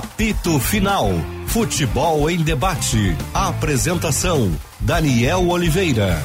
Apito Final. Futebol em debate. Apresentação: Daniel Oliveira.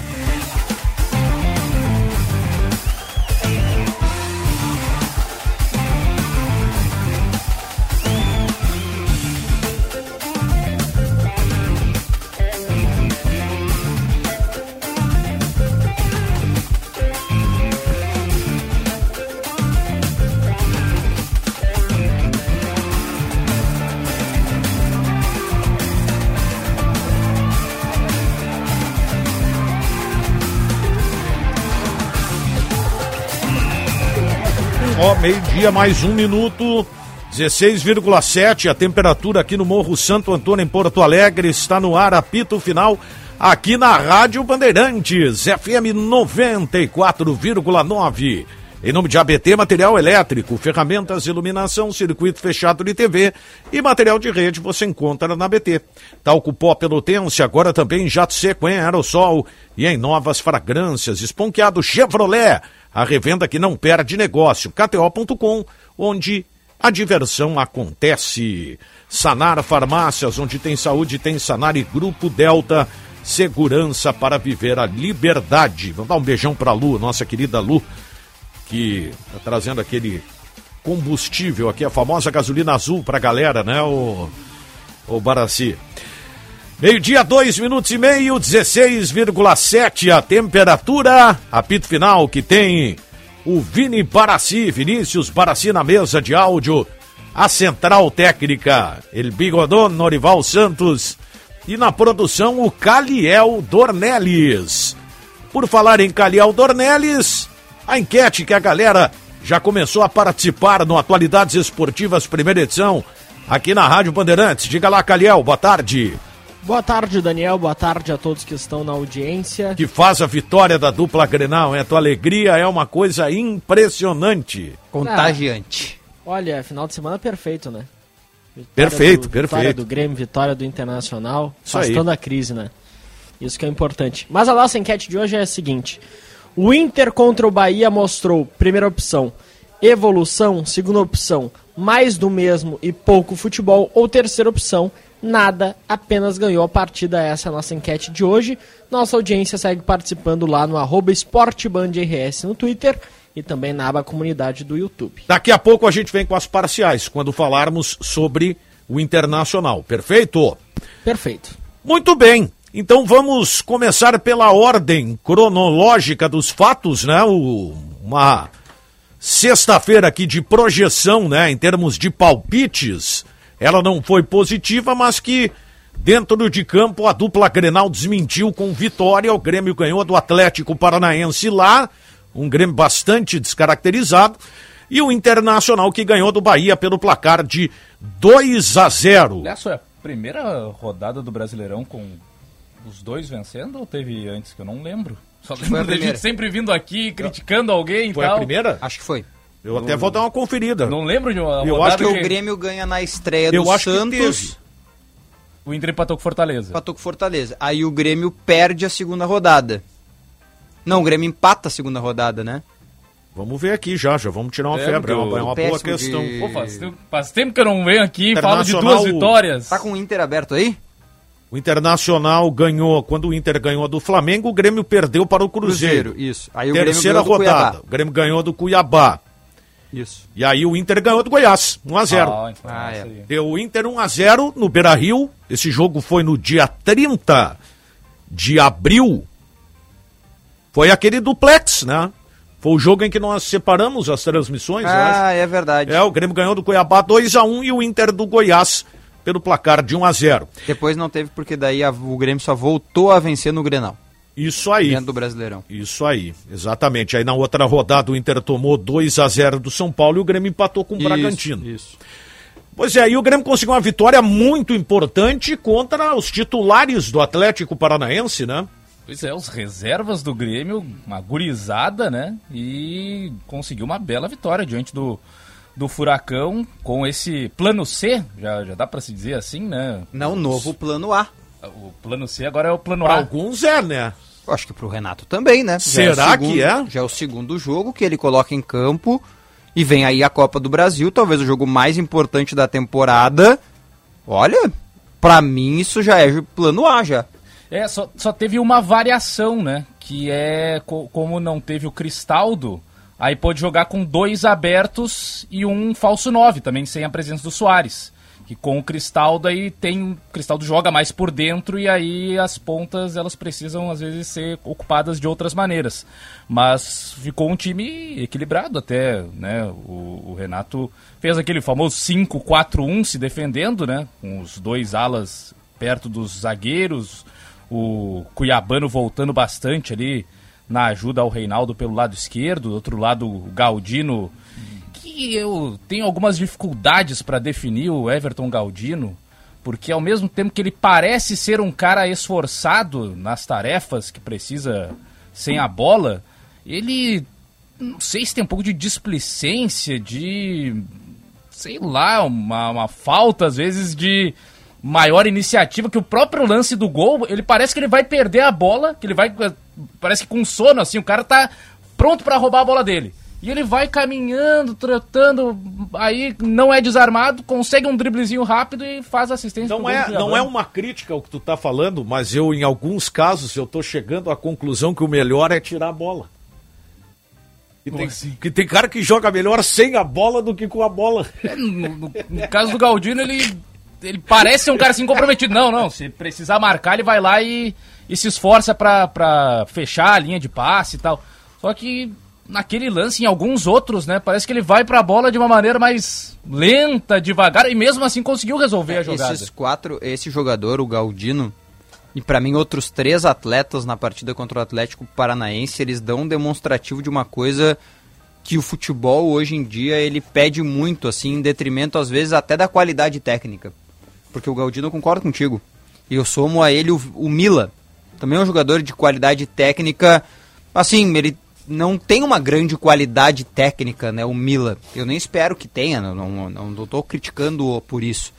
Meio-dia, mais um minuto. 16,7 a temperatura aqui no Morro Santo Antônio, em Porto Alegre. Está no ar, apito final, aqui na Rádio Bandeirantes, FM 94,9. Em nome de ABT Material Elétrico, ferramentas, iluminação, circuito fechado de TV e material de rede você encontra na ABT. Talco pó pelotense, agora também jato seco em aerossol e em novas fragrâncias. Esponqueado Chevrolet, a revenda que não perde negócio. KTO.com, onde a diversão acontece. Sanar Farmácias, onde tem saúde, tem Sanar e Grupo Delta. Segurança para viver a liberdade. Vamos dar um beijão para Lu, nossa querida Lu, que está trazendo aquele combustível aqui, a famosa gasolina azul para a galera, né, o, o Baraci? Meio-dia, dois minutos e meio, 16,7 a temperatura. Apito final que tem o Vini Baraci, Vinícius Baraci na mesa de áudio. A central técnica, El Bigodon Norival Santos. E na produção, o Caliel Dornelles. Por falar em Caliel Dornelles, a enquete que a galera já começou a participar no Atualidades Esportivas, primeira edição, aqui na Rádio Bandeirantes. Diga lá, Caliel, boa tarde. Boa tarde, Daniel. Boa tarde a todos que estão na audiência. Que faz a vitória da dupla Grenal, hein? A tua alegria é uma coisa impressionante. Contagiante. Ah, olha, final de semana perfeito, né? Vitória perfeito, do, perfeito. Vitória do Grêmio, vitória do Internacional, Isso afastando a crise, né? Isso que é importante. Mas a nossa enquete de hoje é a seguinte: o Inter contra o Bahia mostrou, primeira opção, evolução, segunda opção, mais do mesmo e pouco futebol, ou terceira opção, nada, apenas ganhou a partida. Essa é a nossa enquete de hoje. Nossa audiência segue participando lá no arroba esportebandrs no Twitter e também na aba comunidade do YouTube. Daqui a pouco a gente vem com as parciais, quando falarmos sobre o Internacional. Perfeito? Perfeito. Muito bem. Então vamos começar pela ordem cronológica dos fatos, né? O, uma sexta-feira aqui de projeção, né? Em termos de palpites ela não foi positiva, mas que dentro de campo a dupla Grenal desmentiu com vitória. O Grêmio ganhou do Atlético Paranaense lá, um Grêmio bastante descaracterizado, e o Internacional que ganhou do Bahia pelo placar de 2 a 0. Essa é a primeira rodada do Brasileirão com os dois vencendo ou teve antes que eu não lembro? Só lembro da gente sempre vindo aqui criticando alguém foi e tal. Foi a primeira? Acho que foi. Eu até vou dar uma conferida. Não lembro de uma Eu acho que, que, o Grêmio ganha na estreia do eu acho Santos. O Inter empatou com Fortaleza. Empatou com Fortaleza. Aí o Grêmio perde a segunda rodada. Não, o Grêmio empata a segunda rodada, né? Vamos ver aqui já, já vamos tirar uma é, febre, é uma, é uma boa questão. De... Pô, faz, tempo, faz, tempo que eu não venho aqui e falo de duas vitórias. Tá com o Inter aberto aí? O Internacional ganhou, quando o Inter ganhou do Flamengo, o Grêmio perdeu para o Cruzeiro. Cruzeiro isso. Aí Terceira o Grêmio rodada, o Grêmio ganhou do Cuiabá. Isso. E aí o Inter ganhou do Goiás, 1x0. Ah, então ah, é. Deu o Inter 1x0 no Beira Rio. Esse jogo foi no dia 30 de abril. Foi aquele duplex, né? Foi o jogo em que nós separamos as transmissões. Ah, é verdade. É, o Grêmio ganhou do Cuiabá 2x1 e o Inter do Goiás pelo placar de 1x0. Depois não teve, porque daí a, o Grêmio só voltou a vencer no Grenal. Isso aí. Dentro do Brasileirão. Isso aí, exatamente. Aí na outra rodada o Inter tomou 2 a 0 do São Paulo e o Grêmio empatou com o isso, Bragantino. Isso. Pois é, aí o Grêmio conseguiu uma vitória muito importante contra os titulares do Atlético Paranaense, né? Pois é, os reservas do Grêmio, uma gurizada, né? E conseguiu uma bela vitória diante do, do Furacão com esse plano C, já, já dá para se dizer assim, né? Não, o novo plano A. O plano C agora é o plano pra A. alguns é, né? Eu acho que pro Renato também, né? Será é segundo, que é? Já é o segundo jogo que ele coloca em campo E vem aí a Copa do Brasil, talvez o jogo mais importante da temporada. Olha, pra mim isso já é plano A já. É, só, só teve uma variação, né? Que é co- como não teve o Cristaldo, aí pôde jogar com dois abertos e um falso 9, também sem a presença do Soares. Que com o Cristaldo aí tem. O Cristaldo joga mais por dentro e aí as pontas elas precisam às vezes ser ocupadas de outras maneiras. Mas ficou um time equilibrado até, né? O, o Renato fez aquele famoso 5-4-1 se defendendo, né? Com os dois alas perto dos zagueiros, o Cuiabano voltando bastante ali na ajuda ao Reinaldo pelo lado esquerdo, do outro lado o Galdino, que eu tenho algumas dificuldades para definir o Everton Galdino, porque ao mesmo tempo que ele parece ser um cara esforçado nas tarefas que precisa sem a bola, ele não sei se tem um pouco de displicência, de sei lá, uma, uma falta às vezes de maior iniciativa que o próprio lance do gol, ele parece que ele vai perder a bola, que ele vai parece que com sono assim, o cara tá pronto pra roubar a bola dele. E ele vai caminhando, tratando, aí não é desarmado, consegue um driblezinho rápido e faz assistência Não é, não é uma crítica o que tu tá falando, mas eu, em alguns casos, eu tô chegando à conclusão que o melhor é tirar a bola. Que tem, assim? que tem cara que joga melhor sem a bola do que com a bola. É, no, no- no caso do Galdino, ele, ele parece ser um cara assim comprometido. Não, não. Se precisar marcar, ele vai lá e, e se esforça pra, pra fechar a linha de passe e tal. Só que naquele lance, em alguns outros, né? Parece que ele vai pra bola de uma maneira mais lenta, devagar, e mesmo assim conseguiu resolver a jogada. Esses quatro, esse jogador, o Galdino, e pra mim outros três atletas na partida contra o Atlético Paranaense, eles dão um demonstrativo de uma coisa que o futebol hoje em dia ele pede muito, assim, em detrimento às vezes até da qualidade técnica. Porque o Galdino eu concordo contigo. E eu somo a ele o, o Mila. Também é um jogador de qualidade técnica. Assim, ele não tem uma grande qualidade técnica, né? O Mila. Eu nem espero que tenha, não, não, não, não tô criticando por isso.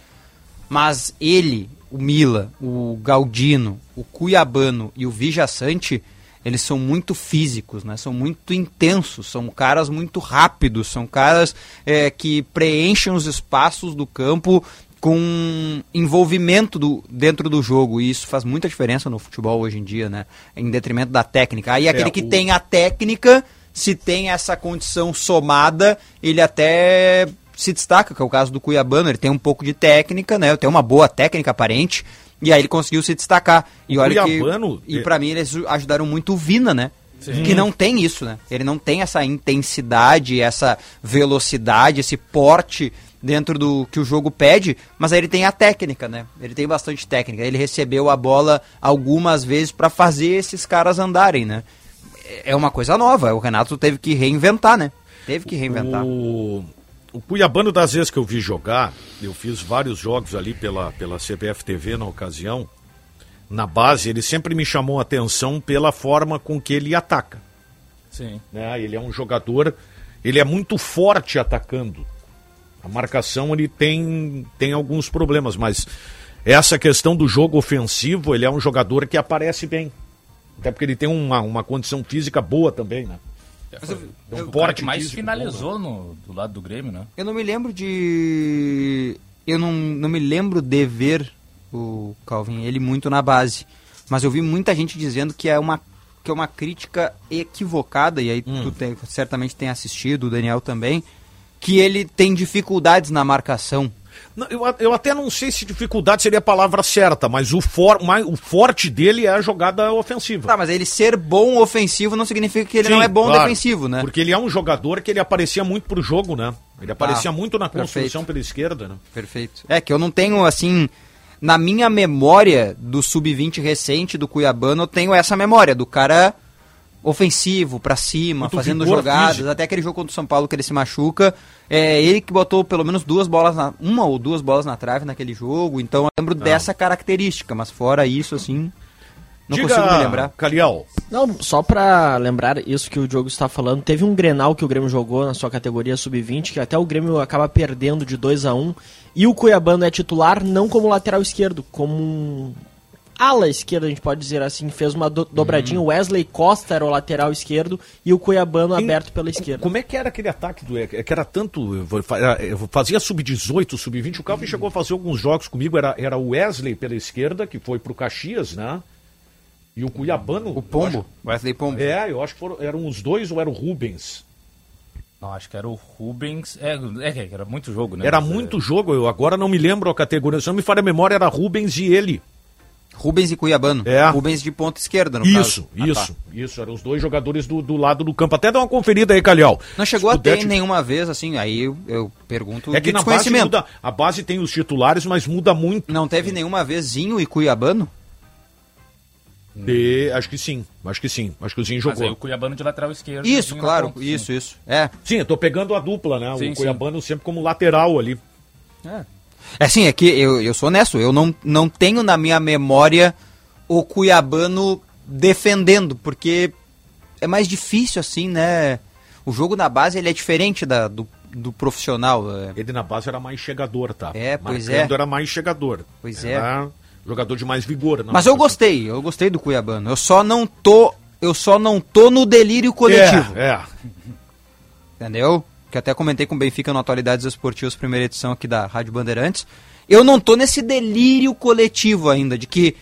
Mas ele, o Mila, o Galdino, o Cuiabano e o Vijaçante, eles são muito físicos, né? São muito intensos, são caras muito rápidos, são caras é, que preenchem os espaços do campo com envolvimento do, dentro do jogo. E isso faz muita diferença no futebol hoje em dia, né? Em detrimento da técnica. Aí aquele que o- tem a técnica, se tem essa condição somada, ele até se destaca, que é o caso do Cuiabano, ele tem um pouco de técnica, né? Tem uma boa técnica aparente, e aí ele conseguiu se destacar. E O olha Cuiabano, que. E é- pra mim eles ajudaram muito o Vina, né? Que não tem isso, né? Ele não tem essa intensidade, essa velocidade, esse porte dentro do que o jogo pede, mas aí ele tem a técnica, né? Ele tem bastante técnica. Ele recebeu a bola algumas vezes pra fazer esses caras andarem, né? É uma coisa nova. O Renato teve que reinventar, né? Teve que reinventar. O, o Cuiabano, das vezes que eu vi jogar, eu fiz vários jogos ali pela, pela CBF TV na ocasião. Na base, ele sempre me chamou a atenção pela forma com que ele ataca. Sim. né? Ele é um jogador, ele é muito forte atacando. A marcação ele tem, tem alguns problemas, mas essa questão do jogo ofensivo, ele é um jogador que aparece bem. Até porque ele tem uma, uma condição física boa também, né? É um o cara porte que mais físico finalizou no, do lado do Grêmio, né? Eu não me lembro de. Eu não, não me lembro de ver o Calvin, ele muito na base. Mas eu vi muita gente dizendo que é uma, que é uma crítica equivocada, e aí tu tem- certamente tem assistido, o Daniel também, que ele tem dificuldades na marcação. Eu, eu até não sei se dificuldade seria a palavra certa, mas o, for, mais, o forte dele é a jogada ofensiva. Tá, mas ele ser bom ofensivo não significa que ele Sim, não é bom claro, defensivo, né? Porque ele é um jogador que ele aparecia muito pro jogo, né? Ele aparecia Ah, muito na construção perfeito. pela esquerda, né? Perfeito. É que eu não tenho, assim, na minha memória do sub-20 recente do Cuiabano, eu tenho essa memória do cara ofensivo, pra cima, Muito fazendo vigor jogadas. físico. Até aquele jogo contra o São Paulo que ele se machuca. É ele que botou pelo menos duas bolas, na, uma ou duas bolas na trave naquele jogo. Então eu lembro dessa característica, mas fora isso, assim, não Diga, consigo me lembrar. Caliel, Não, só pra lembrar isso que o Diogo está falando, teve um Grenal que o Grêmio jogou na sua categoria sub-20, que até o Grêmio acaba perdendo de 2 a 1 e o Cuiabano é titular não como lateral esquerdo, como um ala esquerda, a gente pode dizer assim, fez uma do dobradinha. O Wesley Costa era o lateral esquerdo e o Cuiabano aberto pela esquerda. Como é que era aquele ataque do é que era tanto eu fazia sub-18, sub-20, o Calvin chegou a fazer alguns jogos comigo, era era o Wesley pela esquerda, que foi pro Caxias, né? E o Cuiabano, O Pombo, Wesley Pombo. eu acho- é, eu acho que foram, eram os dois ou era o Rubens? Não, acho que era o Rubens. É, é era muito jogo, né? Era Mas, muito jogo, eu agora não me lembro a categoria, se não me falha a memória, era Rubens e ele. Rubens e Cuiabano. É. Rubens de ponta esquerda, no Isso, caso. Ah, tá. isso, isso. Eram os dois jogadores do, do lado do campo. Até dá uma conferida aí, Calhau. Não chegou Se a ter nenhuma vez, assim, aí eu, eu pergunto É que de na base desconhecimento. muda, a base tem os titulares, mas muda muito. Não teve nenhuma vez Zinho e Cuiabano? De- acho que sim, acho que sim. Acho que o Zinho Mas aí jogou. o Cuiabano de lateral esquerdo. Isso, claro, ponta, isso, sim. isso. É. Sim, eu tô pegando a dupla, né? Sim, o Cuiabano sempre como lateral ali. É assim, é que eu, eu sou honesto, eu não, não tenho na minha memória o Cuiabano defendendo, porque é mais difícil assim, né? O jogo na base ele é diferente da, do, do profissional. é. Ele na base era mais chegador, tá? É, pois Marcando é. era mais chegador. Pois é. Era jogador de mais vigor. Mas eu gostei, eu gostei do Cuiabano. Eu só não tô, eu só não tô no delírio coletivo, É, é. entendeu? Que até comentei com o Benfica no Atualidades Esportivas, primeira edição aqui da Rádio Bandeirantes. Eu não tô nesse delírio coletivo ainda de que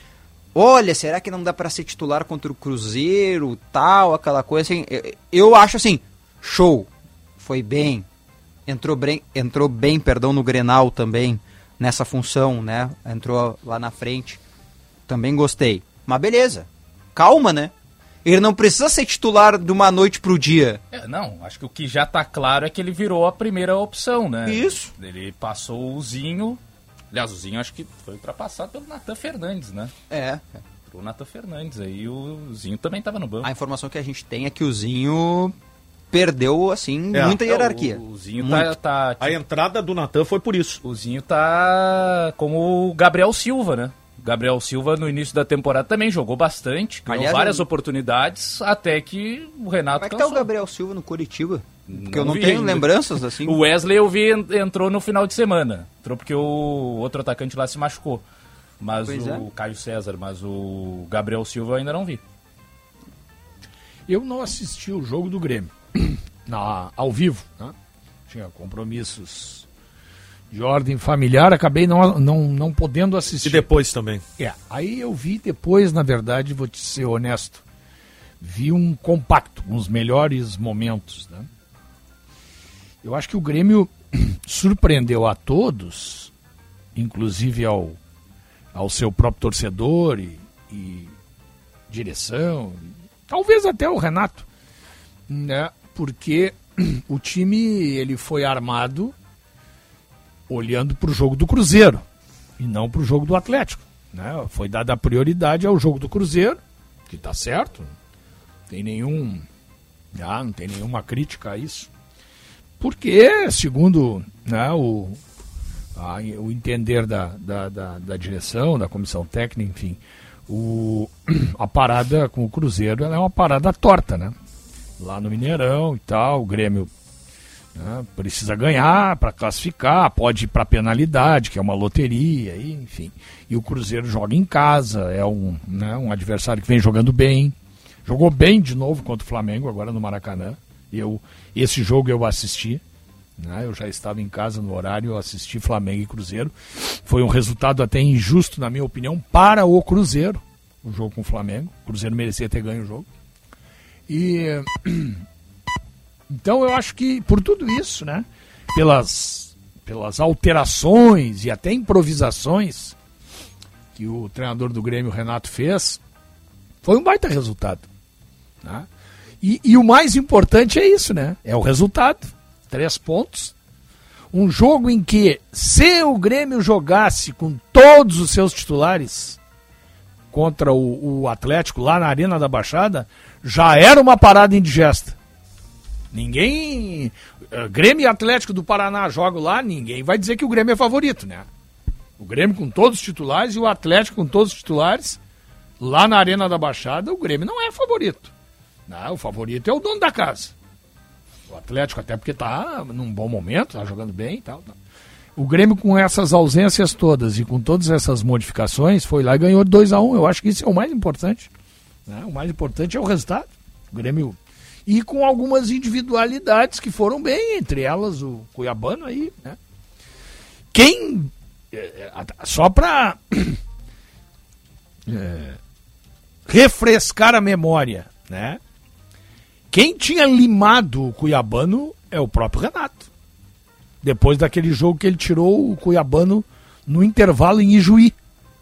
olha, será que não dá pra ser titular contra o Cruzeiro, tal, aquela coisa assim. Eu, eu acho assim, show. Foi bem. Entrou bem, entrou bem, perdão, no Grenal também nessa função, né? Entrou lá na frente. Também gostei. Mas beleza. Calma, né? Ele não precisa ser titular de uma noite pro dia. É, não, acho que o que já tá claro é que ele virou a primeira opção, né? Isso. Ele passou o Zinho. Aliás, o Zinho acho que foi ultrapassado pelo Natan Fernandes, né? É. O Natan Fernandes. Aí o Zinho também tava no banco. A informação que a gente tem é que o Zinho perdeu, assim, É. muita É, hierarquia. O, o Zinho Muito. tá, tá A entrada do Natan foi por isso. O Zinho tá como o Gabriel Silva, né? Gabriel Silva no início da temporada também jogou bastante, ganhou Aliás, várias eu- oportunidades, até que o Renato Como é que tá o cansou. Gabriel Silva no Curitiba? Porque eu Não não vi tenho ainda. lembranças, assim. O Wesley eu vi en- entrou no final de semana. Entrou porque o outro atacante lá se machucou. Mas Pois o é. Caio César, mas o Gabriel Silva eu ainda não vi. Eu não assisti o jogo do Grêmio na, ao vivo. Né? Tinha compromissos de ordem familiar, acabei não, não, não podendo E assistir. depois também. É, aí eu vi depois, na verdade, vou te ser honesto, vi um compacto, uns melhores momentos. Né? Eu acho que o Grêmio surpreendeu a todos, inclusive ao, ao seu próprio torcedor e, e direção, talvez até o Renato, né? porque o time ele foi armado olhando para o jogo do Cruzeiro e não para o jogo do Atlético. Né? Foi dada a prioridade ao jogo do Cruzeiro, que está certo, não tem nenhum, ah, não tem nenhuma crítica a isso, porque segundo né, o, a- o entender da, da, da, da direção, da comissão técnica, enfim, o, a parada com o Cruzeiro é uma parada torta, né? Lá no Mineirão e tal, o Grêmio né, precisa ganhar para classificar, pode ir para penalidade, que é uma loteria, enfim. E o Cruzeiro joga em casa, é um, né, um adversário que vem jogando bem. Jogou bem de novo contra o Flamengo, agora no Maracanã. Eu, esse jogo eu assisti. né, eu já estava em casa no horário, eu assisti Flamengo e Cruzeiro. Foi um resultado até injusto, na minha opinião, para o Cruzeiro, o jogo com o Flamengo. O Cruzeiro merecia ter ganho o jogo. E então eu acho que por tudo isso, né, pelas pelas alterações e até improvisações que o treinador do Grêmio Renato fez, foi um baita resultado. né? E, e o mais importante é isso, né? É o resultado. Três pontos. Um jogo em que, se o Grêmio jogasse com todos os seus titulares contra o, o Atlético lá na Arena da Baixada, já era uma parada indigesta. Ninguém. eh, Grêmio e Atlético do Paraná jogam lá, ninguém vai dizer que o Grêmio é favorito, né? O Grêmio com todos os titulares e o Atlético com todos os titulares, lá na Arena da Baixada, o Grêmio não é favorito. Não, o favorito é o dono da casa. O Atlético, até porque tá num bom momento, tá jogando bem e tal. tal. O Grêmio, com essas ausências todas e com todas essas modificações, foi lá e ganhou 2 a 1 um. Eu acho que isso é o mais importante. Né? O mais importante é o resultado. O Grêmio. E com algumas individualidades que foram bem, entre elas o Cuiabano aí. Né? Quem. é, é, Só para. é, refrescar a memória, né? Quem tinha limado o Cuiabano é o próprio Renato. Depois daquele jogo que ele tirou o Cuiabano no intervalo em Ijuí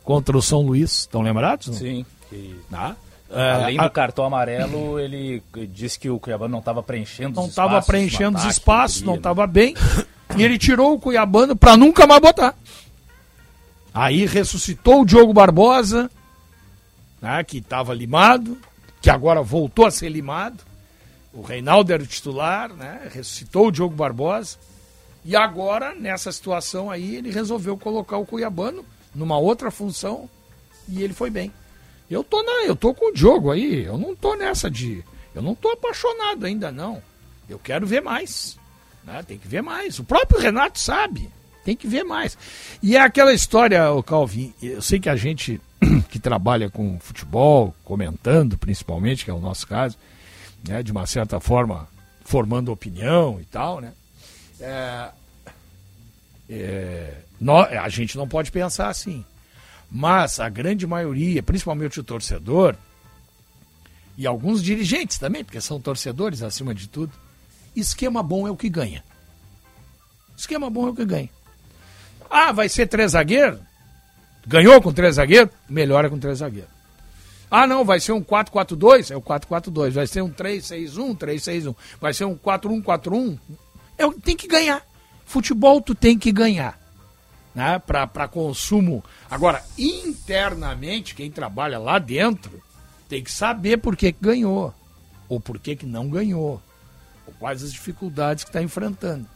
contra o São Luís. Estão lembrados? não? Sim. que, Tá? Além É, do cartão amarelo, ele disse que o Cuiabá não estava preenchendo não os estava espaços. preenchendo no os ataque espaços, não estava bem. E ele tirou o Cuiabano para nunca mais botar. Aí ressuscitou o Diogo Barbosa, né, que estava limado, que agora voltou a ser limado. O Reinaldo era o titular, né, ressuscitou o Diogo Barbosa. E agora, nessa situação aí, ele resolveu colocar o Cuiabano numa outra função e ele foi bem. Eu tô, na, eu tô com o Diogo aí, eu não tô nessa de. Eu não tô apaixonado ainda, não. Eu quero ver mais. né? Tem que ver mais. O próprio Renato sabe. Tem que ver mais. E é aquela história, o Calvin, eu sei que a gente que trabalha com futebol, comentando principalmente, que é o nosso caso, né, de uma certa forma formando opinião e tal, né? É, é, nó- a gente não pode pensar assim. Mas a grande maioria, principalmente o torcedor, e alguns dirigentes também, porque são torcedores acima de tudo, esquema bom é o que ganha. Esquema bom é o que ganha. Ah, vai ser três zagueiros? Ganhou com três zagueiros? Melhora com três zagueiros. Ah, não, vai ser um 4-4-2? É o 4-4-2. Vai ser um 3-6-1? 3-6-1. Vai ser um 4-1-4-1? É, tem que ganhar. Futebol tu tem que ganhar. Né? Para consumo. Agora, internamente, quem trabalha lá dentro tem que saber por que, que ganhou. Ou por que, que não ganhou. Ou quais as dificuldades que está enfrentando.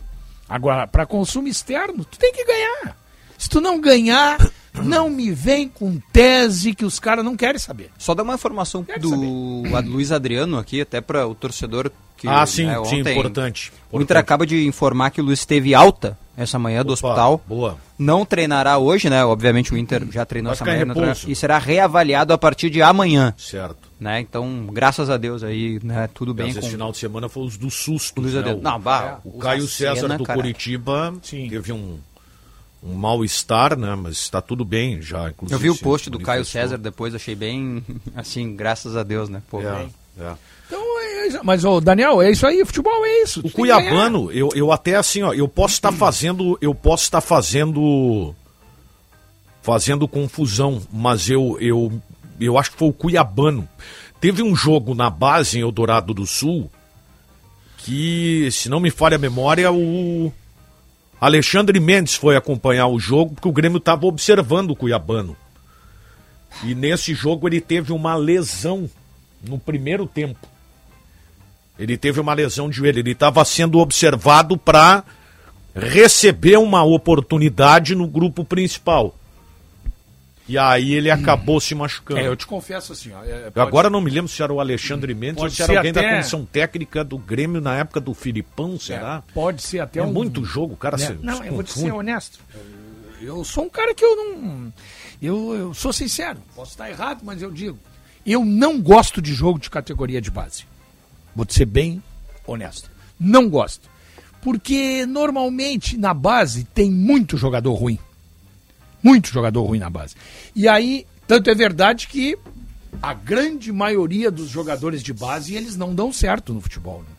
Agora, para consumo externo, tu tem que ganhar. Se tu não ganhar, não me vem com tese que os caras não querem saber. Só dar uma informação Quero do Luiz Adriano aqui, até para o torcedor que ah, sim, né, sim, importante. O Inter acaba de informar que o Luiz esteve alta essa manhã do Opa, hospital. Boa. Não treinará hoje, né? Obviamente o Inter já treinou Vai essa manhã e será reavaliado a partir de amanhã, Certo. né? Então, graças a Deus aí, né? Tudo bem Mas esse com final de semana foi os do susto. Né? O- Não, bah, O Caio César do cara. Curitiba Sim. teve um, um mal-estar, né? Mas está tudo bem já, inclusive. Eu vi o post do Caio. César depois, achei bem assim, graças a Deus, né? Pô, É, é. Então, é isso. mas, ô, Daniel, é isso aí, futebol é isso. O. Cuiabano, eu, eu até assim, ó, eu posso estar fazendo, eu posso estar fazendo fazendo confusão, mas eu eu eu acho que foi o Cuiabano. Teve um jogo na base em Eldorado do Sul que, se não me falha a memória, o Alexandre Mendes foi acompanhar o jogo porque o Grêmio estava observando o Cuiabano. E nesse jogo ele teve uma lesão no primeiro tempo. Ele teve uma lesão de joelho. Ele estava sendo observado para receber uma oportunidade no grupo principal. E aí ele acabou se machucando. É, eu te confesso assim, ó. é, pode- Agora não me lembro se era o Alexandre Mendes ou Pode se era alguém da até- comissão técnica do Grêmio na época do Filipão, será? é, pode ser até É, um. muito jogo, cara se Não, eu vou te ser honesto. Eu, eu sou um cara que eu não. Eu, eu sou sincero. Posso estar errado, mas eu digo. Eu não gosto de jogo de categoria de base. Vou ser bem honesto. Não gosto. Porque normalmente na base tem muito jogador ruim. Muito jogador ruim na base. E aí, tanto é verdade que a grande maioria dos jogadores de base eles não dão certo no futebol. Né?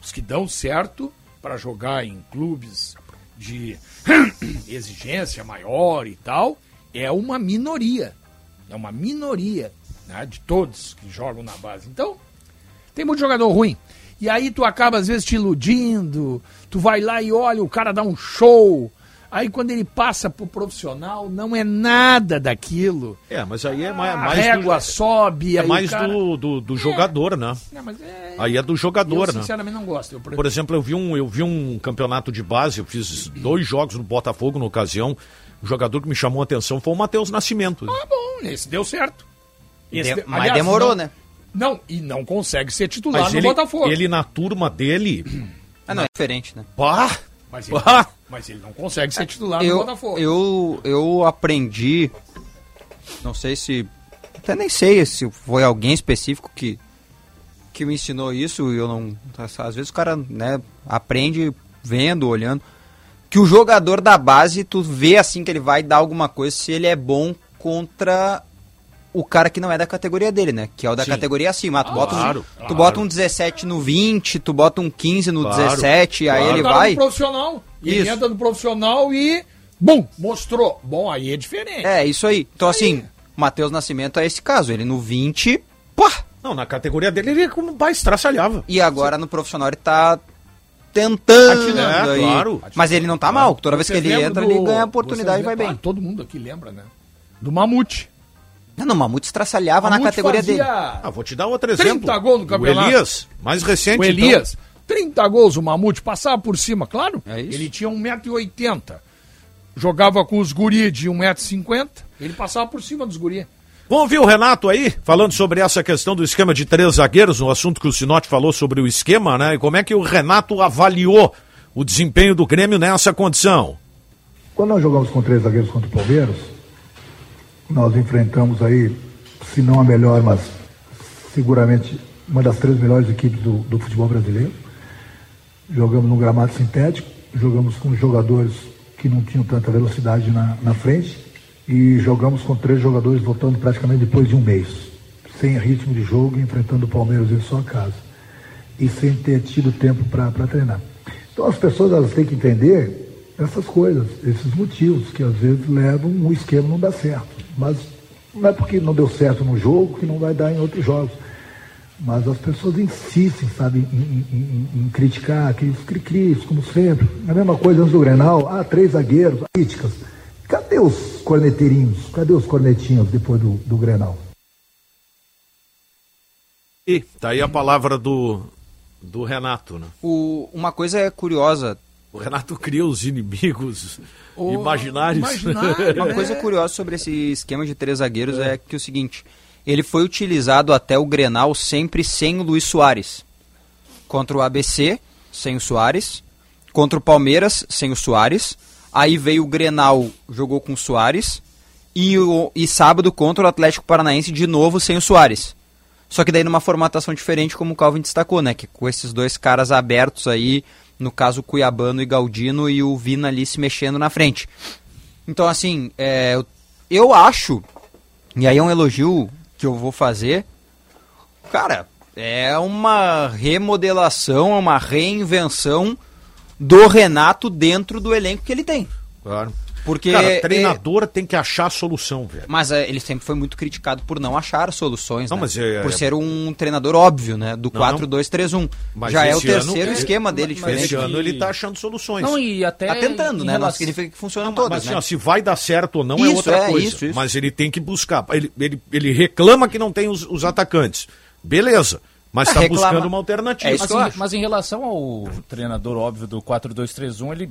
Os que dão certo para jogar em clubes de exigência maior e tal é uma minoria. É uma minoria né, de todos que jogam na base. Então, tem muito jogador ruim. E aí tu acaba às vezes te iludindo, tu vai lá e olha, o cara dá um show. Aí quando ele passa pro profissional, não é nada daquilo. É, mas aí é mais, a mais régua do, sobe. é mais cara- do, do, do jogador, né? Não, mas é... Aí é do jogador, eu né? sinceramente não gosto. Eu Por exemplo, eu vi, um, eu vi um campeonato de base, eu fiz dois jogos no Botafogo na ocasião. O jogador que me chamou a atenção foi o Matheus Nascimento. Ah, bom, esse deu certo. Esse De- mas aliás, demorou, não- né? Não, e não consegue ser titular Mas no ele, Botafogo. ele na turma dele, Ah, não, é diferente, né? pá, Mas ele, Ah, mas ele não consegue ser titular no eu, Botafogo. eu, eu aprendi, não sei se, até nem sei se foi alguém específico que, que me ensinou isso, e eu não, às vezes o cara, né, aprende vendo, olhando, que o jogador da base, tu vê assim que ele vai dar alguma coisa se ele é bom contra o cara que não é da categoria dele, né? Que é o da Sim. categoria acima. Ah, tu, bota claro, um, tu claro. bota um 17 no 20, tu bota um 15 no Claro, 17, aí claro. ele vai. no profissional. Ele Isso. entra no profissional e. Bum! Mostrou. Bom, aí é diferente. É, isso aí. Então, assim, Matheus Nascimento é esse caso. Ele no 20, pá! Não, na categoria dele ele é como um pai estraçalhava. E agora no profissional ele tá tentando. Atirando, aí. é, claro. Mas ele não tá mal. Toda vez que ele entra, do- ele ganha a oportunidade e vai bem. Ah, todo mundo aqui lembra, né? Do Mamute. Não, não, Mamute estraçalhava na categoria dele. fazia Ah, vou te dar outro 30 exemplo. gols no campeonato. O Elias, mais recente. O Elias, 30 gols, o Mamute passava por cima, claro. É isso. Ele tinha 1,80m. Jogava com os guri de 1,50m. Ele passava por cima dos guri. Então, vamos ouvir o Renato aí, falando sobre essa questão do esquema de três zagueiros, um assunto que o Sinote falou sobre o esquema, né? E como é que o Renato avaliou o desempenho do Grêmio nessa condição. Quando nós jogamos com três zagueiros contra o Palmeiras, nós enfrentamos aí, se não a melhor, mas seguramente uma das três melhores equipes do, do futebol brasileiro. Jogamos num gramado sintético, jogamos com jogadores que não tinham tanta velocidade na, na frente e jogamos com três jogadores voltando praticamente depois de um mês, sem ritmo de jogo, enfrentando o Palmeiras em sua casa e sem ter tido tempo para treinar. Então as pessoas elas têm que entender essas coisas, esses motivos que às vezes levam um esquema não dar certo. Mas não é porque não deu certo no jogo que não vai dar em outros jogos. Mas as pessoas insistem, sabe, em, em- em- em criticar, aqueles cri-cris, como sempre. A mesma coisa antes do Grenal, ah, três zagueiros, críticas. Cadê os corneteirinhos? Cadê os cornetinhos depois do, do Grenal? E tá aí a palavra do, do Renato, né? O- uma coisa é curiosa. O Renato cria os inimigos imaginários. imaginário, Uma É. coisa curiosa sobre esse esquema de três zagueiros é que é o seguinte: ele foi utilizado até o Grenal sempre sem o Luiz Soares. Contra o ABC, sem o Soares. Contra o Palmeiras, sem o Soares. Aí veio o Grenal, jogou com o Soares. E, o, e sábado contra o Atlético Paranaense, de novo sem o Soares. Só que daí numa formatação diferente, como o Calvin destacou, né? Que com esses dois caras abertos aí, no caso Cuiabano e Galdino, e o Vina ali se mexendo na frente. Então, assim, é, eu, eu acho, e aí é um elogio que eu vou fazer, cara, é uma remodelação, é uma reinvenção do Renato dentro do elenco que ele tem. Claro. Porque Cara, é- treinador tem que achar a solução, velho. mas é, ele sempre foi muito criticado por não achar soluções, Não, né? mas é- por é- ser um treinador óbvio, né? Do Não, 4-2-3-1. Mas Já é o ano- terceiro esse- esquema dele mas diferente. Esse é ano ele tá achando soluções. Não, e até. Tá tentando, né? Não relação- significa que funcionam Não, todas, Mas assim, né? ó, se vai dar certo ou não é Isso, outra é, coisa. isso, isso. Mas ele tem que buscar. Ele, ele, ele reclama que não tem os, os atacantes. Beleza. Mas É, está buscando uma alternativa. É Mas, em, mas em relação ao treinador óbvio do 4-2-3-1, ele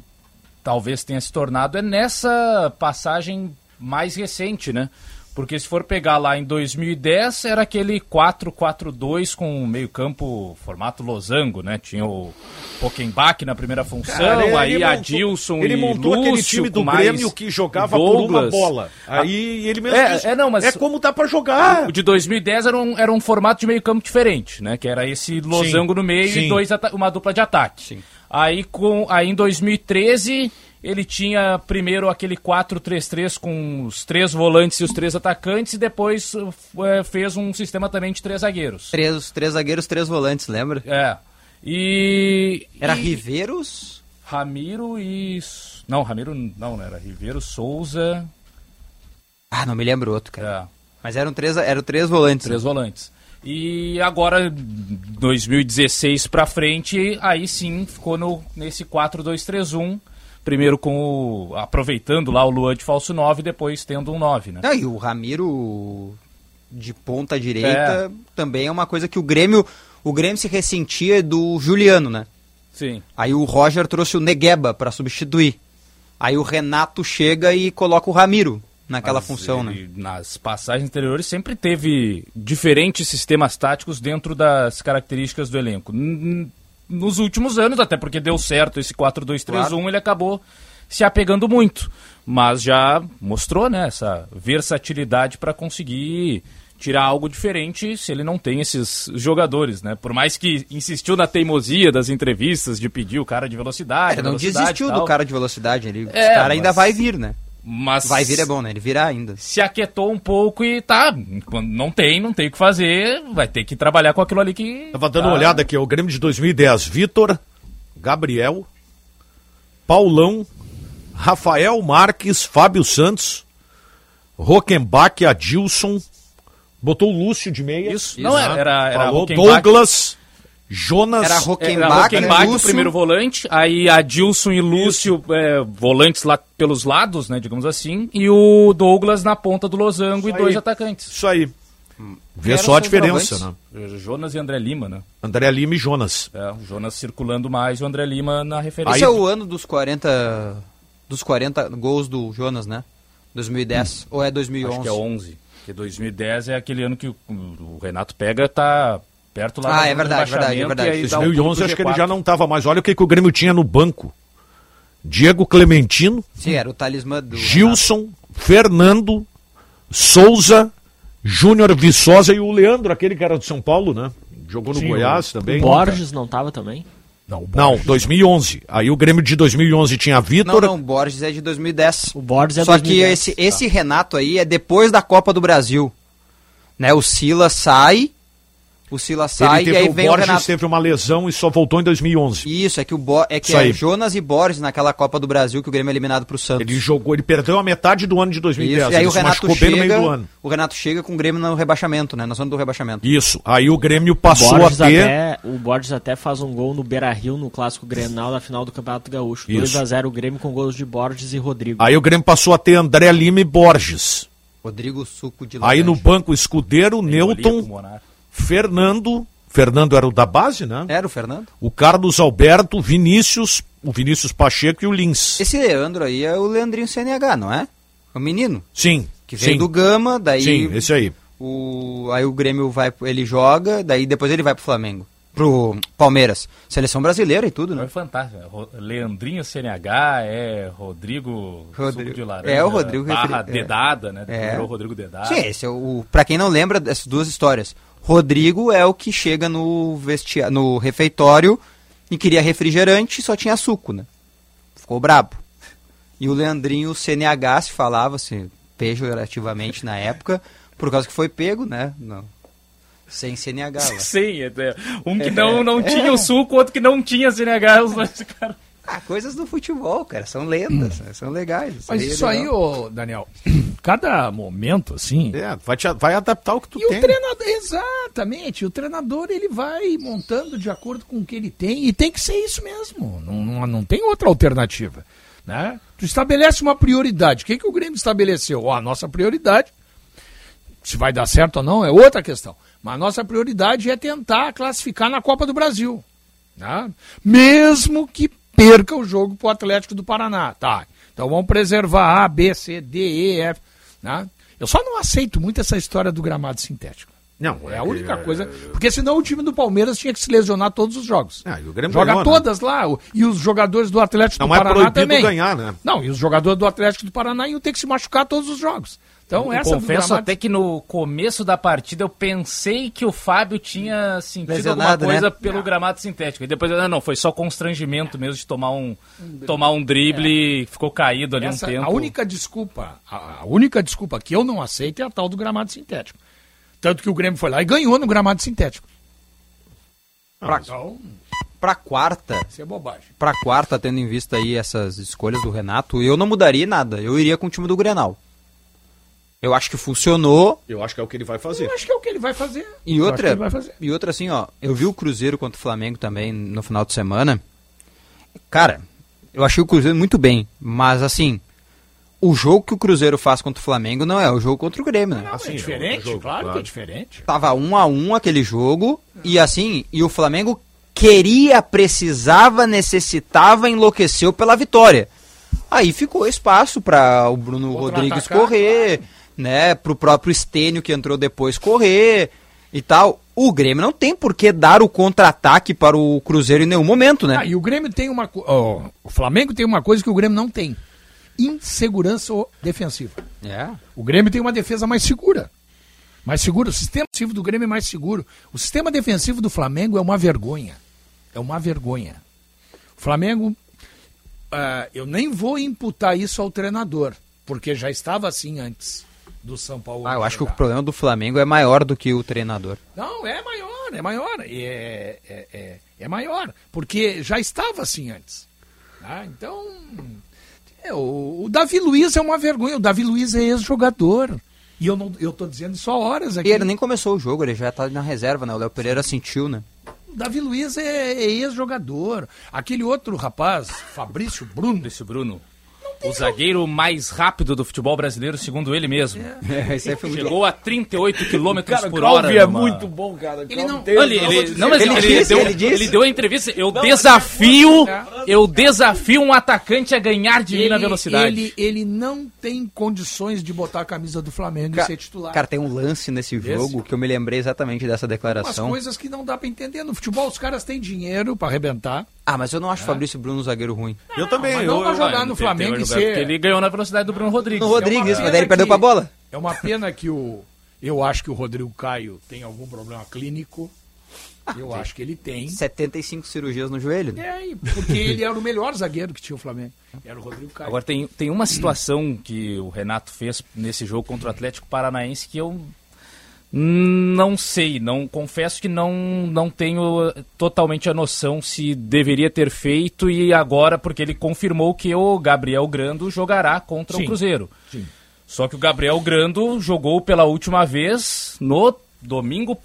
talvez tenha se tornado é nessa passagem mais recente, né? Porque se for pegar lá em 2010, era aquele 4-4-2 com meio campo formato losango, né? Tinha o Pockenbach na primeira função, Cara, aí montou- Adilson Ele e montou Lúcio, aquele time do Grêmio que jogava por uma Douglas. bola. Aí ele mesmo É, disse, é, não, mas- é como dá pra jogar. O de 2010 era um, era um formato de meio campo diferente, né? Que era esse losango no meio sim. e dois uma dupla de ataque. Aí, com, aí em 2013 ele tinha primeiro aquele 4-3-3 com os três volantes e os três atacantes e depois eh, fez um sistema também de três zagueiros. Três, três zagueiros, três volantes, lembra? É. E... Era e- Riveiros? Ramiro e... Não, Ramiro não, né? Era Ribeiro, Souza... Ah, não me lembro outro, cara. É. Mas eram três, eram três volantes. Três volantes. E agora, 2016 pra frente, aí sim ficou no, nesse 4-2-3-1. Primeiro com o, aproveitando lá o Luan de falso 9, depois tendo um 9, né? Ah, e o Ramiro de ponta direita também é uma coisa que o Grêmio. O Grêmio se ressentia do Juliano, né? Sim. Aí o Roger trouxe o Negueba pra substituir. Aí o Renato chega e coloca o Ramiro naquela Mas função, né? ele, Nas passagens anteriores sempre teve diferentes sistemas táticos dentro das características do elenco. Nos últimos anos, até porque deu certo esse 4-2-3-1, ele acabou se apegando muito. Mas já mostrou né, essa versatilidade para conseguir tirar algo diferente se ele não tem esses jogadores, né? Por mais que insistiu na teimosia das entrevistas de pedir o cara de velocidade. Ele não velocidade desistiu do cara de velocidade. Ele, É, o cara ainda mas- vai vir, né? Mas Vai vir é bom, né? Ele virá ainda. se aquietou um pouco e tá, não tem, não tem o que fazer, vai ter que trabalhar com aquilo ali que. Tava dando tá. uma olhada aqui, o Grêmio de 2010, Vitor, Gabriel, Paulão, Rafael Marques, Fábio Santos, Roquembaque, Adilson, botou o Lúcio de meia. Isso, não, era, era, era Falou Rockenbach, Douglas, Jonas, Era era Rockenbach, Rockenbach, o Lúcio. primeiro volante, aí Adilson e Lúcio, é, volantes lá pelos lados, né, digamos assim, e o Douglas na ponta do losango e Isso dois aí. atacantes. isso aí. Vê só a diferença, né? Jonas e André Lima, né? André Lima e Jonas. É, o Jonas circulando mais e o André Lima na referência. Esse é o ano dos 40 dos 40 gols do Jonas, né? 2010 ou é 2011? Acho que é 11. Porque 2010 é aquele ano que o, o Renato pega, tá perto lá Ah, do é verdade, verdade, é verdade. e um pulo 2011 pro acho que ele G4. já não estava mais. Olha o que, que o Grêmio tinha no banco. Diego Clementino, Sim, era o talismã do Gilson, Fernando, Souza, Júnior Viçosa e o Leandro, aquele que era do São Paulo, né? Jogou no Sim, Goiás o- também. Borges não tava também? Não, o Não, Borges. 2011. Aí o Grêmio de 2011 tinha Não, Vitor. não, Borges é de 2010. O Borges é Só que 2010. esse, esse Renato aí é depois da Copa do Brasil. Né? O Silas sai, o Silas sai ele e teve aí o vem Borges o Renato. teve uma lesão e só voltou em 2011. Isso, é que, o Bo... é, que é. Jonas e Borges naquela Copa do Brasil que o Grêmio é eliminado pro Santos. Ele jogou, ele perdeu a metade do ano de 2010. Isso, e aí ele o Renato machucou bem no chega, meio do ano. o Renato chega com o Grêmio no rebaixamento, né? Na zona do rebaixamento. Isso. Aí o Grêmio O passou Borges, a ter. até, o Borges até faz um gol no Beira-Rio no Clássico Grenal na final do Campeonato Gaúcho. Isso. 2x0 o Grêmio com gols de Borges e Rodrigo. Aí o Grêmio passou a ter André Lima e Borges. Rodrigo Suco de Aí no laranja. banco Escudeiro, Olía Newton. Fernando. Fernando era o da base, né? Era o Fernando? O Carlos Alberto, Vinícius, o Vinícius Pacheco e o Lins. Esse Leandro aí é o Leandrinho CNH, não é? É o menino. Sim. Que veio sim. do Gama, daí Sim, esse aí. o aí o Grêmio vai, ele joga, daí depois ele vai pro Flamengo, pro Palmeiras, seleção brasileira e tudo, Foi né? fantástico. é Ro- Leandrinho CNH, é Rodrigo, Rodrigo- Suco de laranja, é, o Rodrigo barra referi- é. Dedada, né? É. Virou Rodrigo Dedada. Sim, esse é o, para quem não lembra dessas duas histórias, Rodrigo é o que chega no vestia, no refeitório e queria refrigerante e só tinha suco, né? Ficou brabo. E o Leandrinho CNH se falava assim, pejorativamente na época, por causa que foi pego, né? Não. Sem CNH lá. Sim, é, é. um que não, não tinha o suco, outro que não tinha CNH, os dois ficaram. Ah, coisas do futebol, cara, são lendas, né? são legais. Mas é isso aí, ô, Daniel, cada momento, assim. É, vai, te- vai adaptar o que tu E tem. o treinador, exatamente, o treinador ele vai montando de acordo com o que ele tem, e tem que ser isso mesmo, não, não, não tem outra alternativa. Né? Tu estabelece uma prioridade. O que, que o Grêmio estabeleceu? Ó, a nossa prioridade, se vai dar certo ou não, é outra questão. Mas a nossa prioridade é tentar classificar na Copa do Brasil. Né? Mesmo que perca o jogo pro Atlético do Paraná. Tá. Então vamos preservar A, B, C, D, E, F. Né? Eu só não aceito muito essa história do gramado sintético. Não, É a que- única coisa. Porque senão o time do Palmeiras tinha que se lesionar todos os jogos. Ah, o Joga né? todas lá. o- E os jogadores do Atlético Não do é Paraná proibido também. ganhar, né? Não, e os jogadores do Atlético do Paraná iam ter que se machucar todos os jogos. Então, Eu essa confesso gramado- até que no começo da partida eu pensei que o Fábio tinha sentido Lesionado, alguma coisa né? pelo gramado sintético. E depois, ah, não, foi só constrangimento mesmo de tomar um, tomar um drible e ficou caído ali Essa- um tempo. A única desculpa, a, a única desculpa que eu não aceito é a tal do gramado sintético. Tanto que o Grêmio foi lá e ganhou no gramado sintético. Pra, Então, pra quarta, isso é bobagem. pra quarta, tendo em vista aí essas escolhas do Renato, eu não mudaria nada. Eu iria com o time do Grenal. Eu acho que funcionou. Eu acho que é o que ele vai fazer. Eu acho que é o que ele vai fazer. E Eu que outra, fazer. e outra assim, ó, eu vi o Cruzeiro contra o Flamengo também no final de semana. Cara, eu achei o Cruzeiro muito bem, mas assim, o jogo que o Cruzeiro faz contra o Flamengo não é o jogo contra o Grêmio, né? Assim, é diferente, outro jogo, claro, que claro. é diferente. Tava um a um aquele jogo e assim, e o Flamengo queria, precisava, necessitava, enlouqueceu pela vitória. Aí ficou espaço para o Bruno Rodrigues correr, né, pro próprio Estênio que entrou depois correr e tal. o Grêmio não tem por que dar o contra-ataque para o Cruzeiro em nenhum momento, né? Ah, e o Grêmio tem uma. ó, o Flamengo tem uma coisa que o Grêmio não tem: insegurança defensiva. É. O Grêmio tem uma defesa mais segura. Mais segura. O sistema defensivo do Grêmio é mais seguro. O sistema defensivo do Flamengo é uma vergonha. É uma vergonha. O Flamengo. ah, eu nem vou imputar isso ao treinador, porque já estava assim antes do São Paulo. Ah, eu acho que o problema do Flamengo é maior do que o treinador. Não, é maior, é maior. É, é, é, é maior. Porque já estava assim antes. tá? Então. é, o, o Davi Luiz é uma vergonha. O Davi Luiz é ex-jogador. E eu, não, eu tô dizendo isso há horas aqui. E ele nem começou o jogo, ele já tá na reserva, né? O Léo Pereira sentiu, né? O Davi Luiz é, é ex-jogador. Aquele outro rapaz, Fabrício Bruno. Esse Bruno. O zagueiro mais rápido do futebol brasileiro, segundo ele mesmo. É, isso aí foi muito Chegou a 38 km Cara, o por hora. é numa- muito bom, cara. Ele não- tem- Ele, eu vou ele, dizer- não, mas Ele ele, disse, deu, ele disse. ele deu a entrevista. Eu desafio, eu desafio um atacante a ganhar de mim na velocidade. Ele, ele não tem condições de botar a camisa do Flamengo e ser titular. Cara, tem um lance nesse jogo que eu me lembrei exatamente dessa Umas declaração. coisas que não dá pra entender. No futebol, os caras têm dinheiro pra arrebentar. Ah, mas eu não acho o Fabrício Bruno um zagueiro ruim. Eu também. mas não eu, vai eu- jogar Ah, no Flamengo e jogar porque ser- Ele ganhou na velocidade do Bruno Rodrigues. No Rodrigues, pena mas daí ele perdeu que- pra bola. É uma pena que o. Eu acho que o Rodrigo Caio tem algum problema clínico. Eu acho que ele tem. 75 cirurgias no joelho. É, porque ele era o melhor zagueiro que tinha o Flamengo. Era o Rodrigo Caio. Agora tem, tem uma situação que o Renato fez nesse jogo contra o Atlético Paranaense que eu não sei, não confesso que não, não tenho eh, totalmente a noção se deveria ter feito e agora porque ele confirmou que o Gabriel Grando jogará contra Sim. o Cruzeiro. Sim. Só que o Gabriel Grando jogou pela última vez no domingo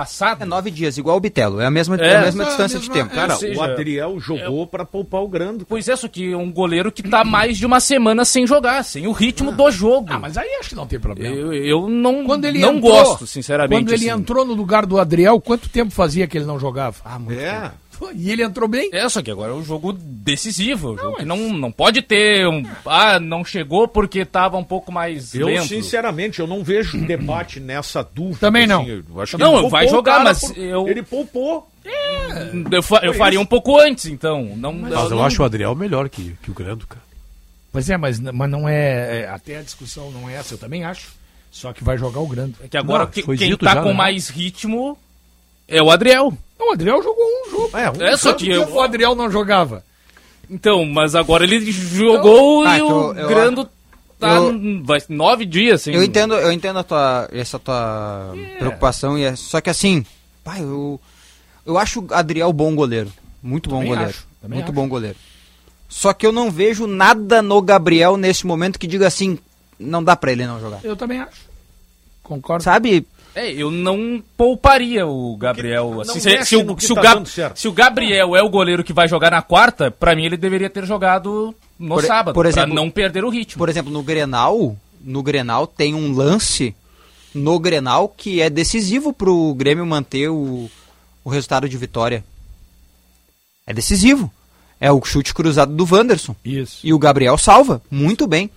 passado. É nove dias, igual o Bitelo. É a mesma, é, É. a mesma É a distância de mesma- tempo. Cara, Ou seja, o Adriel jogou pra poupar o Grando. Pois é, só que é um goleiro que tá mais de uma semana sem jogar, sem o ritmo do jogo. Ah, mas aí acho que não tem problema. Eu, eu não, Quando ele não entrou, gosto, sinceramente. Quando ele assim. entrou no lugar do Adriel, quanto tempo fazia que ele não jogava? Ah, muito É. tempo. Pô, E ele entrou bem? É, só que agora é um jogo decisivo. um jogo que não, não pode ter um. Ah, não chegou porque tava um pouco mais Eu, lento. sinceramente, eu não vejo debate nessa dúvida. Também não. assim, eu acho que Não, ele vai jogar, mas por- eu- Ele poupou. Eu, fa- eu faria um pouco antes, então. Não, Mas eu não- acho o Adriel melhor que, que o Grando, cara. Pois é, mas, mas não é, é- Até a discussão não é essa, eu também acho. Só que vai jogar o grande. É que agora Não, que- quem tá já, com né? mais ritmo é o Adriel. Não, o Adriel jogou um jogo. É, um É, só que eu- o Adriel não jogava? Então, mas agora ele jogou Ah, e que o eu- eu- Grando tá eu- vai, nove dias sem. Eu entendo, eu entendo a tua, essa tua É. preocupação, e é, só que assim, pai, eu, eu acho o Adriel bom goleiro. Muito bom Também goleiro. acho, muito acho. bom goleiro. Só que eu não vejo nada no Gabriel nesse momento que diga assim, não dá pra ele não jogar. Eu também acho. Concordo. Sabe? É, eu não pouparia o Gabriel. Assim, se, se o, se, o tá Gab- se o Gabriel é o goleiro que vai jogar na quarta, pra mim ele deveria ter jogado no Por- sábado, por exemplo- pra não perder o ritmo. Por exemplo, no Grenal, no Grenal tem um lance no Grenal que é decisivo pro Grêmio manter o, o resultado de vitória. É decisivo. É o chute cruzado do Wanderson. Isso. E o Gabriel salva, muito bem,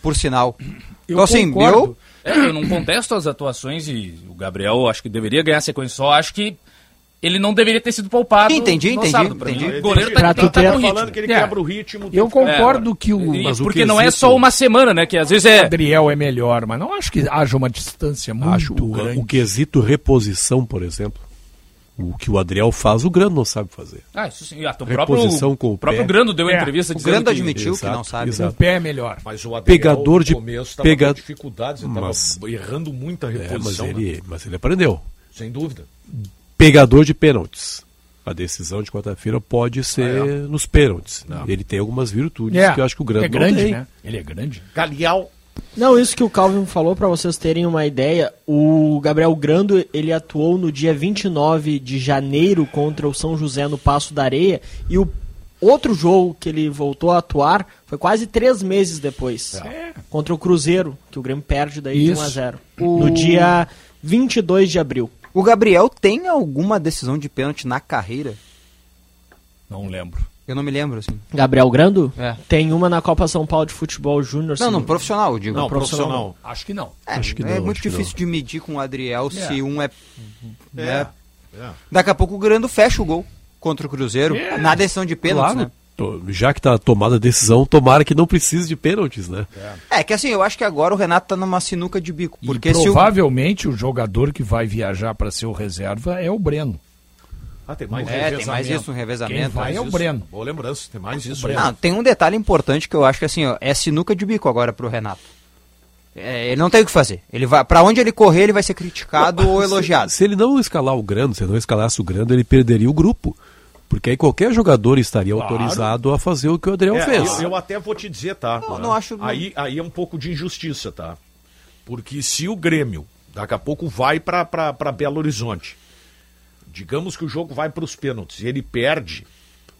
por sinal. Eu então, assim, concordo. É, eu não contesto as atuações e o Gabriel acho que deveria ganhar sequência, só acho que ele não deveria ter sido poupado. Entendi, no entendi, sábado, entendi. mim. O goleiro Pra tá, tá, ritmo. falando que ele É. quebra o ritmo. Eu concordo É, que o Mas o porque não é só uma semana, né? Que às vezes é. Adriel é melhor, mas não acho que haja uma distância muito Acho o, grande. o quesito reposição, por exemplo. O que o Adriel faz, o Grando não sabe fazer. Ah, isso sim. Ah, o próprio, Reposição com o o próprio pé. Grando deu É, entrevista O dizendo Grando que- admitiu que Exato, não sabe. exato. O pé é melhor. Mas o Adriel, Pegador de- no começo pega- com dificuldades, ele Mas- errando muita É, mas, reposição, né? ele, mas ele aprendeu. sem dúvida. Pegador de pênaltis. A decisão de quarta-feira pode ser Ah, nos pênaltis. Ele tem algumas virtudes É, que eu acho que o Grando é grande, não tem. né? Ele é grande. Galeal, Não, isso que o Calvin falou, pra vocês terem uma ideia, o Gabriel Grando, ele atuou no dia 29 de janeiro contra o São José no Passo da Areia, e o outro jogo que ele voltou a atuar foi quase três meses depois, contra o Cruzeiro, que o Grêmio perde daí de Isso. 1 a 0 no dia 22 de abril. O Gabriel tem alguma decisão de pênalti na carreira? Não lembro. Eu não me lembro, assim. Gabriel Grando? É. Tem uma na Copa São Paulo de Futebol Júnior. Não, se não, profissional, eu digo. Não, profissional. profissional. Acho que não. É, Acho que é não, muito acho que difícil de medir com o Adriel se É. um é. É. né? é. Daqui a pouco o Grando fecha o gol contra o Cruzeiro É. na decisão de pênaltis, Claro, né? já que tá tomada a decisão, tomara que não precise de pênaltis, né? É que assim, eu acho que agora o Renato tá numa sinuca de bico. E Porque se o. provavelmente o... jogador que vai viajar para ser o reserva é o Breno. Ah, tem mais É, tem mais isso, um revezamento. Quem vai mais é o isso. Breno. Boa lembrança, tem mais isso. Não, tem um detalhe importante que eu acho que assim, ó, é sinuca de bico agora pro Renato. É, ele não tem o que fazer. Ele vai, para onde ele correr, ele vai ser criticado ou elogiado. Se ele não escalar o Grando, se ele não escalasse o Grando, ele perderia o grupo. Porque aí qualquer jogador estaria Claro. autorizado a fazer o que o Adriel É, fez. eu, eu até vou te dizer, tá? Não, não acho- Aí, aí é um pouco de injustiça, tá? Porque se o Grêmio daqui a pouco vai pra pra- pra Belo Horizonte, digamos que o jogo vai pros pênaltis e ele perde,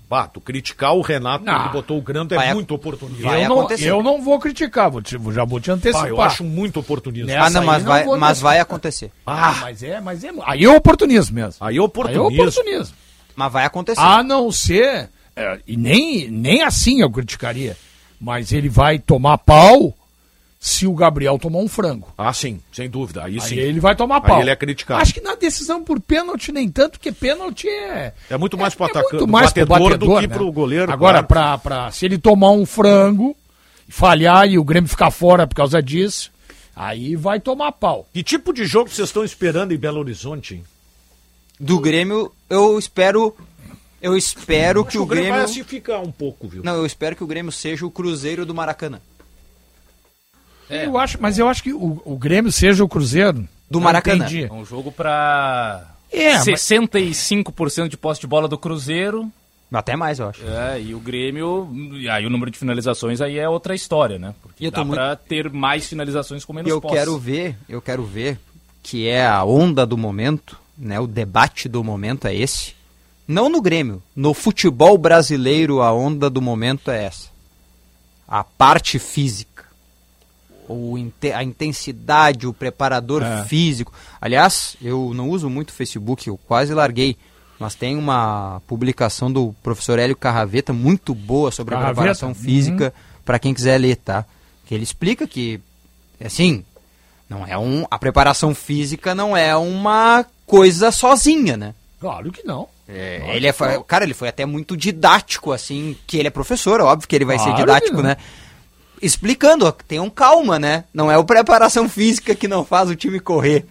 bah, tu criticar o Renato Não. que botou o Grando é muito oportunismo. vai eu, não, acontecer. eu não vou criticar, vou te- já vou te antecipar. Eu acho muito oportunismo. Ah, não, mas não vai, vou mas vai acontecer. Ah, Ah, mas é, mas é. Aí é oportunismo mesmo. aí é Aí é oportunismo. oportunismo. Mas vai acontecer. A não ser. é, e nem, nem assim eu criticaria. Mas ele vai tomar pau se o Gabriel tomar um frango. Ah, sim, sem dúvida. Aí Aí sim. ele vai tomar Aí pau. ele é criticado. Acho que na decisão por pênalti nem tanto, porque pênalti é. É muito mais pro é atacante, muito pro mais pro batedor do batedor, que né? pro goleiro, Agora, claro. pra, pra, se ele tomar um frango, falhar e o Grêmio ficar fora por causa disso, aí vai tomar pau. Que tipo de jogo vocês estão esperando em Belo Horizonte? hein? Do Grêmio, eu espero. Eu espero que o vai Grêmio. assim ficar um pouco, viu? Não, eu espero que o Grêmio seja o Cruzeiro do Maracanã. É. Eu acho, mas eu acho que o, o Grêmio seja o Cruzeiro. Do Maracanã. entendi. É um jogo pra É, mas- 65% de posse de bola do Cruzeiro. Até mais, eu acho. É, e o Grêmio, e aí o número de finalizações aí é outra história, né? Porque E eu tô dá muito- pra ter mais finalizações com menos eu posse. quero ver, eu quero ver que é a onda do momento, né? O debate do momento é esse. Não no Grêmio, no futebol brasileiro a onda do momento é essa. A parte física. O a intensidade, o preparador É. físico. Aliás, eu não uso muito o Facebook, eu quase larguei. Mas tem uma publicação do professor Hélio Carraveta muito boa sobre a Carraveta? preparação física para quem quiser ler, tá? Que ele explica que, assim, não é um, a preparação física não é uma coisa sozinha, né? Claro que não. É, ele é, cara, ele foi até muito didático, assim, que ele é professor, óbvio que ele vai ser Claro didático, que não. né? Explicando, ó, tenham calma, né? Não é o preparação física que não faz o time correr,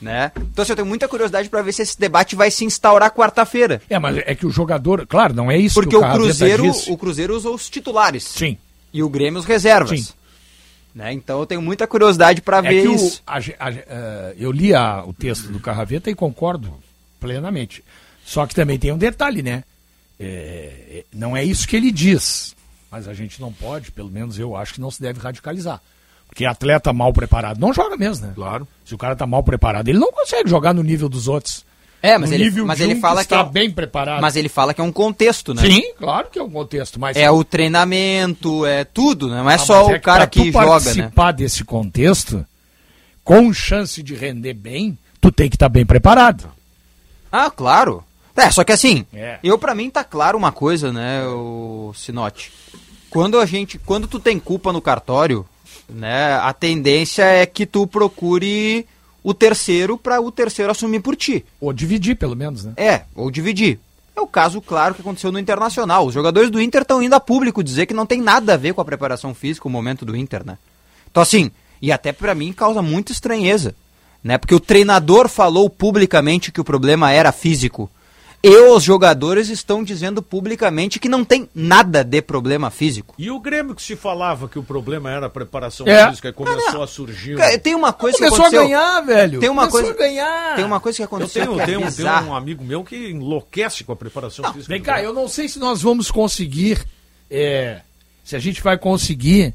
né? Então, assim, eu tenho muita curiosidade para ver se esse debate vai se instaurar quarta-feira. É, mas é que o jogador, claro, não é isso Porque que o Carraveta Cruzeiro, o Cruzeiro usou os titulares Sim. e o Grêmio os reservas. Sim. Né? Então eu tenho muita curiosidade para É ver que o, isso. a a eh, eu li a- o texto do Carraveta e concordo plenamente. Só que também tem um detalhe, né? É, é, não é isso que ele diz. Mas a gente não pode, pelo menos eu acho que não se deve radicalizar. Porque atleta mal preparado não joga mesmo, né? Claro. Se o cara tá mal preparado, ele não consegue jogar no nível dos outros. É, mas no ele, nível mas de ele um fala que, está é, um- bem preparado. mas ele fala que é um contexto, né? Sim, claro que é um contexto, mas É o treinamento, é tudo, né? não é Ah, só o cara pra tu que joga, né? participar desse contexto, com chance de render bem, tu tem que estar bem preparado. Ah, claro. É, só que assim, É. eu para mim tá claro uma coisa, né, o Sinote. Quando a gente, quando tu tem culpa no cartório, né, a tendência é que tu procure o terceiro para o terceiro assumir por ti. Ou dividir, pelo menos, né? É, ou dividir. É o caso claro que aconteceu no Internacional. Os jogadores do Inter estão indo a público dizer que não tem nada a ver com a preparação física, o momento do Inter, né? Então assim, e até pra mim causa muita estranheza, né? Porque o treinador falou publicamente que o problema era físico. E os jogadores estão dizendo publicamente que não tem nada de problema físico. E o Grêmio que se falava que o problema era a preparação É. física e começou a surgir. um- Cara, Tem uma coisa que Começou a aconteceu. ganhar, velho. Tem uma Começou coisa- a ganhar. Tem uma coisa que Eu aconteceu tenho, que é tenho, um amigo meu que enlouquece com a preparação física. Vem cá, Grêmio. eu não sei se nós vamos conseguir. é, se a gente vai conseguir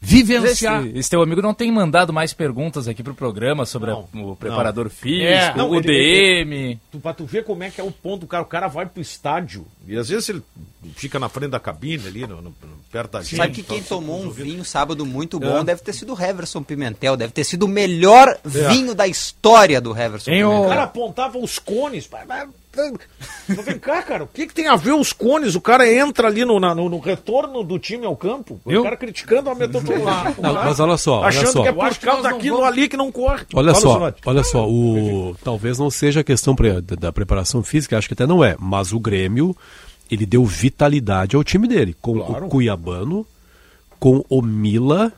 vivenciar. Esse, esse teu amigo não tem mandado mais perguntas aqui pro programa sobre a- Não, o preparador físico, É. Não, o ele- DM. Tu, pra tu ver como é que é o ponto do cara, o cara vai pro estádio e às vezes ele fica na frente da cabine ali, no, no- perto da gente. Sabe que quem tomou um vinho sábado muito bom É. deve ter sido o Heverson Pimentel, deve ter sido o melhor vinho da história do Heverson Tem o- O Pimentel. cara apontava os cones. Vem cá, cara, o que, que tem a ver os cones? O cara entra ali no, na- no, no retorno do time ao campo, o Eu- cara criticando a metodologia. Não, mas olha só, olha achando só. que é por causa daquilo vamos- ali que não corre. Olha Fala, só, olha só, o talvez não seja a questão pre- da, preparação física, acho que até não é, mas o Grêmio ele deu vitalidade ao time dele, com Claro. o Cuiabano, com o Mila,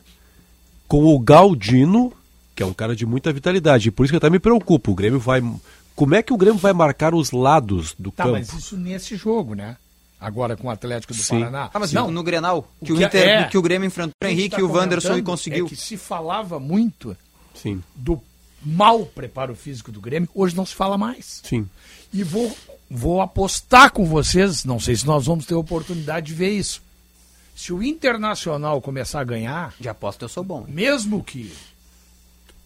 com o Galdino, que é um cara de muita vitalidade, e por isso que eu até me preocupo, o Grêmio vai como é que o Grêmio vai marcar os lados do Tá, campo? mas isso nesse jogo, né? Agora com o Atlético do Sim. Paraná. Ah, mas não, no Grenal, que o, que Inter, é- que o Grêmio enfrentou o Henrique tá e o Wanderson e comentando conseguiu. É que se falava muito Sim, do mau preparo físico do Grêmio, hoje não se fala mais. sim. E vou, vou apostar com vocês, não sei se nós vamos ter oportunidade de ver isso. Se o Internacional começar a ganhar, De aposta eu sou bom. mesmo que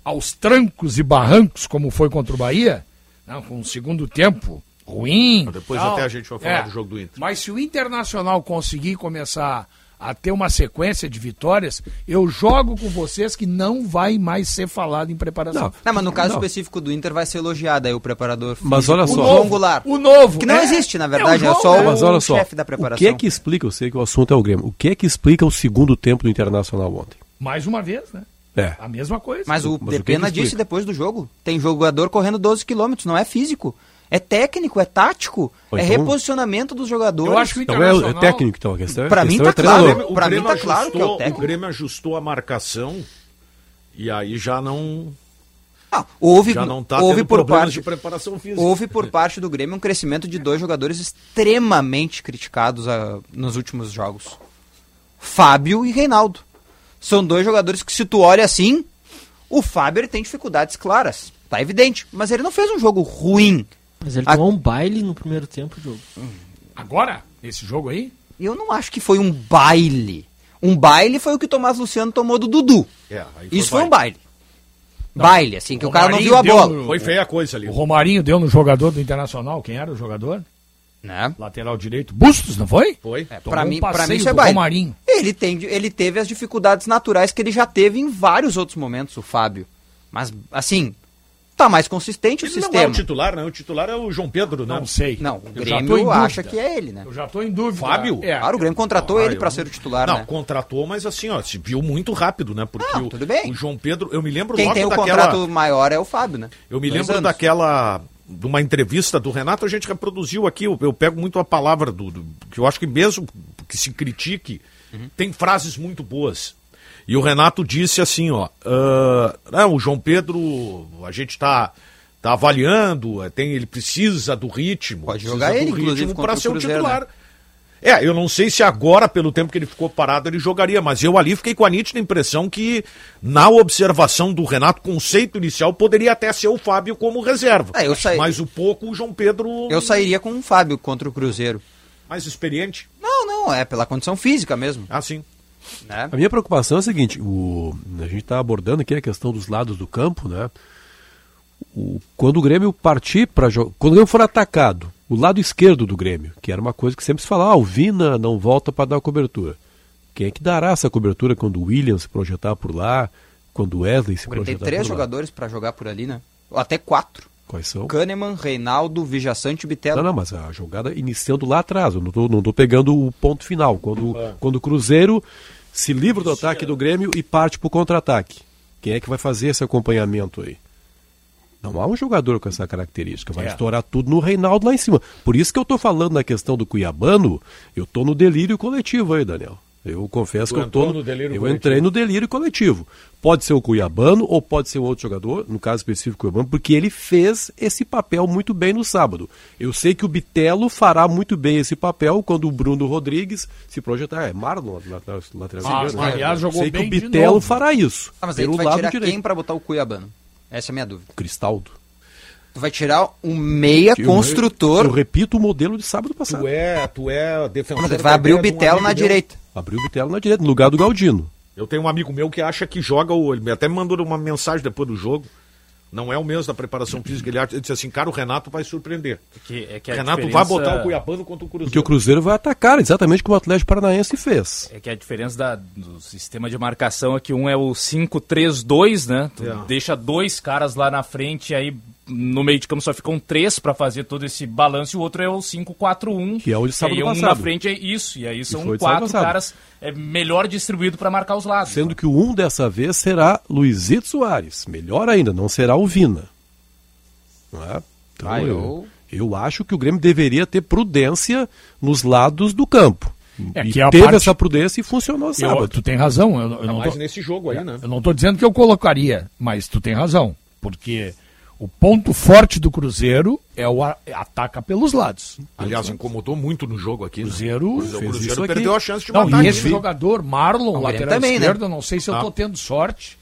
aos trancos e barrancos, como foi contra o Bahia, não, com um segundo tempo ruim. Depois tal, até a gente vai falar é, do jogo do Inter. Mas se o Internacional conseguir começar a ter uma sequência de vitórias, eu jogo com vocês que não vai mais ser falado em preparação. Não, Não, mas no caso Não. específico do Inter vai ser elogiado aí o preparador físico, Mas olha o só. João Goulart. O novo. Que não é- existe, na é o verdade, é, João, só né? Mas o olha só, chefe da o preparação. que é que explica, eu sei que o assunto é o Grêmio, o que é que explica o segundo tempo do Internacional ontem? Mais uma vez, né? É, A mesma coisa. Mas o Mas o que Depena que disse explica? depois do jogo. Tem jogador correndo 12 quilômetros, não é físico. É técnico, é tático, Ou é então- reposicionamento dos jogadores. Eu acho que o então é, é técnico então a questão. Pra a mim questão tá é claro. Pra mim tá claro que é o ajustou- técnico. O Grêmio ajustou a marcação e aí já não, Ah, houve já não tá houve tendo por problemas parte de preparação física. houve por parte do Grêmio um crescimento de dois jogadores extremamente criticados ah, nos últimos jogos. Fábio e Reinaldo. São dois jogadores que se tu olha assim, o Fábio ele tem dificuldades claras, tá evidente, mas ele não fez um jogo ruim. Mas ele A- tomou um baile no primeiro tempo, jogo. Agora, esse jogo aí, Eu não acho que foi um baile. Um baile foi o que o Tomás Luciano tomou do Dudu. É, aí foi Isso foi um baile. baile. Baile, assim, que o cara não viu a bola. no- Foi feia a coisa ali. o Romarinho deu no jogador do Internacional. Quem era o jogador? Né? Lateral direito. Bustos, não foi? Foi. É, um mim, passeio mim isso é. Romarinho. Ele, tem, ele teve as dificuldades naturais que ele já teve em vários outros momentos, o Fábio. Mas, assim, tá mais consistente o Ele não é sistema. o titular, né? O titular é o João Pedro, né? Não sei. Não, o Eu Grêmio acha que é ele, né? Eu já tô em dúvida. Fábio? É. Claro, o Grêmio contratou Ah, ele eu pra não- ser o titular, Não, né? contratou, mas assim, ó, se viu muito rápido, né? Porque Não, o, tudo bem. o João Pedro, eu me lembro Quem logo tem o daquela... contrato maior é o Fábio, né? Eu me Dois lembro anos. daquela. De uma entrevista do Renato, a gente reproduziu aqui. Eu, eu pego muito a palavra do, do- que eu acho que mesmo que se critique, Uhum. tem frases muito boas. E o Renato disse assim, ó, ah, não, o João Pedro, a gente tá, tá avaliando, eh, tem, ele precisa do ritmo. Pode jogar ele, inclusive, ritmo para o ser o Cruzeiro, titular. né? É, eu não sei se agora, pelo tempo que ele ficou parado, ele jogaria, mas eu ali fiquei com a nítida impressão que, na observação do Renato, conceito inicial poderia até ser o Fábio como reserva. É, eu saí- Mas o pouco, o João Pedro, Eu sairia com o Fábio contra o Cruzeiro. mais experiente. Não, não, é pela condição física mesmo. Assim. Né? A minha preocupação é a seguinte: o, a gente está abordando aqui a questão dos lados do campo, né? O- quando o Grêmio partir para jogar. Quando o Grêmio for atacado, o lado esquerdo do Grêmio, que era uma coisa que sempre se falava, ah, o Vina não volta para dar cobertura. Quem é que dará essa cobertura quando o William se projetar por lá, quando o Wesley se tem projetar três por lá? jogadores pra jogar por ali, né? Ou até quatro. Quais são? Kahneman, Reinaldo, Vijaçante e Bitelo. Não, não, mas a jogada iniciando lá atrás, eu não tô, não tô pegando o ponto final. Quando, quando o Cruzeiro se livra do ataque do Grêmio e parte para o contra-ataque. Quem é que vai fazer esse acompanhamento aí? Não há um jogador com essa característica. Vai É. estourar tudo no Reinaldo lá em cima. Por isso que eu estou falando na questão do Cuiabano, eu estou no delírio coletivo aí, Daniel. Eu confesso Tu que eu tô no delírio eu coletivo. entrei no delírio coletivo. Pode ser o Cuiabano ou pode ser um outro jogador, no caso específico o Cuiabano, porque ele fez esse papel muito bem no sábado. Eu sei que o Bitelo fará muito bem esse papel quando o Bruno Rodrigues se projetar. É Marlon, lateral, lateral Ah, esquerdo, né? jogou sei bem que o Bitelo fará isso. Ah, mas aí pelo tu vai tirar direito. quem pra botar o Cuiabano? Essa é a minha dúvida. Cristaldo. Tu vai tirar um meia Eu- construtor. Eu, repito o modelo de sábado passado. Tu é, tu é defensor. Mas tu da vai abrir o um Bitelo amigo na meu. direita. Abriu o Bitelo na direita, no lugar do Galdino. Eu tenho um amigo meu que acha que joga o. Ele até me mandou uma mensagem depois do jogo. Não é o mesmo da preparação física. Ele, ele disse assim, cara, o Renato vai surpreender. Que, é que O a Renato diferença- vai botar o Cuiabano contra o Cruzeiro. Porque o Cruzeiro vai atacar, exatamente como o Atlético Paranaense fez. É que a diferença da- do sistema de marcação é que um é o 5-3-2, né? Tu É. deixa dois caras lá na frente, aí no meio de campo só ficam três para fazer todo esse balanço e o outro é o 5-4-1. Que é o de sábado e aí um passado. na frente é isso. E aí são quatro caras é, melhor distribuído para marcar os lados. Sendo que o um dessa vez será Luizito Soares. Melhor ainda, não será o Vina. Não é? Então, Ah, eu, eu- eu acho que o Grêmio deveria ter prudência nos lados do campo. É e que a teve parte- essa prudência e funcionou Eu- sábado. tu tem razão. Eu, eu não mais tô, nesse jogo aí, né? eu não tô dizendo que eu colocaria, mas tu tem razão. Porque o ponto forte do Cruzeiro é o a- ataca pelos lados. Aliás, incomodou muito no jogo aqui. O né? Cruzeiro O fez Cruzeiro isso aqui. perdeu a chance de Não, matar e aqui. esse jogador, Marlon, lateral também, né? esquerdo, eu não sei se eu Ah. tô tendo sorte.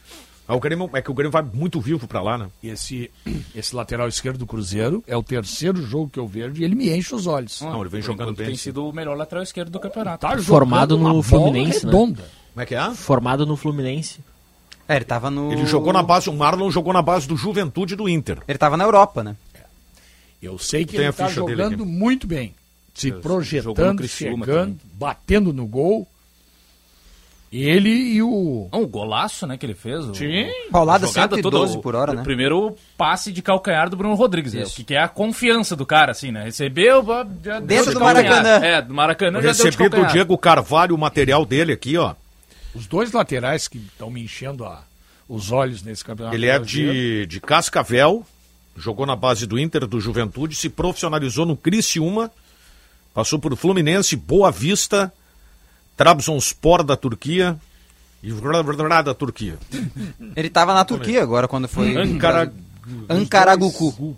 Ah, o Grêmio, é que o Grêmio vai muito vivo pra lá, né? Esse, esse lateral esquerdo do Cruzeiro é o terceiro jogo que eu vejo e ele me enche os olhos. Não, ele vem jogando bem. Tem sido o melhor lateral esquerdo do campeonato. Tá Formado no Fluminense, né? redonda. Como é que é? Formado no Fluminense. É, ele tava no. Ele jogou na base, o Marlon jogou na base do Juventude do Inter. Ele tava na Europa, né? Eu sei que Tem ele a tá ficha dele jogando muito bem. Se jogou no projetando, chegando, batendo no gol. Ele e o. O golaço, né, que ele fez. o- Sim. Paulada a jogada 112 toda, por hora, o né? Primeiro passe de calcanhar do Bruno Rodrigues, né? Que, que é a confiança do cara, assim, né? Recebeu, já deu Dentro de do calcanhar. Maracanã. É, do Maracanã Eu já deu de recebi do. Diego Carvalho o material dele aqui, ó. Os dois laterais que estão me enchendo a- os olhos nesse campeonato. Ele é de, de Cascavel, jogou na base do Inter do Juventude, se profissionalizou no Criciúma, passou por Fluminense, Boa Vista, Trabzonspor da Turquia e da Turquia. Ele tava na Turquia agora quando foi. Ankara... Ankaragucu.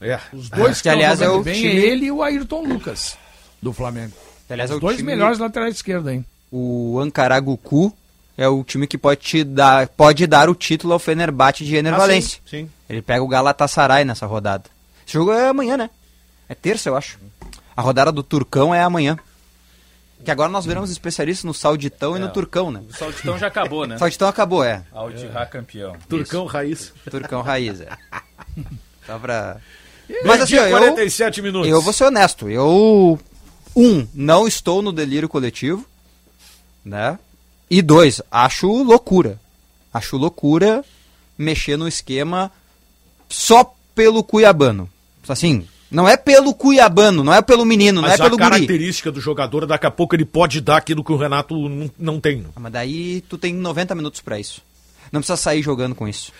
É. Os dois Que, que, aliás, é o bem time- é ele e o Ayrton Lucas, do Flamengo. Aliás, é Os o dois time- melhores laterais esquerdos, hein? O Ankaragucu é o time que pode, te dar, pode dar o título ao Fenerbahçe de Ener Ah, sim, sim. Ele pega o Galatasaray nessa rodada. Esse jogo é amanhã, né? É terça, eu acho. A rodada do Turcão é amanhã. Que agora nós viramos especialistas no Sauditão e no Turcão, né? O Sauditão já acabou, né? Sauditão acabou, é. Aldirá campeão. Turcão Raiz. Turcão raiz, é. Só pra... Mas assim, ó, Meio-dia, eu, 47 minutos. eu vou ser honesto. Eu, um, não estou no delírio coletivo, né? E dois, acho loucura. Acho loucura mexer no esquema só pelo Cuiabano. Assim, não é pelo Cuiabano, não é pelo menino, não Mas é pelo a guri. característica do jogador, daqui a pouco ele pode dar aquilo que o Renato não, não tem. Ah, Mas daí tu tem 90 minutos pra isso. Não precisa sair jogando com isso.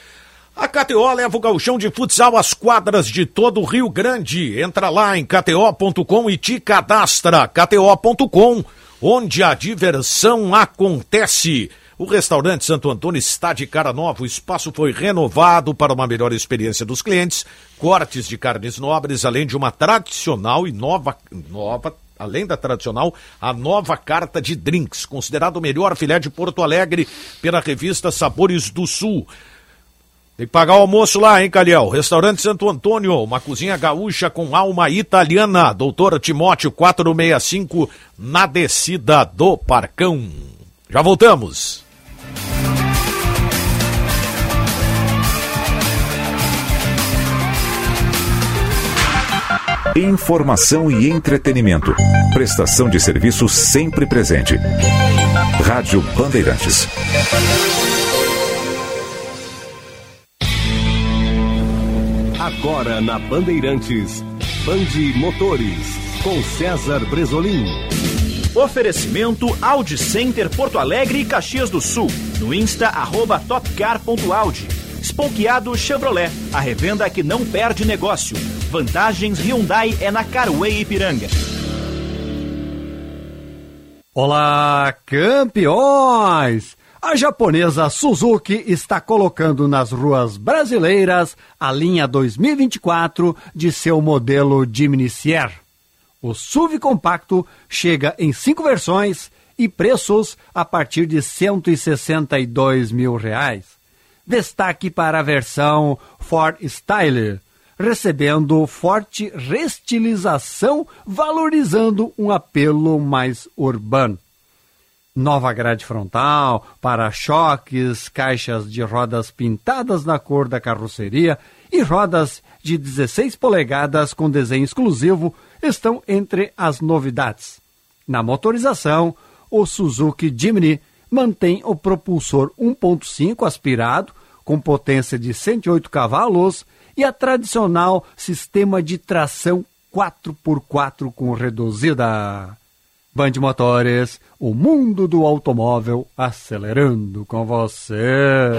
A KTO leva o gauchão de futsal às quadras de todo o Rio Grande. Entra lá em kto.com e te cadastra. kto.com, onde a diversão acontece. O restaurante Santo Antônio está de cara nova. O espaço foi renovado para uma melhor experiência dos clientes. Cortes de carnes nobres, além de uma tradicional e nova, nova além da tradicional, a nova carta de drinks, considerado o melhor filé de Porto Alegre pela revista Sabores do Sul. Tem que pagar o almoço lá, hein, Calhau? Restaurante Santo Antônio, uma cozinha gaúcha com alma italiana. Doutor Timóteo 465, na descida do Parcão. Já voltamos. Informação e entretenimento. Prestação de serviço sempre presente. Rádio Bandeirantes. Agora na Bandeirantes, Bande Motores, com César Bresolim. Oferecimento Audi Center Porto Alegre e Caxias do Sul. No Insta, arroba topcar.audi. Esponqueado Chevrolet, a revenda que não perde negócio. Vantagens Hyundai é na Carway Ipiranga. Olá, campeões! A japonesa Suzuki está colocando nas ruas brasileiras a linha 2024 de seu modelo Jimny Sierra. O SUV compacto chega em cinco versões e preços a partir de 162 mil reais. Destaque para a versão Ford Styler, recebendo forte restilização, valorizando um apelo mais urbano. Nova grade frontal, para-choques, caixas de rodas pintadas na cor da carroceria e rodas de 16 polegadas com desenho exclusivo estão entre as novidades. Na motorização, o Suzuki Jimny mantém o propulsor 1.5 aspirado com potência de 108 cavalos e a tradicional sistema de tração 4x4 com reduzida. Band Motores, o mundo do automóvel acelerando com você.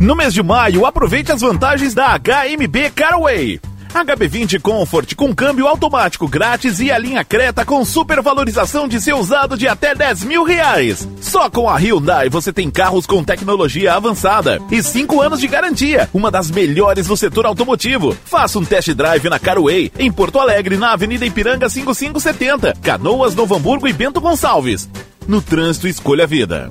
No mês de maio, aproveite as vantagens da HMB Caraway. HB20 Comfort com câmbio automático grátis e a linha Creta com supervalorização de seu usado de até 10 mil reais. Só com a Hyundai você tem carros com tecnologia avançada e 5 anos de garantia, uma das melhores do setor automotivo. Faça um test drive na Caraway, em Porto Alegre, na Avenida Ipiranga 5570, Canoas, Novo Hamburgo e Bento Gonçalves. No trânsito, escolha a vida.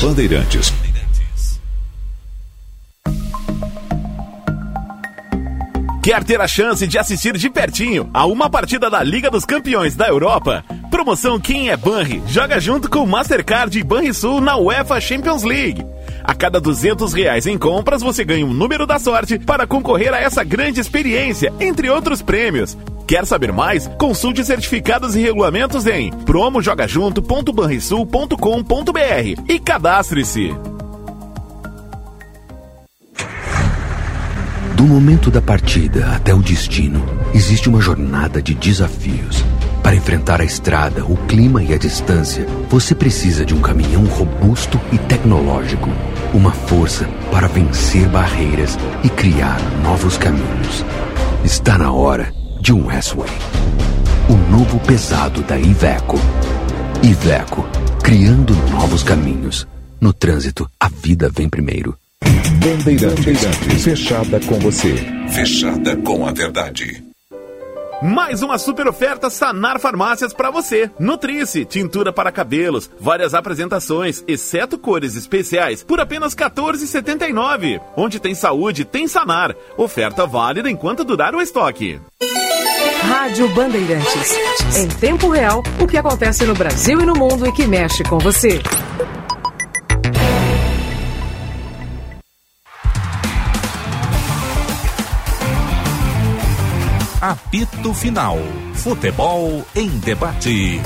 Bandeirantes. Quer ter a chance de assistir de pertinho a uma partida da Liga dos Campeões da Europa? Promoção Quem é Banri joga junto com o Mastercard e Banrisul na UEFA Champions League. A cada 200 reais em compras, você ganha um número da sorte para concorrer a essa grande experiência, entre outros prêmios. Quer saber mais? Consulte certificados e regulamentos em promojogajunto.banrisul.com.br e cadastre-se. Do momento da partida até o destino, existe uma jornada de desafios. Para enfrentar a estrada, o clima e a distância, você precisa de um caminhão robusto e tecnológico. Uma força para vencer barreiras e criar novos caminhos. Está na hora de um S-Way. O novo pesado da Iveco. Iveco, criando novos caminhos. No trânsito, a vida vem primeiro. Bandeirantes. Fechada com você. Fechada com a verdade. Mais uma super oferta Sanar Farmácias para você. Nutrice, tintura para cabelos, várias apresentações, exceto cores especiais, por apenas R$ 14,79. Onde tem saúde, tem Sanar. Oferta válida enquanto durar o estoque. Rádio Bandeirantes. Em tempo real, o que acontece no Brasil e no mundo e que mexe com você. Apito Final. Futebol em debate.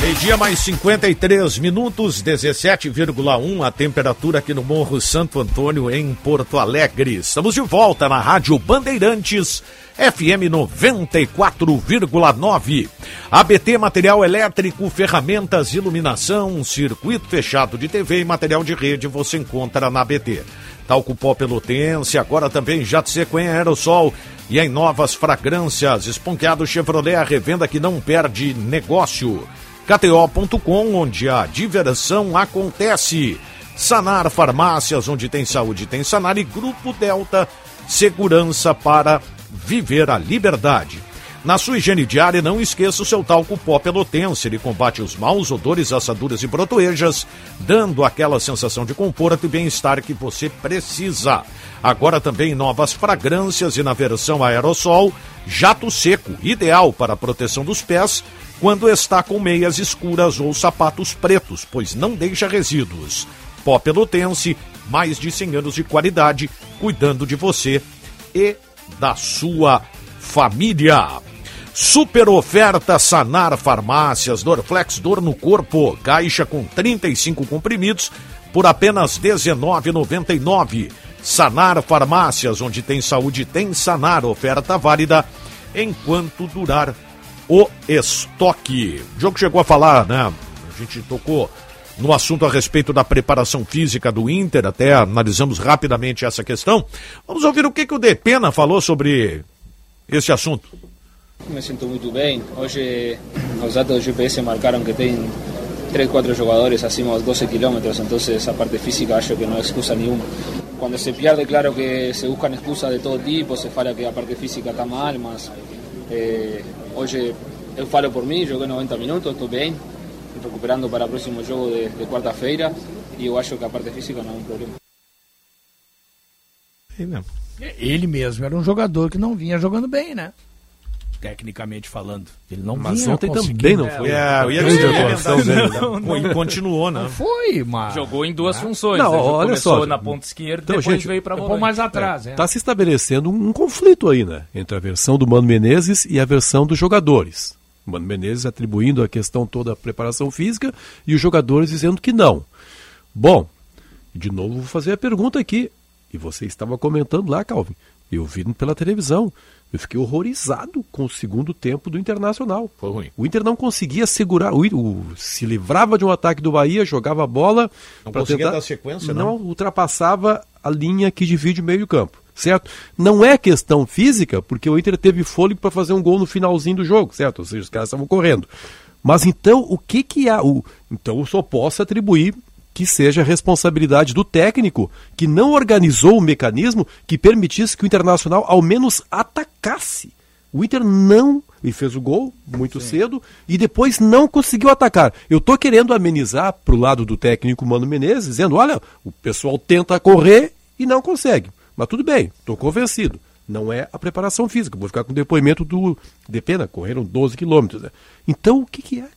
Meio-dia mais 53 minutos, 17,1 a temperatura aqui no Morro Santo Antônio, em Porto Alegre. Estamos de volta na Rádio Bandeirantes, FM 94,9. ABT Material Elétrico, Ferramentas, Iluminação, Circuito Fechado de TV e Material de Rede você encontra na ABT. Talco Pó Pelotense, agora também Jato em Aerosol e em novas fragrâncias. Esponqueado Chevrolet, a revenda que não perde negócio. KTO.com, onde a diversão acontece. Sanar Farmácias, onde tem saúde, tem Sanar. E Grupo Delta, segurança para viver a liberdade. Na sua higiene diária, não esqueça o seu talco pó pelotense. Ele combate os maus odores, assaduras e brotoejas, dando aquela sensação de conforto e bem-estar que você precisa. Agora também novas fragrâncias e na versão aerossol, jato seco, ideal para a proteção dos pés quando está com meias escuras ou sapatos pretos, pois não deixa resíduos. Pó Pelotense, mais de 100 anos de qualidade, cuidando de você e da sua família. Super oferta Sanar Farmácias, Dorflex Dor no Corpo, caixa com 35 comprimidos por apenas R$ 19,99. Sanar Farmácias, onde tem saúde, tem Sanar, oferta válida enquanto durar o estoque. O jogo chegou a falar, né? A gente tocou no assunto a respeito da preparação física do Inter, até analisamos rapidamente essa questão. Vamos ouvir o que, que o Depena falou sobre esse assunto. Me sinto muito bem. Hoje os dados do GPS marcaram que tem 3, 4 jugadores hacemos 12 kilómetros, entonces esa parte física yo que no es excusa ninguna. Cuando se pierde, claro que se buscan excusas de todo tipo, se fala que la parte física está mal, más eh, eu falo por mim, joguei 90 minutos, estou bem, recuperando para o próximo jogo de, de quarta-feira e eu acho que a parte física não é um problema. Ele mesmo era um jogador que não vinha jogando bem, né? Tecnicamente falando. Ele não Mas vinha ontem também não foi. É, eu ia Grande dizer, atuação não, dele, não, né? não, E continuou, né? Não foi, mas... Jogou em duas funções. Não, né? olha Começou só. na ponta esquerda, Então, depois gente, veio para Um volante. pouco mais atrás, é. Está se estabelecendo um, um conflito aí, né? Entre a versão do Mano Menezes e a versão dos jogadores. Mano Menezes atribuindo a questão toda à preparação física e os jogadores dizendo que não. Bom, de novo vou fazer a pergunta aqui. E você estava comentando lá, Calvin. Eu vi pela televisão. Eu fiquei horrorizado com o segundo tempo do Internacional. Foi ruim. O Inter não conseguia segurar. O, o- se livrava de um ataque do Bahia, jogava a bola. Não conseguia tentar- dar sequência, não não? ultrapassava a linha que divide o meio-campo, certo? Não é questão física, porque o Inter teve fôlego para fazer um gol no finalzinho do jogo, certo? Ou seja, os caras estavam correndo. Mas então, o que que há? O, então eu só posso atribuir que seja responsabilidade do técnico que não organizou o mecanismo que permitisse que o Internacional ao menos atacasse. O Inter não. E fez o gol muito cedo e depois não conseguiu atacar. Eu tô querendo amenizar pro lado do técnico Mano Menezes, dizendo: olha, o pessoal tenta correr e não consegue. Mas tudo bem, tô convencido. Não é a preparação física. Vou ficar com o depoimento do de pena, correram 12 quilômetros. Né? Então, o que, que é?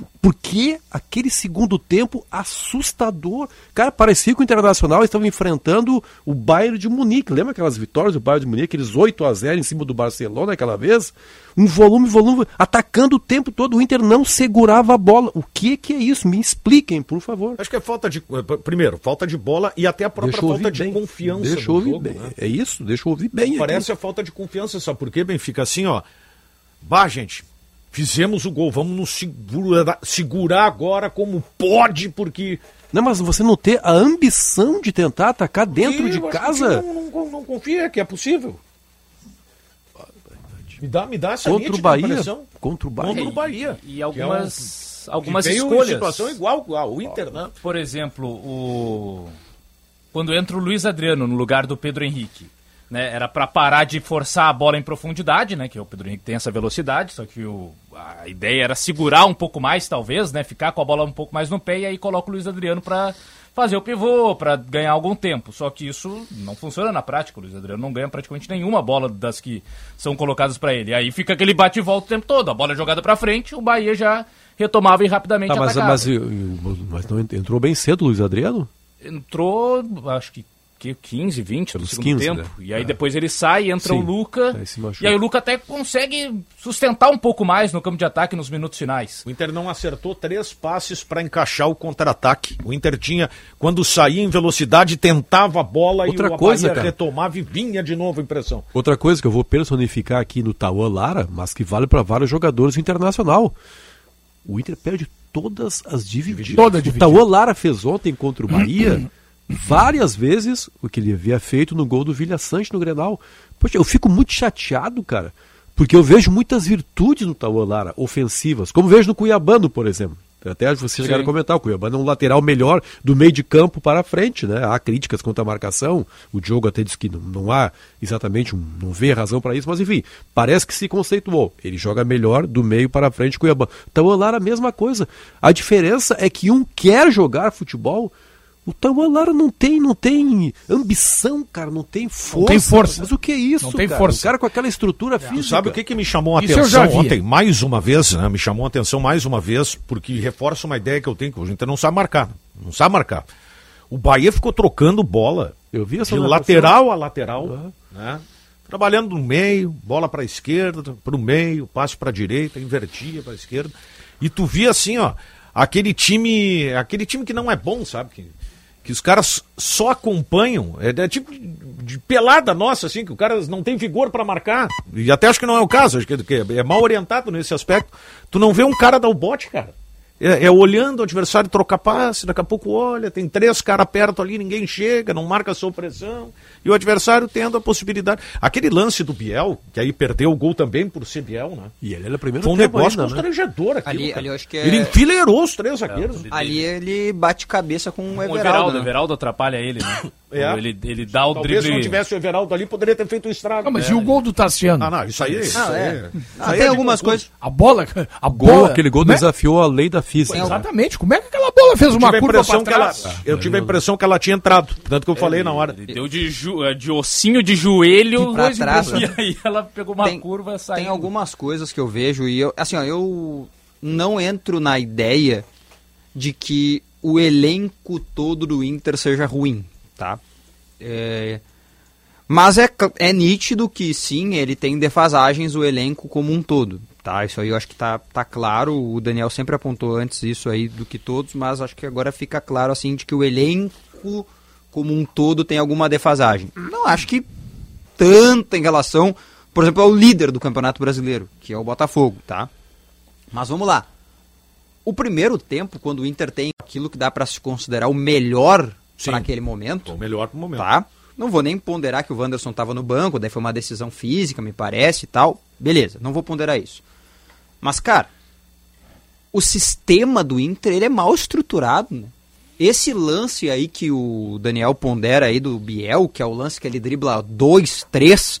Cara? Por que aquele segundo tempo assustador? Cara, parecia que o Internacional estava enfrentando o Bayern de Munique. Lembra aquelas vitórias do Bayern de Munique, aqueles 8 a 0 em cima do Barcelona aquela vez? Um volume, volume, atacando o tempo todo. O Inter não segurava a bola. O que, que é isso? Me expliquem, por favor. Acho que é falta de. Primeiro, falta de bola e até a própria falta de bem. confiança. Deixa eu ouvir jogo, bem. né? É isso? Deixa eu ouvir bem. Parece aqui. a falta de confiança, sabe por quê, Benfica? Assim, ó. Bah, gente, fizemos o gol, vamos nos segurar, segurar agora como pode, porque. Não, mas você não ter a ambição de tentar atacar dentro de casa? Não, não, não confia que é possível. Me dá, me dá essa Contra o Bahia? impressão. Contra o Bahia? Contra o Bahia. E é algumas, um- algumas que veio em escolhas. situação igual ao Inter, né? Por exemplo, o quando entra o Luiz Adriano no lugar do Pedro Henrique, né? Era para parar de forçar a bola em profundidade, né? Que o Pedro Henrique tem essa velocidade, só que o, a ideia era segurar um pouco mais, talvez, né? Ficar com a bola um pouco mais no pé e aí coloca o Luiz Adriano para fazer o pivô, para ganhar algum tempo. Só que isso não funciona na prática. O Luiz Adriano não ganha praticamente nenhuma bola das que são colocadas para ele. Aí fica aquele bate e volta o tempo todo. A bola é jogada para frente, o Bahia já retomava e rapidamente Tá, mas, atacava. mas, mas não ent- entrou bem cedo o Luiz Adriano? entrou, acho que, que 15, 20 do segundo 15, tempo. né? E aí É. depois ele sai, entra Sim. o Luca. Aí. E aí o Luca até consegue sustentar um pouco mais no campo de ataque nos minutos finais. O Inter não acertou três passes para encaixar o contra-ataque. O Inter tinha, quando saía em velocidade, tentava a bola Outra e o coisa, Bahia cara. retomava e vinha de novo a impressão. Outra coisa que eu vou personificar aqui no Tauan Lara, mas que vale para vários jogadores internacional. O Inter perde todas as divididas. Toda o dividida. Tauan Lara fez ontem contra o Bahia várias vezes o que ele havia feito no gol do Vilha Sante no Grenal. Poxa, eu fico muito chateado, cara, porque eu vejo muitas virtudes no Tauan Lara, ofensivas, como vejo no Cuiabano, por exemplo. Até vocês chegaram a comentar, o Cuiabano é um lateral melhor do meio de campo para frente, né? Há críticas quanto à marcação, o Diogo até disse que não, não há exatamente, um, não vê razão para isso, mas enfim, parece que se conceituou. Ele joga melhor do meio para frente com o Cuiabano. Então, Lara a mesma coisa. A diferença é que um quer jogar futebol, o Tauan Lara não tem, não tem ambição, cara, não tem força. tem força. Mas o que é isso, Não tem cara? força. O cara com aquela estrutura Tu física. sabe o que, que me chamou a Isso atenção ontem, mais uma vez, né? Me chamou a atenção mais uma vez, porque reforça uma ideia que eu tenho, que o Inter não sabe marcar. Não sabe marcar. O Bahia ficou trocando bola Eu vi essa de lateral a lateral, Uhum. né? Trabalhando no meio, bola para esquerda, para o meio, passe para direita, invertia para esquerda. E tu via assim, ó, aquele time, aquele time que não é bom, sabe? Que, que os caras só acompanham, é, é tipo de, pelada nossa, assim, que o cara não tem vigor para marcar. E até acho que não é o caso, acho que, que é mal orientado nesse aspecto. Tu não vê um cara dar o bote, cara. É, é olhando o adversário trocar passe, daqui a pouco olha, tem três caras perto ali, ninguém chega, não marca a sua pressão. E o adversário tendo a possibilidade. Aquele lance do Biel, que aí perdeu o gol também por ser Biel, né? E ele era primeiro Foi um negócio ainda, né? constrangedor aquilo. Ali- ali acho que é- Ele enfileirou os três zagueiros. Ali ele bate cabeça com o O Everaldo. Everaldo, né? o Everaldo atrapalha ele, né? É. Ele, ele dá o Talvez se drible. não tivesse o Everaldo ali, poderia ter feito um estrago. Ah, mas e o gol do Tassiano? Ah, não, isso aí. Isso Ah, é. isso Ah, tem é algumas coisas. A bola, a Gol, bola, aquele gol é- desafiou a lei da física. Exatamente. Como é que aquela bola fez uma curva impressão pra que ela, trás? eu tive a impressão que ela tinha entrado, tanto que eu falei na hora. Ele deu de, ju- de ossinho de joelho Pra trás, e né? aí ela pegou uma Tem- curva saiu. Tem algumas coisas que eu vejo e eu, assim, ó, eu não entro na ideia de que o elenco todo do Inter seja ruim, tá? É, mas é, é nítido que sim, ele tem defasagens o elenco como um todo, tá? Isso aí eu acho que tá, tá claro, o Daniel sempre apontou antes isso aí do que todos, mas acho que agora fica claro assim de que o elenco como um todo tem alguma defasagem. Não acho que tanta em relação, por exemplo, ao líder do Campeonato Brasileiro, que é o Botafogo, tá? Mas vamos lá. O primeiro tempo, quando o Inter tem aquilo que dá para se considerar o melhor para aquele momento, O melhor pro momento. tá? Não vou nem ponderar que o Wanderson estava no banco, daí foi uma decisão física, me parece e tal. Beleza, não vou ponderar isso. Mas, cara, o sistema do Inter, ele é mal estruturado, né? Esse lance aí que o Daniel pondera aí do Biel, que é o lance que ele dribla dois, três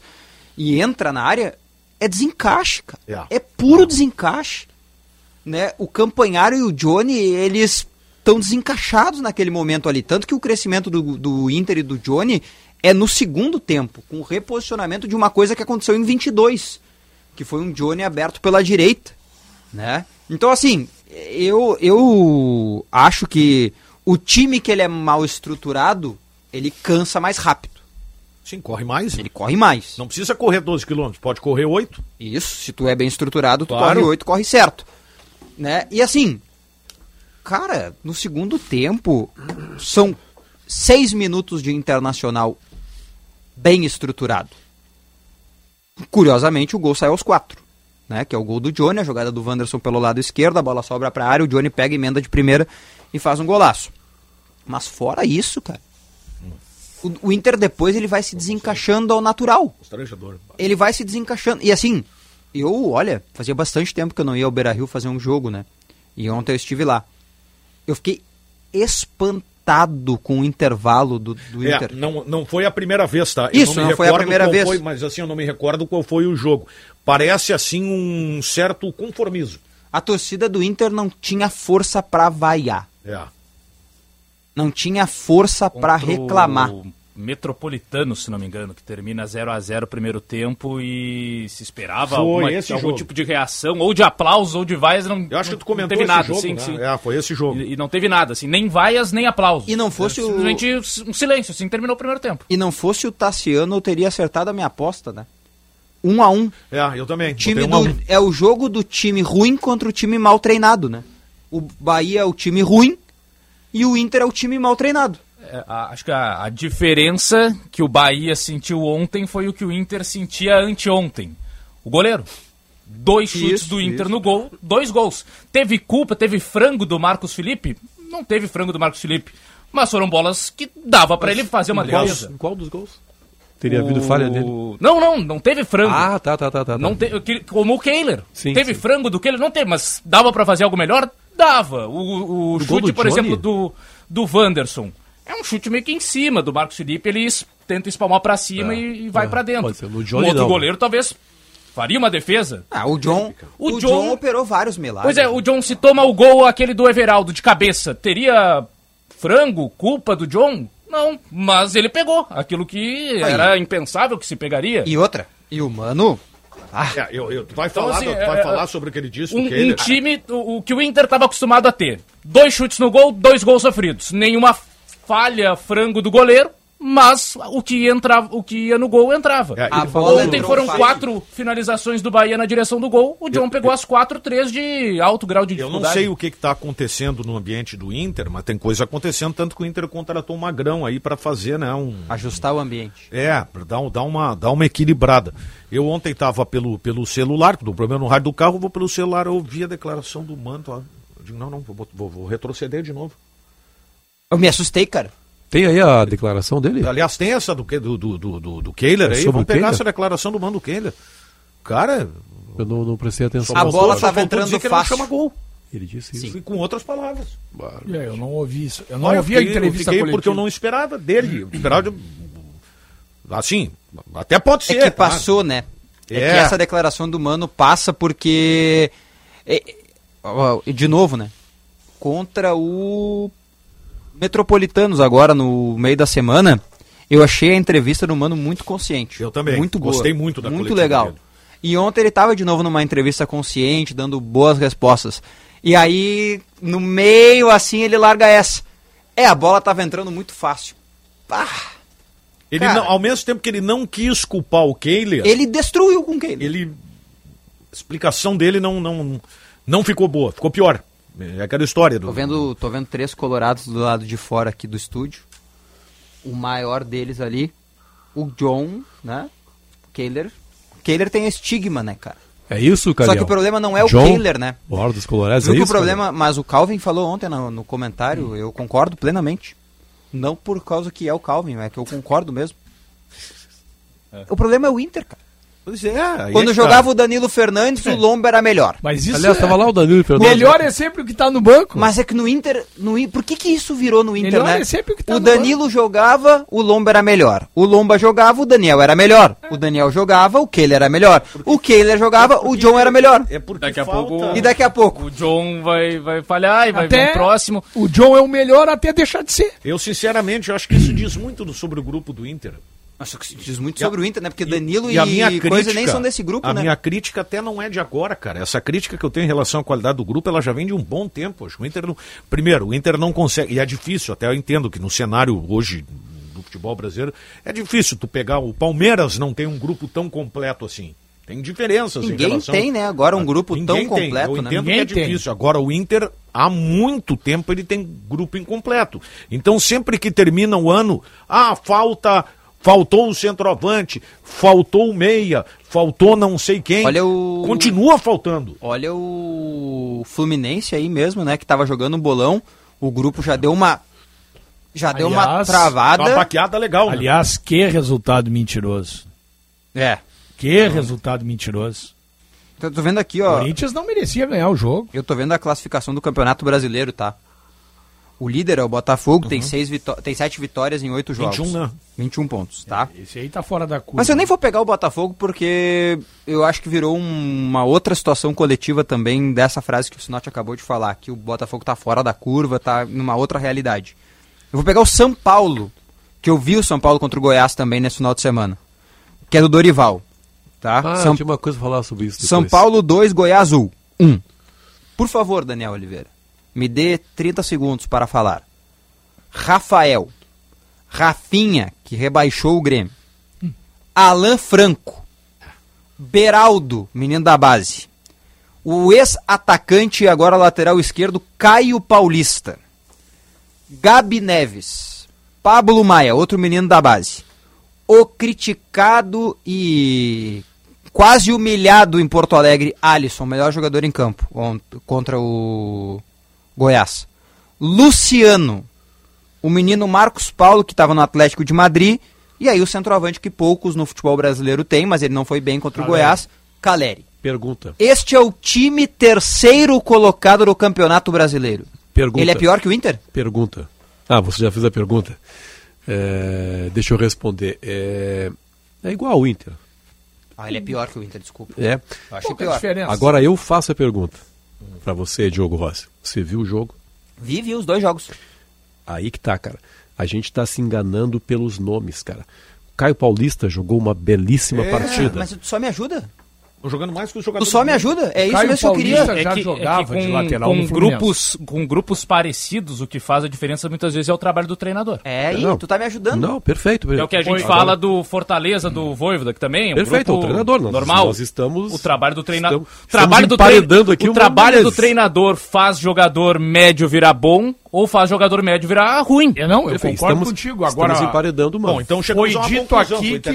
e entra na área, é desencaixe, cara. É. É puro desencaixe. Né? O Campanharo e o Johnny, eles estão desencaixados naquele momento ali. Tanto que o crescimento do, do Inter e do Johnny é no segundo tempo, com o reposicionamento de uma coisa que aconteceu em 22, que foi um Johnny aberto pela direita. Né? Então, assim, eu, eu acho que o time que ele é mal estruturado, ele cansa mais rápido. Sim, corre mais. Ele corre mais. Não precisa correr 12 km, pode correr 8. Isso, se tu é bem estruturado, tu Claro. corre 8, corre certo. Né? E assim, cara, no segundo tempo, são seis minutos de internacional bem estruturado. Curiosamente, o gol sai aos quatro. Né? Que é o gol do Johnny, a jogada do Wanderson pelo lado esquerdo, a bola sobra pra área, o Johnny pega, emenda de primeira e faz um golaço. Mas fora isso, cara, o, o Inter depois ele vai se desencaixando ao natural ele vai se desencaixando. E assim, eu, olha, fazia bastante tempo que eu não ia ao Beira Rio fazer um jogo, né? E ontem eu estive lá. Eu fiquei espantado com o intervalo do, do É, Inter. não, não foi a primeira vez, tá? Isso, me não foi a primeira vez. foi, mas assim, eu não me recordo qual foi o jogo. Parece, assim, um certo conformismo. A torcida do Inter não tinha força pra vaiar. É. Não tinha força pra Contra reclamar. O Metropolitano, se não me engano, que termina 0 a 0 o primeiro tempo e se esperava alguma- esse algum jogo. tipo de reação, ou de aplausos, ou de vaias. Não, Eu acho que tu não comentou teve esse nada, jogo, sim, né? sim. É, foi esse jogo. E, e não teve nada, assim, nem vaias, nem aplausos. E não fosse É, o- Simplesmente um silêncio, assim, terminou o primeiro tempo. E não fosse o Tassiano, eu teria acertado a minha aposta, né? Um a um. É, eu também. time Botei um do- um. é o jogo do time ruim contra o time mal treinado, né? O Bahia é o time ruim e o Inter é o time mal treinado. É, a- acho que a, a diferença que o Bahia sentiu ontem foi o que o Inter sentia anteontem. O goleiro. Dois chutes Isso, do Inter isso. no gol, dois gols. Teve culpa, teve frango do Marcos Felipe? Não teve frango do Marcos Felipe. Mas foram bolas que dava pra ele fazer uma qual, defesa. em qual dos gols? Teria havido falha dele? Não, não, não teve frango. Ah, tá, tá, tá, tá. tá. Não te, como o Kehler. Sim, Teve sim. frango do Kehler? Não teve, mas dava pra fazer algo melhor? Dava. O, o chute, do por Johnny? exemplo, do, do Wanderson. É um chute meio que em cima do Marcos Felipe. Ele es- tenta espalmar pra cima É, e, e vai é, pra dentro. ser. Um Johnny, outro não. goleiro talvez faria uma defesa. Ah, o John, O o, John- John... operou vários milagres. Pois é, o John se toma o gol aquele do Everaldo de cabeça. Teria frango, culpa do John? Não, mas ele pegou aquilo que Aí. era impensável que se pegaria. E outra, e o Mano, É, eu, eu- tu vai Então, falar, assim, tu é- vai é- falar sobre o que ele disse um, Kehler. um time, o, o que o Inter estava acostumado a ter. Dois chutes no gol, dois gols sofridos. Nenhuma falha, frango do goleiro, mas o que, entrava, o que ia no gol entrava. É, Ontem foram fácil. quatro finalizações do Bahia na direção do gol. O John pegou as quatro, três de alto grau de Eu dificuldade. não sei o que está acontecendo no ambiente do Inter, mas tem coisa acontecendo, tanto que o Inter contratou um magrão aí para fazer, né, um... ajustar o ambiente. É, pra dar, um- dar, uma, dar uma equilibrada. Eu ontem estava pelo, pelo celular, do problema no rádio do carro, vou pelo celular, eu ouvi a declaração do Manto, ó. Eu digo, não, não, vou, vou- vou retroceder de novo. Eu me assustei, cara. Tem aí a declaração dele? Aliás, tem essa do, do, do, do, do, do Kehler É aí. Vamos pegar Kehler? essa declaração do mano Kehler. Cara, Eu não, não prestei atenção. A bola só tava faltou entrando que ele não fácil. chama gol. Ele disse isso. E com outras palavras. É, eu não ouvi isso. Eu não Olha, eu ouvi a fiquei- eu entrevista fiquei coletiva. porque eu não esperava dele. Eu esperava de- Assim, até pode ser. É que tá? passou, né? É. É. que essa declaração do Mano passa porque. é- ó, de novo, né? Contra o Metropolitanos agora no meio da semana. Eu achei a entrevista do Mano muito consciente. Eu também. Muito boa. Gostei muito da Muito legal. dele. E ontem ele tava de novo numa entrevista consciente, dando boas respostas. E aí, no meio assim, ele larga essa. É, a bola tava entrando muito fácil. Pá, Ele Cara. não- ao mesmo tempo que ele não quis culpar o Kehler, ele destruiu com quem? ele a explicação dele não, não, não ficou boa, ficou pior. É aquela história do. Tô vendo, tô vendo três colorados do lado de fora aqui do estúdio. O maior deles ali, o John, né? Kehler. Kehler tem estigma, né, cara? É isso, cara? Só que o problema não é o John, Kehler, né? O Hora dos Colorados, Viu é que o isso, problema, mas o Calvin falou ontem no, no comentário, eu concordo plenamente. Não por causa que é o Calvin, é que eu concordo mesmo. O problema é o Inter, cara. Pois é, aí Quando é jogava tá. o Danilo Fernandes, o Lomba era melhor. Mas isso Aliás, é... tava lá o Danilo Fernandes. Melhor é sempre o que tá no banco. Mas é que no Inter, no, por que que isso virou no Inter, Melhor né? é sempre o que tá o no Danilo jogava, o Lomba era melhor. O Lomba jogava, o Daniel era melhor. O Daniel jogava, o Kehler era melhor. O Kehler jogava, o John era melhor. É porque Daqui a falta... pouco- E daqui a pouco? O John vai, vai falhar e vai vir Até um próximo. o John é o melhor até deixar de ser. Eu, sinceramente, eu acho que isso diz muito sobre o grupo do Inter. Nossa, que diz muito E a- sobre o Inter, né? Porque Danilo e, e a minha coisa crítica, nem são desse grupo, a né? minha crítica até não é de agora, cara. Essa crítica que eu tenho em relação à qualidade do grupo, ela já vem de um bom tempo. Acho que o Inter não... Primeiro, o Inter não consegue, e é difícil, até eu entendo que no cenário hoje do futebol brasileiro, é difícil tu pegar, o Palmeiras não tem um grupo tão completo assim. Tem diferenças em Ninguém relação... tem, né? Agora um grupo tão Ninguém tem. completo, Eu né? entendo Ninguém que é tem. difícil. Agora o Inter, há muito tempo, ele tem grupo incompleto. Então sempre que termina o ano, ah, falta, faltou o centroavante, faltou o meia, faltou não sei quem. Olha o- Continua faltando. Olha o Fluminense aí mesmo, né? Que tava jogando um bolão. O grupo já deu uma. Já deu uma travada. Uma baqueada legal. né? Aliás, que resultado mentiroso. É. Que resultado mentiroso. Eu tô vendo aqui, O ó. Corinthians não merecia ganhar o jogo. Eu tô vendo a classificação do Campeonato Brasileiro, tá? O líder é o Botafogo, tem, seis vitó tem sete vitórias em oito jogos. 21, né? 21 pontos, tá? Esse aí tá fora da curva. Mas eu nem vou pegar o Botafogo porque eu acho que virou um- uma outra situação coletiva também dessa frase que o Sinote acabou de falar, que o Botafogo tá fora da curva, tá numa outra realidade. Eu vou pegar o São Paulo, que eu vi o São Paulo contra o Goiás também nesse final de semana, que é do Dorival, tá? Ah, São, tinha uma coisa pra falar sobre isso São depois. Paulo 2, Goiás 1. 1. Por favor, Daniel Oliveira, me dê 30 segundos para falar. Rafael, Rafinha, que rebaixou o Grêmio. Alan Franco, Beraldo, menino da base. O ex-atacante e agora lateral esquerdo, Caio Paulista. Gabi Neves, Pablo Maia, outro menino da base. O criticado e quase humilhado em Porto Alegre, Alisson, melhor jogador em campo ont- contra o Goiás. Luciano, o menino Marcos Paulo, que estava no Atlético de Madrid, e aí o centroavante que poucos no futebol brasileiro tem, mas ele não foi bem contra o Caleri. Goiás, Caleri. Pergunta. Este é o time terceiro colocado no Campeonato Brasileiro. Pergunta. Ele é pior que o Inter? Pergunta. Ah, você já fez a pergunta. É, deixa eu responder. É, é igual ao Inter. Ah, ele é pior que o Inter, desculpa. É. Eu achei Pouca pior. diferença. Agora eu faço a pergunta pra você, Diogo Rossi. Você viu o jogo? Vi, vi os dois jogos. Aí que tá, cara. A gente tá se enganando pelos nomes, cara. Caio Paulista jogou uma belíssima É, partida. Mas tu só me ajuda. Tô jogando mais que os Tu jogadores. só me ajuda. É isso Caio mesmo que eu queria. já jogava de lateral com no Fluminense. grupos, com grupos parecidos, o que faz a diferença muitas vezes é o trabalho do treinador. É aí, Não. tu tá me ajudando. Não, perfeito. É o que a gente Foi. fala do Fortaleza, do Voivoda, que também é um Perfeito, grupo o treinador. Nós, normal. Nós estamos... O trabalho do treinador. Estamos- trabalho do trein- emparedando aqui O trabalho do treinador faz jogador médio virar bom ou faz jogador médio virar ruim. Eu não, eu Perfeito, concordo estamos- contigo. Agora, Estamos emparedando uma. Bom, então chegamos foi dito aqui que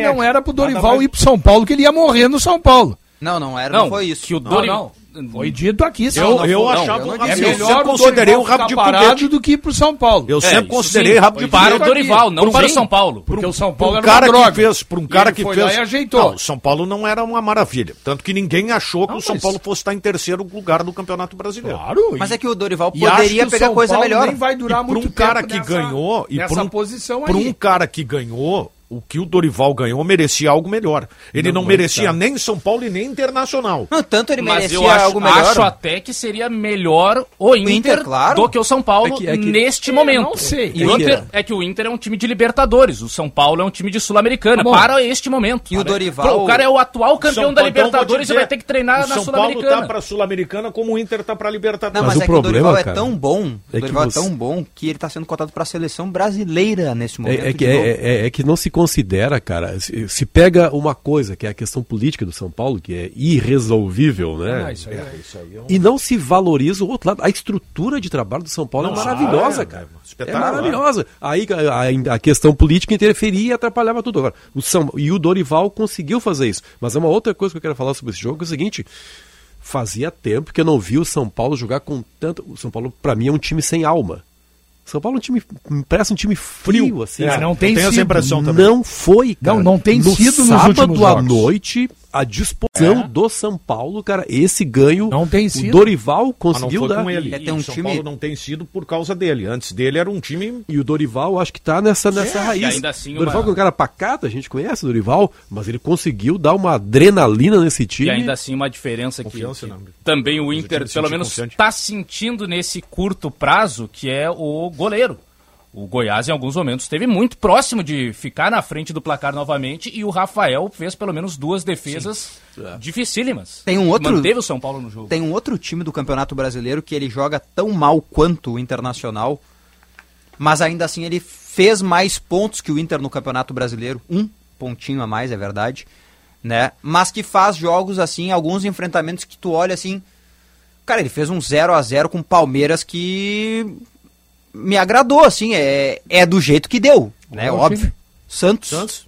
é não era pro Dorival mais- ir pro São Paulo, que ele ia morrer no São Paulo. Não, não era, não, foi isso. Que o Não, Dori- não. Foi dito aqui. Eu, Não, eu não, achava eu não É eu melhor sempre o considerei Dorival rabo de parado do que ir pro São Paulo. Eu É, sempre considerei sim, rabo de para o Dorival, não para o São Paulo. Porque o São Paulo um era cara uma droga. que fez, para um cara que foi fez. lá e ajeitou. Não, o São Paulo não era uma maravilha, tanto que ninguém achou que o São mas- Paulo fosse estar em terceiro lugar do Campeonato Brasileiro. Claro. Mas é que o Dorival poderia o pegar coisa melhor. nem vai durar e por muito um cara tempo que ganhou e aí. um cara que ganhou o que o Dorival ganhou merecia algo melhor. Ele não, Não, merecia tá. nem São Paulo e nem Internacional. Não, tanto ele Mas merecia eu acho, algo melhor. acho até que seria melhor o Inter, Inter, claro. do que o São Paulo É que- é que- neste É, momento. não sei. E É o que- Inter, é que o Inter é um time de Libertadores, o São Paulo é um time de Sul-Americana, Tá para este momento. E o Dorival- O cara é o atual campeão São da então, Libertadores e dizer, vai ter que treinar o na São Paulo Sul-Americana. tá para Sul-Americana como o Inter tá para Libertadores. Não, Mas mas, o é que problema, o Dorival cara, é tão bom, o é que Dorival você- é tão bom que ele tá sendo cotado pra seleção brasileira nesse momento. É, é é, é- é que não se considera, cara. Se, se pega uma coisa, que é a questão política do São Paulo, que é irresolvível, né? Ah, isso aí, é- isso aí é um- E não se valoriza o outro lado. A estrutura de trabalho do São Paulo Não, é maravilhosa, é, cara. é É maravilhosa. Aí a, a- questão política interferia e atrapalhava tudo. Agora, o São, e o Dorival conseguiu fazer isso. Mas é uma outra coisa que eu quero falar sobre esse jogo, que é o seguinte. Fazia tempo que eu não vi o São Paulo jogar com tanto. O São Paulo, pra mim, é um time sem alma. São Paulo é um time. Me parece um time frio, assim. É, não tem eu tenho essa sido. impressão também. Não foi, cara. Não, não tem no sido nos sábado últimos à jogos. noite, a disposição É. do São Paulo, cara, esse ganho. Não tem O sido. Dorival Mas não conseguiu foi dar. com ele. É, tem um o São time- Paulo não tem sido por causa dele. Antes dele era um time E o Dorival, acho que tá nessa, nessa raiz. e ainda assim o Dorival uma- que é um cara pacato, a gente conhece o Dorival, mas ele conseguiu dar uma adrenalina nesse time. E ainda assim uma diferença que, Confiança, que também o o Inter, pelo menos, confiante. está sentindo nesse curto prazo, que é o goleiro. O Goiás, em alguns momentos, esteve muito próximo de ficar na frente do placar novamente e o Rafael fez pelo menos duas defesas dificílimas. Tem um outro- Manteve o São Paulo no jogo. Tem um outro time do Campeonato Brasileiro que ele joga tão mal quanto o Internacional, mas ainda assim ele fez mais pontos que o Inter no Campeonato Brasileiro, um pontinho a mais, é verdade, né? Mas que faz jogos assim, alguns enfrentamentos que tu olha assim, cara, ele fez um 0 a 0 com o Palmeiras que me agradou assim, é, é do jeito que deu, né? Qual Óbvio. time? Santos. Santos.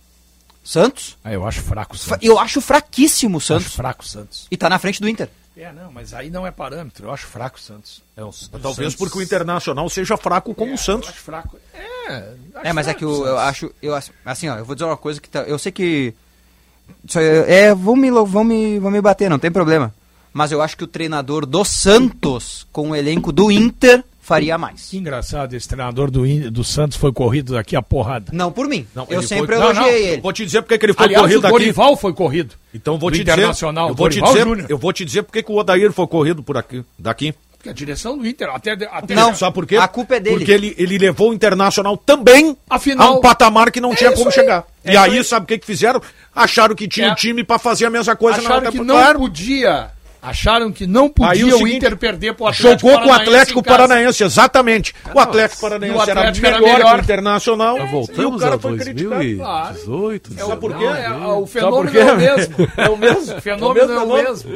Santos? Ah, eu acho fraco o Santos. Eu acho fraquíssimo o Acho Santos. fraco o Santos. E tá na frente do Inter. É, não, mas aí não é parâmetro. Eu acho fraco o Santos. É, o- Talvez Santos- porque o Internacional seja fraco como o Eu Santos. acho fraco. É, acho É, mas é que o eu, eu Santos. acho, eu acho- assim, ó, eu vou dizer uma coisa que tá, eu sei que isso aí é, vão me, vão me, vão me bater, não tem problema. Mas eu acho que o treinador do Santos com o elenco do Inter faria mais. Que engraçado, esse treinador do, do Santos foi corrido daqui a porrada. Não por mim. Não, eu sempre foi- Não, elogiei não, ele. Vou te dizer porque que ele foi Aliás, corrido o aqui. Dorival foi corrido. Então vou te dizer, Internacional, eu vou te Dorival dizer, Júnior. eu vou te dizer porque que o Odair foi corrido por aqui, daqui. Porque a direção do Inter, até... até Não. Sabe por quê? A culpa é dele. Porque ele, ele levou o Internacional também Afinal- a um patamar que não É tinha como aí. chegar. É e aí, aí. sabe o que, que fizeram? Acharam que tinha É. um time pra fazer a mesma coisa acharam na que outra- não Claro. podia... Acharam que não podia Aí o, o seguinte, Inter perder pro Atlético Jogou com o Paranaense Atlético. Paranaense, exatamente. o Atlético Paranaense o Atlético era era melhor, melhor. que o Internacional. E o voltamos cara a foi criticado. 2018. É o, Sabe por quê? é, o fenômeno por quê? é o mesmo. É o mesmo. O fenômeno É é o o mesmo.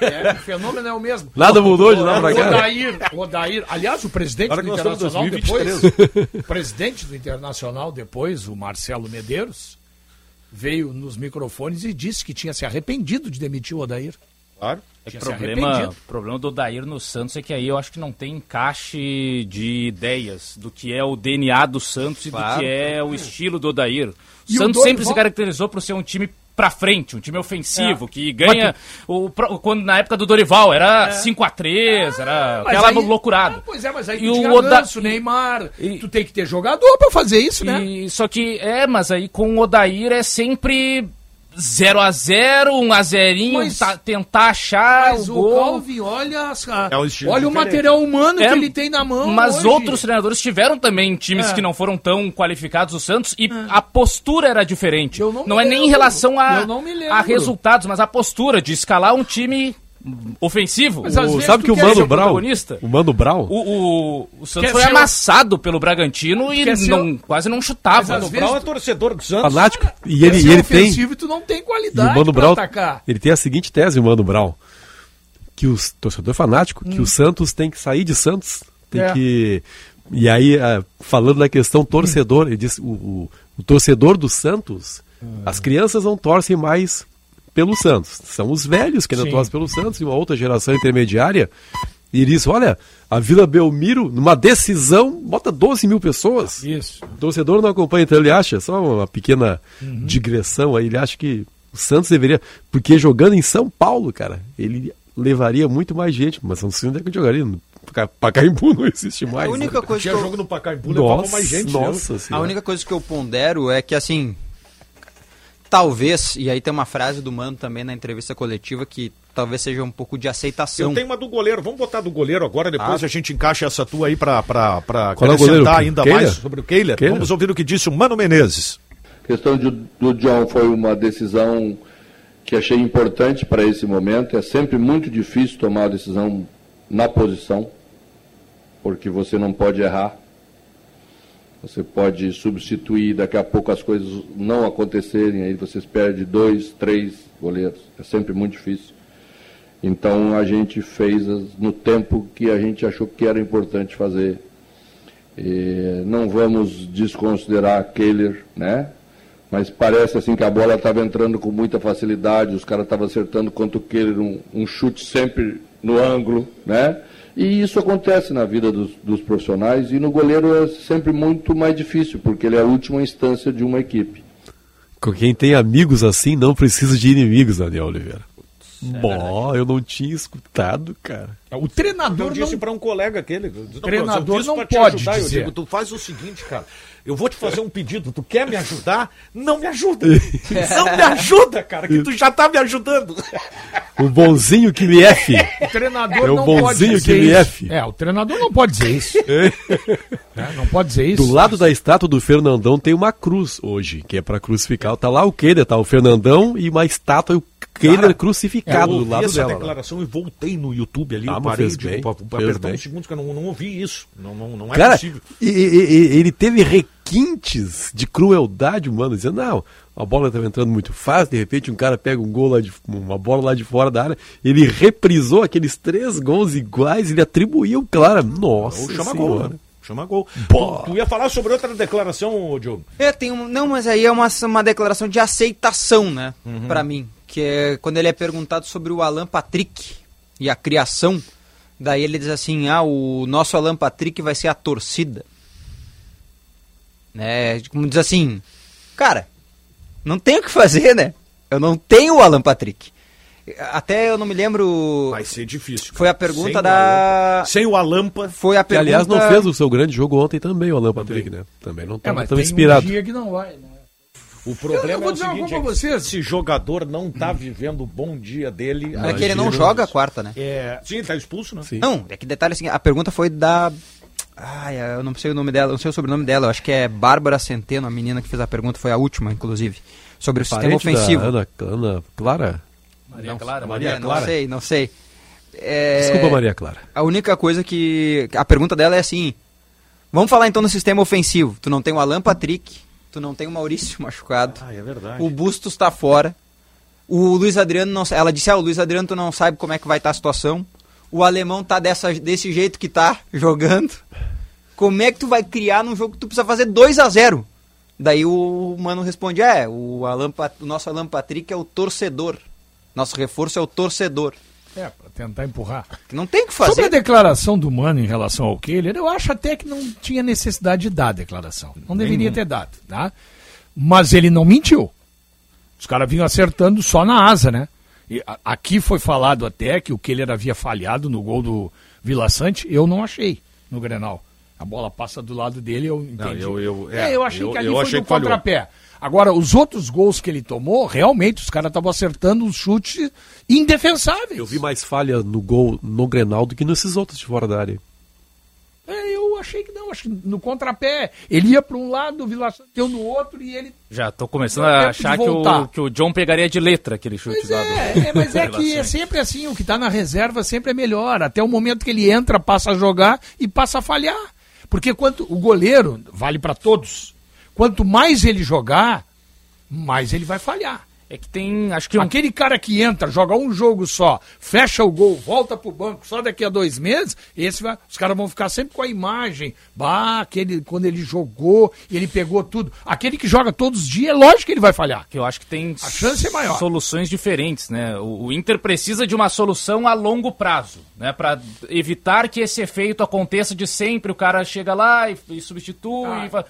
É, o fenômeno é o mesmo. Nada mudou de lá pra O cá. Odair, o Odair, aliás, o presidente do Internacional 2023. depois, o presidente do Internacional depois, o Marcelo Medeiros, veio nos microfones e disse que tinha se arrependido de demitir o Odair. Claro. É o Tinha problema, o problema do Odair no Santos é que aí eu acho que não tem encaixe de ideias do que é o DNA do Santos e Claro. do que é o estilo do Odair. O E o Santos Dorival- sempre se caracterizou por ser um time pra frente, um time ofensivo, que ganha o, quando na época do Dorival era 5 a 3 era Mas aquela aí- loucurada. Ah, pois é, mas aí E tu o Oda- Neymar, e- tu tem que ter jogador pra fazer isso, né? E, só que é, mas aí com o Odair é sempre 0 a 0 1 a 0 Mas- tentar achar Mas o o gol. Calvin, olha, as- a- É um olha o diferente. material humano É, que ele tem na mão. Mas hoje. outros treinadores tiveram também times É. que não foram tão qualificados o Santos e a postura era diferente. Eu não não é nem em lembro. relação a, Eu não me lembro. a resultados, mas a postura de escalar um time ofensivo. Mas O- vezes sabe que o Mano protagonista? o Mano Brown, O, o, o Santos Quer foi ser o- amassado pelo Bragantino e não, quase não Mas chutava. às O vezes Brown é torcedor do Santos. fanático, e ele, e ele tem... ofensivo e tu não tem E qualidade o Mano atacar. ele tem a seguinte tese, o Mano Brown, que o torcedor fanático, que o Santos tem que sair de Santos, tem Hum. É. que... E aí, ah, falando da questão torcedor, ele diz, o, o, o torcedor do Santos, Hum. as crianças não torcem mais pelo Santos. São os velhos que ainda Sim. torcem pelo Santos e uma outra geração intermediária. E diz, olha, a Vila Belmiro, numa decisão, bota 12 mil pessoas. Isso. O torcedor não acompanha, então ele acha, só uma pequena Uhum. digressão aí, ele acha que o Santos deveria, porque jogando em São Paulo, cara, ele levaria muito mais gente, mas não sei onde é que jogaria, Pacaembu não existe mais. A única né? coisa Tinha que eu- jogo no Pacaembu, levava mais gente. nossa né? A única coisa que eu pondero é que, assim, talvez, e aí tem uma frase do Mano também na entrevista coletiva que talvez seja um pouco de aceitação. Eu tenho uma do goleiro. Vamos botar do goleiro agora, depois Ah. a gente encaixa essa tua aí Qual é acrescentar ainda mais sobre o. Kehler? Vamos ouvir o que disse o Mano Menezes. A questão de- do John foi uma decisão que achei importante para esse momento. É sempre muito difícil tomar a decisão na posição, porque você não pode errar. Você pode substituir, daqui a pouco as coisas não acontecerem, aí vocês perdem dois, três goleiros. É sempre muito difícil. Então a gente fez no tempo que a gente achou que era importante fazer. E não vamos desconsiderar Kehler, né? Mas parece assim que a bola estava entrando com muita facilidade, os caras estavam acertando contra o um, um chute sempre no ângulo, né? E isso acontece na vida dos, dos profissionais e no goleiro é sempre muito mais difícil, porque ele é a última instância de uma equipe. Com Quem tem amigos assim não precisa de inimigos, Daniel Oliveira. Bom, eu não tinha escutado, cara. O treinador Eu disse não... para um colega aquele. disse, Treinador eu disse não te pode ajudar, Eu dizer. digo, tu faz o seguinte, cara. Eu vou te fazer um pedido. Tu quer me ajudar? Não me ajuda. Não me ajuda, cara, que tu já tá me ajudando. O bonzinho que me F. O treinador É o não pode bonzinho dizer que me. F. É, o treinador não pode dizer isso. Né? Não pode dizer isso. Do lado da estátua do Fernandão tem uma cruz hoje, que é pra crucificar. Tá lá o Kehler, tá o Fernandão e uma estátua e o Cara, crucificado eu do lado essa dela. lá. declaração e voltei no YouTube ali. Ah, eu parei bem, fez apertar uns segundos que eu não, não ouvi isso. Não, não, não é Cara, possível. e- e- ele teve requintes de crueldade humana, dizendo, não, a bola estava entrando muito fácil, de repente um cara pega um gol lá de uma bola lá de fora da área, ele reprisou aqueles três gols iguais, ele atribuiu, claro, nossa Ou chama senhora. gol, né? Chama gol. Tu, tu ia falar sobre outra declaração, Diogo? É, tem um, não, mas aí é uma, uma declaração de aceitação, né, Uhum. pra mim, que é quando ele é perguntado sobre o Alan Patrick e a criação, daí ele diz assim, ah, o nosso Alan Patrick vai ser a torcida. Né, como diz assim, cara, não tem o que fazer, né, eu não tenho o Alan Patrick. Até eu não me lembro... Vai ser difícil. Foi a Sem pergunta o da... Alampa- Sem o Alampa. Foi a Que, pergunta... aliás, não fez o seu grande jogo ontem também, o Alan Patrick, né? Também não É, estava mas tão tem inspirado. um dia que não vai, né? O Eu- eu problema vou é o seguinte, coisa é vocês. esse jogador não tá vivendo o bom dia dele. É que ele não joga a quarta, né? É, sim, ele tá expulso, né? Sim. Não, é que detalhe assim, a pergunta foi da. Ai, eu não sei o nome dela, não sei o sobrenome dela, eu acho que é Bárbara Centeno, a menina que fez a pergunta, foi a última, inclusive. Sobre o sistema Parente da ofensivo. Ana, Ana Clara? Maria Clara, Maria É, não Clara. sei, não sei. É, Desculpa, Maria Clara. A única coisa que. A pergunta dela é assim: vamos falar então no sistema ofensivo. Tu não tem o Alan Patrick, tu não tem o Maurício machucado, Ah, é verdade. o Bustos tá fora. O Luiz Adriano não Ela disse: Ah, o Luiz Adriano tu não sabe como é que vai estar a situação. O alemão tá dessa, desse jeito que tá jogando. Como é que tu vai criar num jogo que tu precisa fazer 2 a 0 Daí o mano responde: É, o, Alan, o nosso Alan Patrick é o torcedor. Nosso reforço é o torcedor. É, pra tentar empurrar. Que não tem o que Sobre a fazer. declaração do Mano em relação ao Kehler, eu acho até que não tinha necessidade de dar a declaração. Não deveria ter dado, tá? Mas ele não mentiu. Os caras vinham acertando só na asa, né? E aqui foi falado até que o Kehler havia falhado no gol do Vila Sante. Eu não achei no Grenal. A bola passa do lado dele, eu entendi. eu- eu- é, é, eu achei eu- que ali eu foi achei no que falhou. contrapé. Agora, os outros gols que ele tomou, realmente, os caras estavam acertando os chutes indefensáveis. Eu vi mais falha no gol no Grenal do que nesses outros de fora da área. É, eu achei que não, acho que no contrapé. Ele ia para um lado, o Vila deu no outro e ele. Já tô começando a achar que o, que o John pegaria de letra aquele chute Pois lá do- é, é, mas é que é sempre assim, o que tá na reserva sempre é melhor. Até o momento que ele entra, passa a jogar e passa a falhar. Porque quanto o goleiro, vale para todos, quanto mais ele jogar, mais ele vai falhar. É que tem, acho que um- Aquele cara que entra, joga um jogo só, fecha o gol, volta pro banco só daqui a dois meses, esse vai, os caras vão ficar sempre com a imagem. Bah, aquele, quando ele jogou, ele pegou tudo. Aquele que joga todos os dias, é lógico que ele vai falhar. que eu acho que tem A chance é maior. soluções diferentes, né? O, o Inter precisa de uma solução a longo prazo, né? Para evitar que esse efeito aconteça de sempre, o cara chega lá e, e substitui. e fa-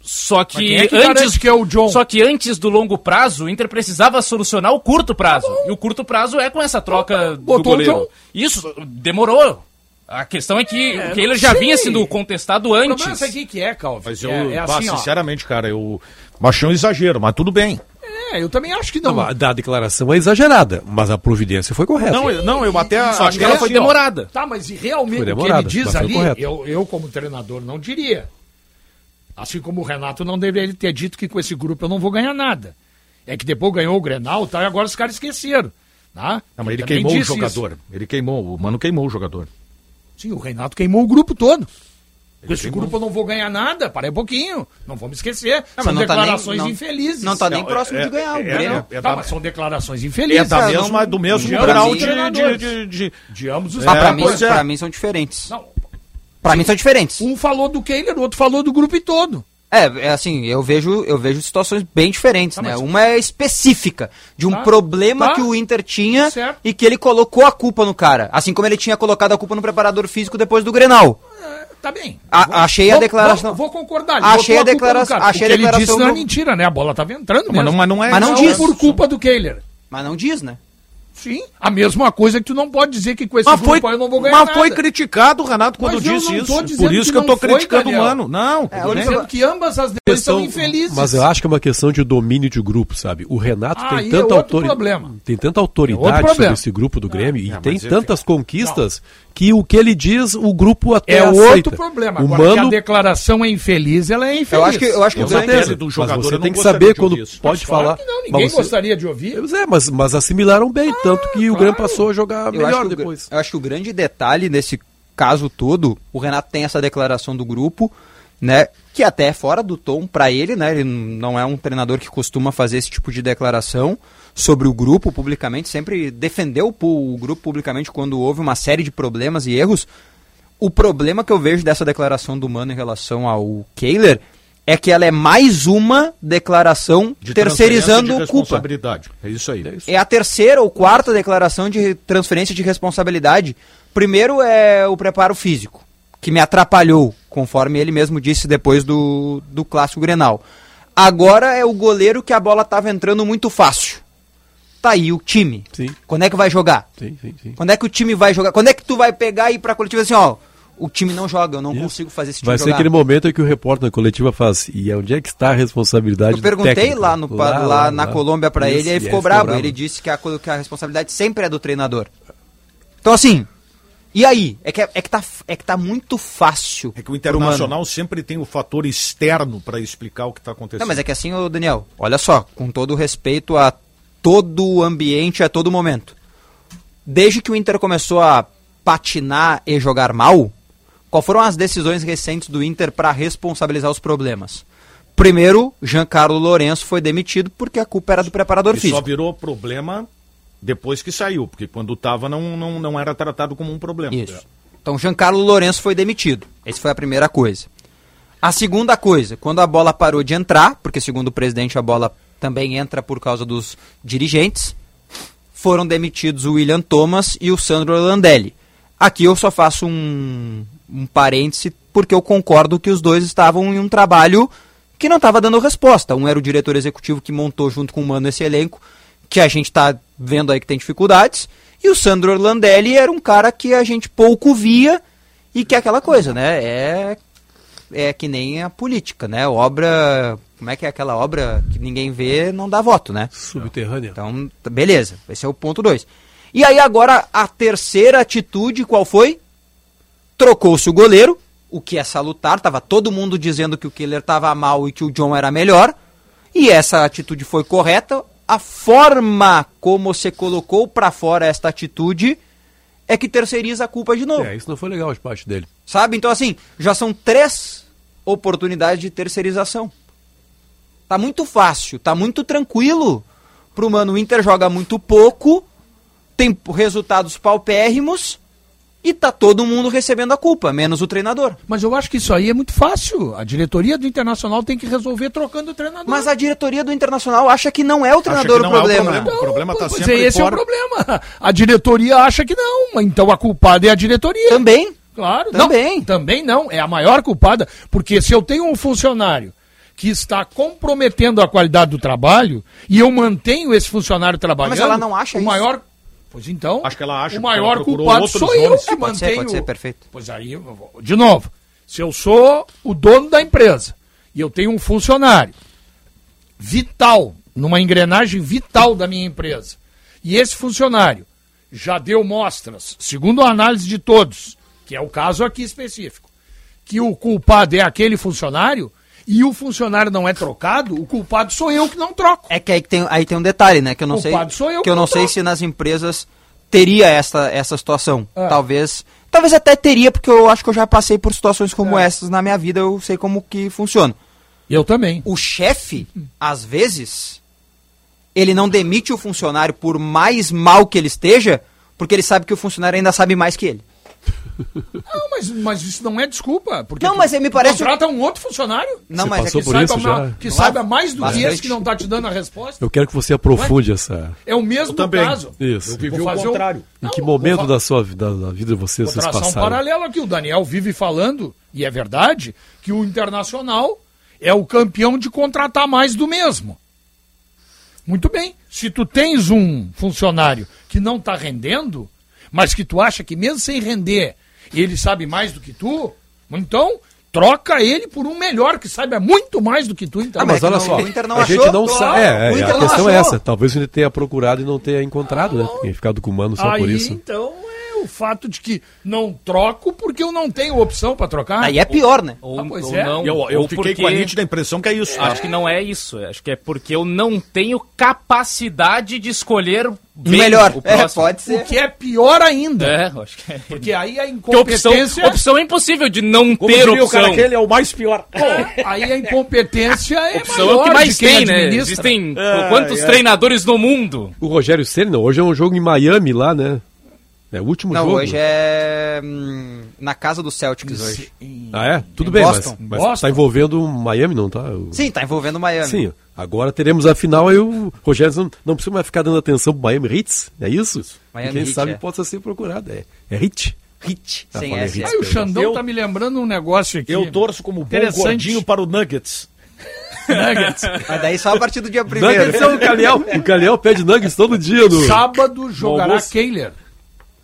Só que, é que antes que é o John? Só que antes do longo prazo, o Inter precisava solucionar o curto prazo. e o curto prazo é com essa troca do botou o goleiro. John. Isso demorou. A questão é que É, o Kehler não já sei. vinha sendo contestado antes. problema é o que é, Calvin. Mas eu, é, é bah, assim, ó. sinceramente, cara, eu achei um exagero, mas tudo bem. É, eu também acho que Não, não. a da declaração é exagerada, mas a providência foi correta. Não, eu, não, eu até Só acho que ela foi assim, ó, demorada. Tá, mas e realmente Foi o que ele diz ali, eu, eu como treinador não diria. Assim como o Renato não deveria ter dito que com esse grupo eu não vou ganhar nada. É que depois ganhou o Grenal tá, e agora os caras esqueceram. Tá? Não, mas ele também queimou o jogador. Ele queimou, o Mano queimou o jogador. isso. Sim, o Renato queimou o grupo todo. Com esse queimou. grupo eu não vou ganhar nada, para um pouquinho. Não vamos esquecer. mas são não tá nem- declarações não- infelizes. não tá nem Não, próximo é- de ganhar o é- Grêmio. é- é Tá, da- mas são declarações É infelizes. da É, mesma, não- do mesmo de grau ambos de, de, de, de- De ambos os Ah, É, mim, pois é. pra mim são diferentes. Não, Pra mim são diferentes. um falou do Kehler, o outro falou do grupo todo. É, é assim, eu vejo, eu vejo situações bem diferentes, Tá, né? mas- Uma é específica, de um Tá, problema tá. que o Inter tinha Certo. e que ele colocou a culpa no cara. Assim como ele tinha colocado a culpa no preparador físico depois do Grenal. Tá bem. A- Vou- achei a vou- declaração- Vou, vou concordar. Achei a no declaração- cara. achei a que ele declaração disse não é mentira, né? A bola tava entrando Mas não, mesmo. mas não é. Mas não Não diz. por culpa do Kehler. Mas não diz, né? Sim, a mesma coisa que tu não pode dizer que com esse Mas foi, grupo aí eu não vou ganhar mas nada. foi criticado, Renato, quando Mas eu disse isso. Por isso que que, eu tô foi, criticando o. Mano. Não, É, tudo Tô dizendo que ambas as decisões são infelizes. Mas eu acho que é uma questão de domínio de grupo, sabe? O Renato Ah, tem é tanta outro autoridade. problema. Tem tanta É outro autoridade problema. sobre esse grupo do Grêmio e é, tem tantas conquistas que o que ele diz, o grupo até É aceita. outro problema. O Agora, que a declaração é infeliz, ela é infeliz. Eu acho que, eu acho que Com o grande... do mas jogador, você eu tem que saber de quando isso. pode Claro falar. que não, ninguém mas você- gostaria de ouvir. Pois é, mas, mas assimilaram bem, tanto que o claro. Grêmio passou a jogar Eu acho, melhor que o, depois. gra- eu acho que o grande detalhe nesse caso todo, o Renato tem essa declaração do grupo, né? Que até é fora do tom pra ele, né? Ele não é um treinador que costuma fazer esse tipo de declaração sobre o grupo publicamente, sempre defendeu o, o grupo publicamente quando houve uma série de problemas e erros. O problema que eu vejo dessa declaração do Mano em relação ao Kehler é que ela é mais uma declaração De terceirizando de culpa. responsabilidade. É isso aí. É a terceira ou quarta declaração de transferência de responsabilidade. Primeiro é o preparo físico, que me atrapalhou, conforme ele mesmo disse depois do, do clássico Grenal. Agora é o goleiro que a bola estava entrando muito fácil. Tá aí o time. Sim. Quando é que vai jogar? Sim, sim, sim. Quando é que o time vai jogar? Quando é que tu vai pegar e ir pra coletiva assim, ó, o time não joga, eu não Isso. consigo fazer esse time Vai ser jogar. aquele momento em que o repórter na coletiva faz. E onde é que está a responsabilidade Eu perguntei do técnico? lá, no, lá, na Colômbia pra Isso, ele e ele e ficou bravo. Ele disse que a, que a responsabilidade sempre é do treinador. Então assim, e aí? É que, é que, tá, é que tá muito fácil. É que o. Internacional sempre tem o fator externo para explicar o que está acontecendo. Não, mas é que assim, ô Daniel, olha só, com todo o respeito a todo o ambiente, a todo momento. Desde que o Inter começou a patinar e jogar mal, qual foram as decisões recentes do Inter para responsabilizar os problemas? Primeiro, Giancarlo Lourenço foi demitido porque a culpa era do preparador E físico. só virou problema depois que saiu, porque quando estava não, não, não era tratado como um problema. Isso. Então, Giancarlo Lourenço foi demitido. Essa foi a primeira coisa. A segunda coisa, quando a bola parou de entrar, porque segundo o presidente a bola também entra por causa dos dirigentes, foram demitidos o William Thomas e o Sandro Landelli. Aqui eu só faço um, um parêntese, porque eu concordo que os dois estavam em um trabalho que não estava dando resposta. Um era o diretor executivo que montou junto com o Mano esse elenco, que a gente está vendo aí que tem dificuldades, e o Sandro Orlandelli era um cara que a gente pouco via e que é aquela coisa, né? É, é que nem a política, né? Obra. Como é que é aquela obra que ninguém vê, não dá voto, né? Subterrânea. Então, beleza. Esse é o ponto 2. E aí agora a terceira atitude, qual foi? Trocou-se o goleiro, o que é salutar, tava todo mundo dizendo que o Killer tava mal e que o John era melhor. E essa atitude foi correta. A forma como você colocou pra fora esta atitude é que terceiriza a culpa de novo. É, isso não foi legal de parte dele. Sabe? Então, assim, já são três oportunidades de terceirização. Tá muito fácil, tá muito tranquilo pro Mano, o Inter joga muito pouco, tem resultados paupérrimos e tá todo mundo recebendo a culpa, menos o treinador. Mas eu acho que isso aí é muito fácil. A diretoria do Internacional tem que resolver trocando o treinador. Mas a diretoria do Internacional acha que não é o treinador o problema. o problema tá Pois sempre é, esse fora. é o problema. A diretoria acha que não, então a culpada é a diretoria. Também. Claro, Também. Não, também não, é a maior culpada, porque se eu tenho um funcionário que está comprometendo a qualidade do trabalho e eu mantenho esse funcionário trabalhando, Mas ela não acha o isso. maior Pois então, Acho que ela acha, o maior culpado sou eu nomes. que Pode ser, mantenho. pode ser, perfeito. Pois aí, de novo, se eu sou o dono da empresa e eu tenho um funcionário vital, numa engrenagem vital da minha empresa, e esse funcionário já deu mostras, segundo a análise de todos, que é o caso aqui específico, que o culpado é aquele funcionário e o funcionário não é trocado, o culpado sou eu que não troco. É que aí tem, aí tem um detalhe, né? Que eu não Culpado sei. sou eu que eu que não não sei troco. se nas empresas teria essa, essa situação. Ah. Talvez. Talvez até teria, porque eu acho que eu já passei por situações como essas na minha vida, eu sei como que funciona. Eu também. O chefe, às vezes, ele não demite o funcionário por mais mal que ele esteja, porque ele sabe que o funcionário ainda sabe mais que ele. Não, mas, mas isso não é desculpa. Porque Não, mas me parece- Contrata um outro funcionário? Não, Você mas é que por saiba isso ma- já? Que saiba mais do que esse que não está te dando a resposta. Eu quero que você aprofunde essa. É o mesmo também. caso. Isso. Eu vivi Vou o fazer um- contrário. Em que momento da sua vida, da vida vocês, Vou vocês traçar um passaram? paralelo aqui. O Daniel vive falando, e é verdade, que o Internacional é o campeão de contratar mais do mesmo. Muito bem. Se tu tens um funcionário que não está rendendo, mas que tu acha que mesmo sem render, ele sabe mais do que tu, então troca ele por um melhor que saiba muito mais do que tu. Então. Ah, mas é olha só, o Inter não a achou, gente não claro, sabe. É, é, a questão é essa. Talvez ele tenha procurado e não tenha encontrado, né? Tenha ficado com o mano só Aí, por isso. então, é o fato de que não troco porque eu não tenho opção para trocar. Aí é pior, né? Ou, Ah, pois ou é. não, Eu, eu ou fiquei porque... com a nítida impressão que é isso. Acho que não é isso. Acho que é porque eu não tenho capacidade de escolher bem Melhor. o É, próximo. pode O ser. que é pior ainda. É, acho que é. Porque aí a Porque opção, incompetência. opção é impossível de não Como ter diria o opção. cara, aquele é o mais pior. Pô, aí a incompetência é opção é maior o que mais de quem tem, né? Existem É, quantos é. treinadores no mundo? O Rogério Ceni, não, hoje é um jogo em Miami lá, né? É o último Não, jogo. hoje é hum, na casa dos Celtics hoje. Ah, é? Tudo Em bem, Boston. mas, mas Boston. tá envolvendo o Miami, não tá? O- Sim, tá envolvendo o Miami. Sim, agora teremos a final aí o Rogério não, não precisa mais ficar dando atenção pro Miami Hits, é isso? Miami quem Heat, sabe é. possa ser procurado. É, é Hit. Hit, Ah, sem S. Hit. Aí o Xandão Eu- tá me lembrando um negócio aqui. Eu torço como bom gordinho para o Nuggets. Nuggets. Mas daí só a partir do dia primeiro. Nuggets é o Caliel. O Caliel pede Nuggets todo dia no... Sábado jogará almoço.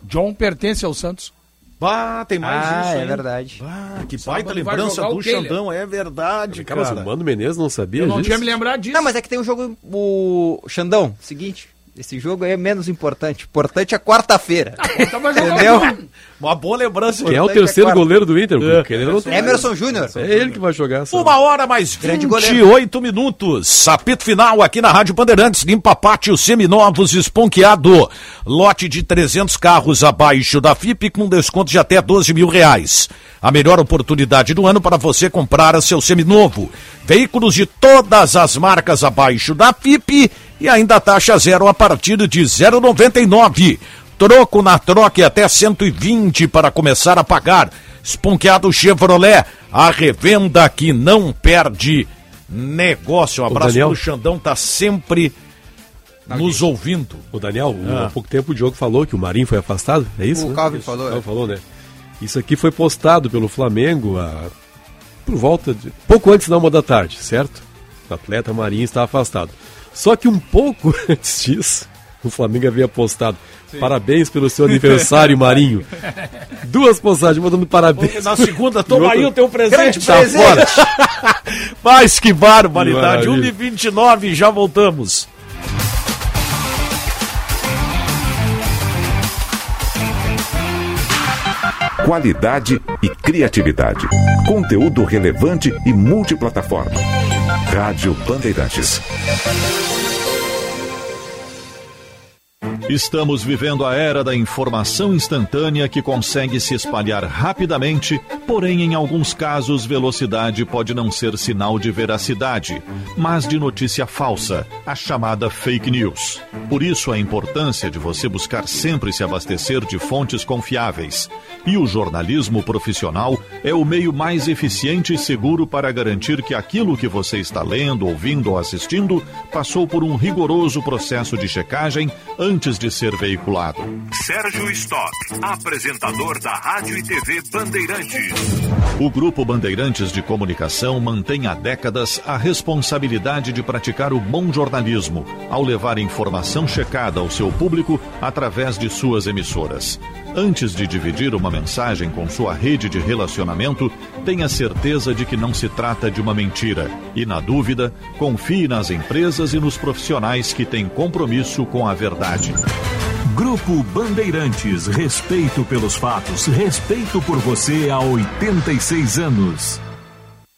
John pertence ao Santos. Bah, tem mais Ah, isso. é hein? verdade. Ah, que Sábado baita lembrança do. Xandão, é verdade, Cara, mas o Mano Menezes não sabia Eu não disso? tinha me lembrado disso. Não, mas é que tem um jogo. O Xandão, seguinte. Esse jogo aí é menos importante. Importante é quarta-feira. Então vai jogar Entendeu? Uma boa lembrança. Quem é o é terceiro goleiro do Inter? Ele não tem- Emerson Júnior. É ele que vai jogar. Só. Uma hora mais Grande 28 minutos. Apito final aqui na Rádio Bandeirantes. Limpa pátio seminovos esponqueado. Lote de 300 carros abaixo da FIP com desconto de até 12 mil reais. A melhor oportunidade do ano para você comprar seu seminovo. Veículos de todas as marcas abaixo da FIP e ainda taxa zero a partir de 0,99. Troco na troca e até 120 para começar a pagar. Esponqueado Chevrolet, a revenda que não perde negócio. Um abraço Daniel. pro Xandão, tá sempre nos ouvindo. O Daniel, o- Ah. há pouco tempo o Diogo falou que o Marinho foi afastado, é isso? O né? Calvin falou, é. Calvin falou, né? Isso aqui foi postado pelo Flamengo a- por volta de. pouco antes da uma da tarde, certo? O atleta Marinho está afastado. Só que um pouco antes disso, o Flamengo havia postado. Parabéns pelo seu aniversário, Marinho. Duas postagens mandando parabéns. Na segunda, toma aí o teu presente. Grande Tá presente. fora. Mas que barbaridade. Maravilha. 1h29, já voltamos. Qualidade e criatividade. Conteúdo relevante e multiplataforma. Rádio Bandeirantes. Estamos vivendo a era da informação instantânea que consegue se espalhar rapidamente, porém, em alguns casos, velocidade pode não ser sinal de veracidade, mas de notícia falsa, a chamada fake news. Por isso, a importância de você buscar sempre se abastecer de fontes confiáveis. E o jornalismo profissional é o meio mais eficiente e seguro para garantir que aquilo que você está lendo, ouvindo ou assistindo passou por um rigoroso processo de checagem antes de ser veiculado. Sérgio Stock, apresentador da Rádio e TV Bandeirantes. O Grupo Bandeirantes de Comunicação mantém há décadas a responsabilidade de praticar o bom jornalismo ao levar informação checada ao seu público através de suas emissoras. Antes de dividir uma mensagem com sua rede de relacionamento, tenha certeza de que não se trata de uma mentira e, na dúvida, confie nas empresas e nos profissionais que têm compromisso com a verdade. Grupo Bandeirantes, respeito pelos fatos, respeito por você há 86 anos.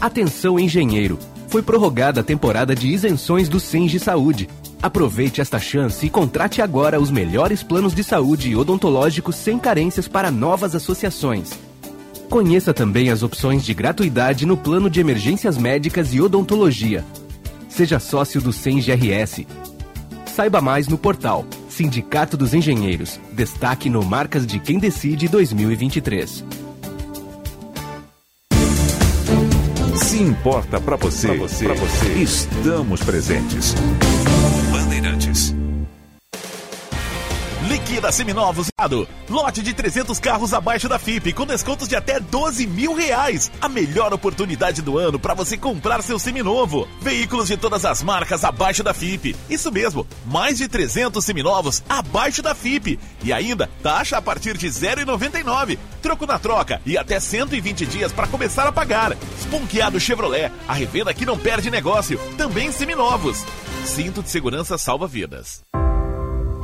Atenção engenheiro! Foi prorrogada a temporada de isenções do Senge Saúde. Aproveite esta chance e contrate agora os melhores planos de saúde e odontológicos sem carências para novas associações. Conheça também as opções de gratuidade no plano de emergências médicas e odontologia. Seja sócio do Senge RS. Saiba mais no portal Sindicato dos Engenheiros. Destaque no Marcas de Quem Decide 2023. Importa para você, pra você, pra você, estamos presentes. Liquida Seminovos. Lote de 300 carros abaixo da FIP, com descontos de até 12 mil reais. A melhor oportunidade do ano para você comprar seu seminovo. Veículos de todas as marcas abaixo da FIP. Isso mesmo, mais de 300 seminovos abaixo da FIP. E ainda, taxa a partir de 0,99. Troco na troca e até 120 dias para começar a pagar. Sponkeado Chevrolet, a revenda que não perde negócio. Também seminovos. Cinto de segurança salva vidas.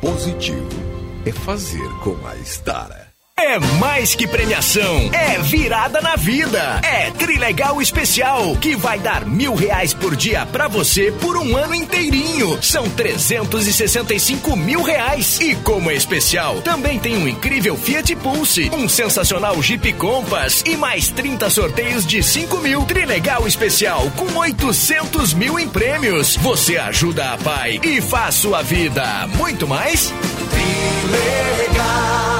positivo é fazer com a Estara. É mais que premiação, é virada na vida. É Trilegal Especial, que vai dar mil reais por dia pra você por um ano inteirinho. São 365 mil reais. E como é especial, também tem um incrível Fiat Pulse, um sensacional Jeep Compass e mais 30 sorteios de 5 mil. Trilegal Especial com 800 mil em prêmios. Você ajuda a pai e faz sua vida muito mais. Trilegal.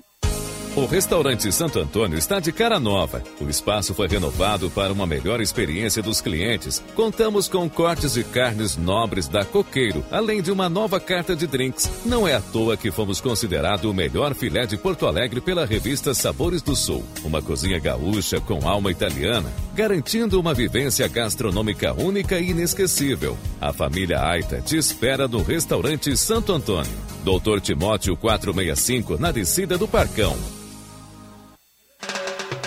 O restaurante Santo Antônio está de cara nova. O espaço foi renovado para uma melhor experiência dos clientes. Contamos com cortes de carnes nobres da Coqueiro, além de uma nova carta de drinks. Não é à toa que fomos considerado o melhor filé de Porto Alegre pela revista Sabores do Sul. Uma cozinha gaúcha com alma italiana, garantindo uma vivência gastronômica única e inesquecível. A família Aita te espera no restaurante Santo Antônio. Doutor Timóteo 465, na descida do Parcão.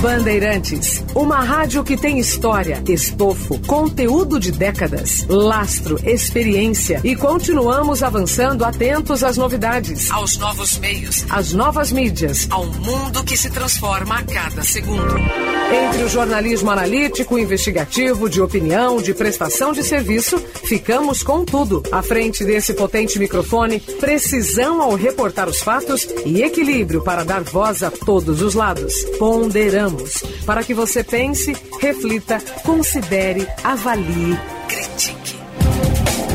Bandeirantes, uma rádio que tem história, estofo, conteúdo de décadas, lastro, experiência e continuamos avançando atentos às novidades, aos novos meios, às novas mídias, ao mundo que se transforma a cada segundo. Entre o jornalismo analítico, investigativo, de opinião, de prestação de serviço, ficamos com tudo. À frente desse potente microfone, precisão ao reportar os fatos e equilíbrio para dar voz a todos os lados. Ponderamos para que você pense, reflita, considere, avalie, critique.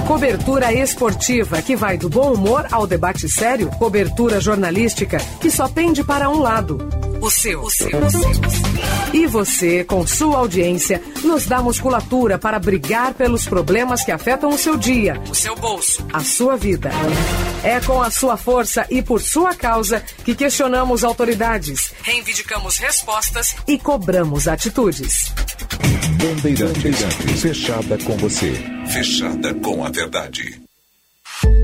Cobertura esportiva que vai do bom humor ao debate sério. Cobertura jornalística que só pende para um lado. O seu. O seu. O seu. E você, com sua audiência, nos dá musculatura para brigar pelos problemas que afetam o seu dia, o seu bolso, a sua vida. É com a sua força e por sua causa que questionamos autoridades, reivindicamos respostas e cobramos atitudes. Bandeirantes, fechada com você. Fechada com a verdade.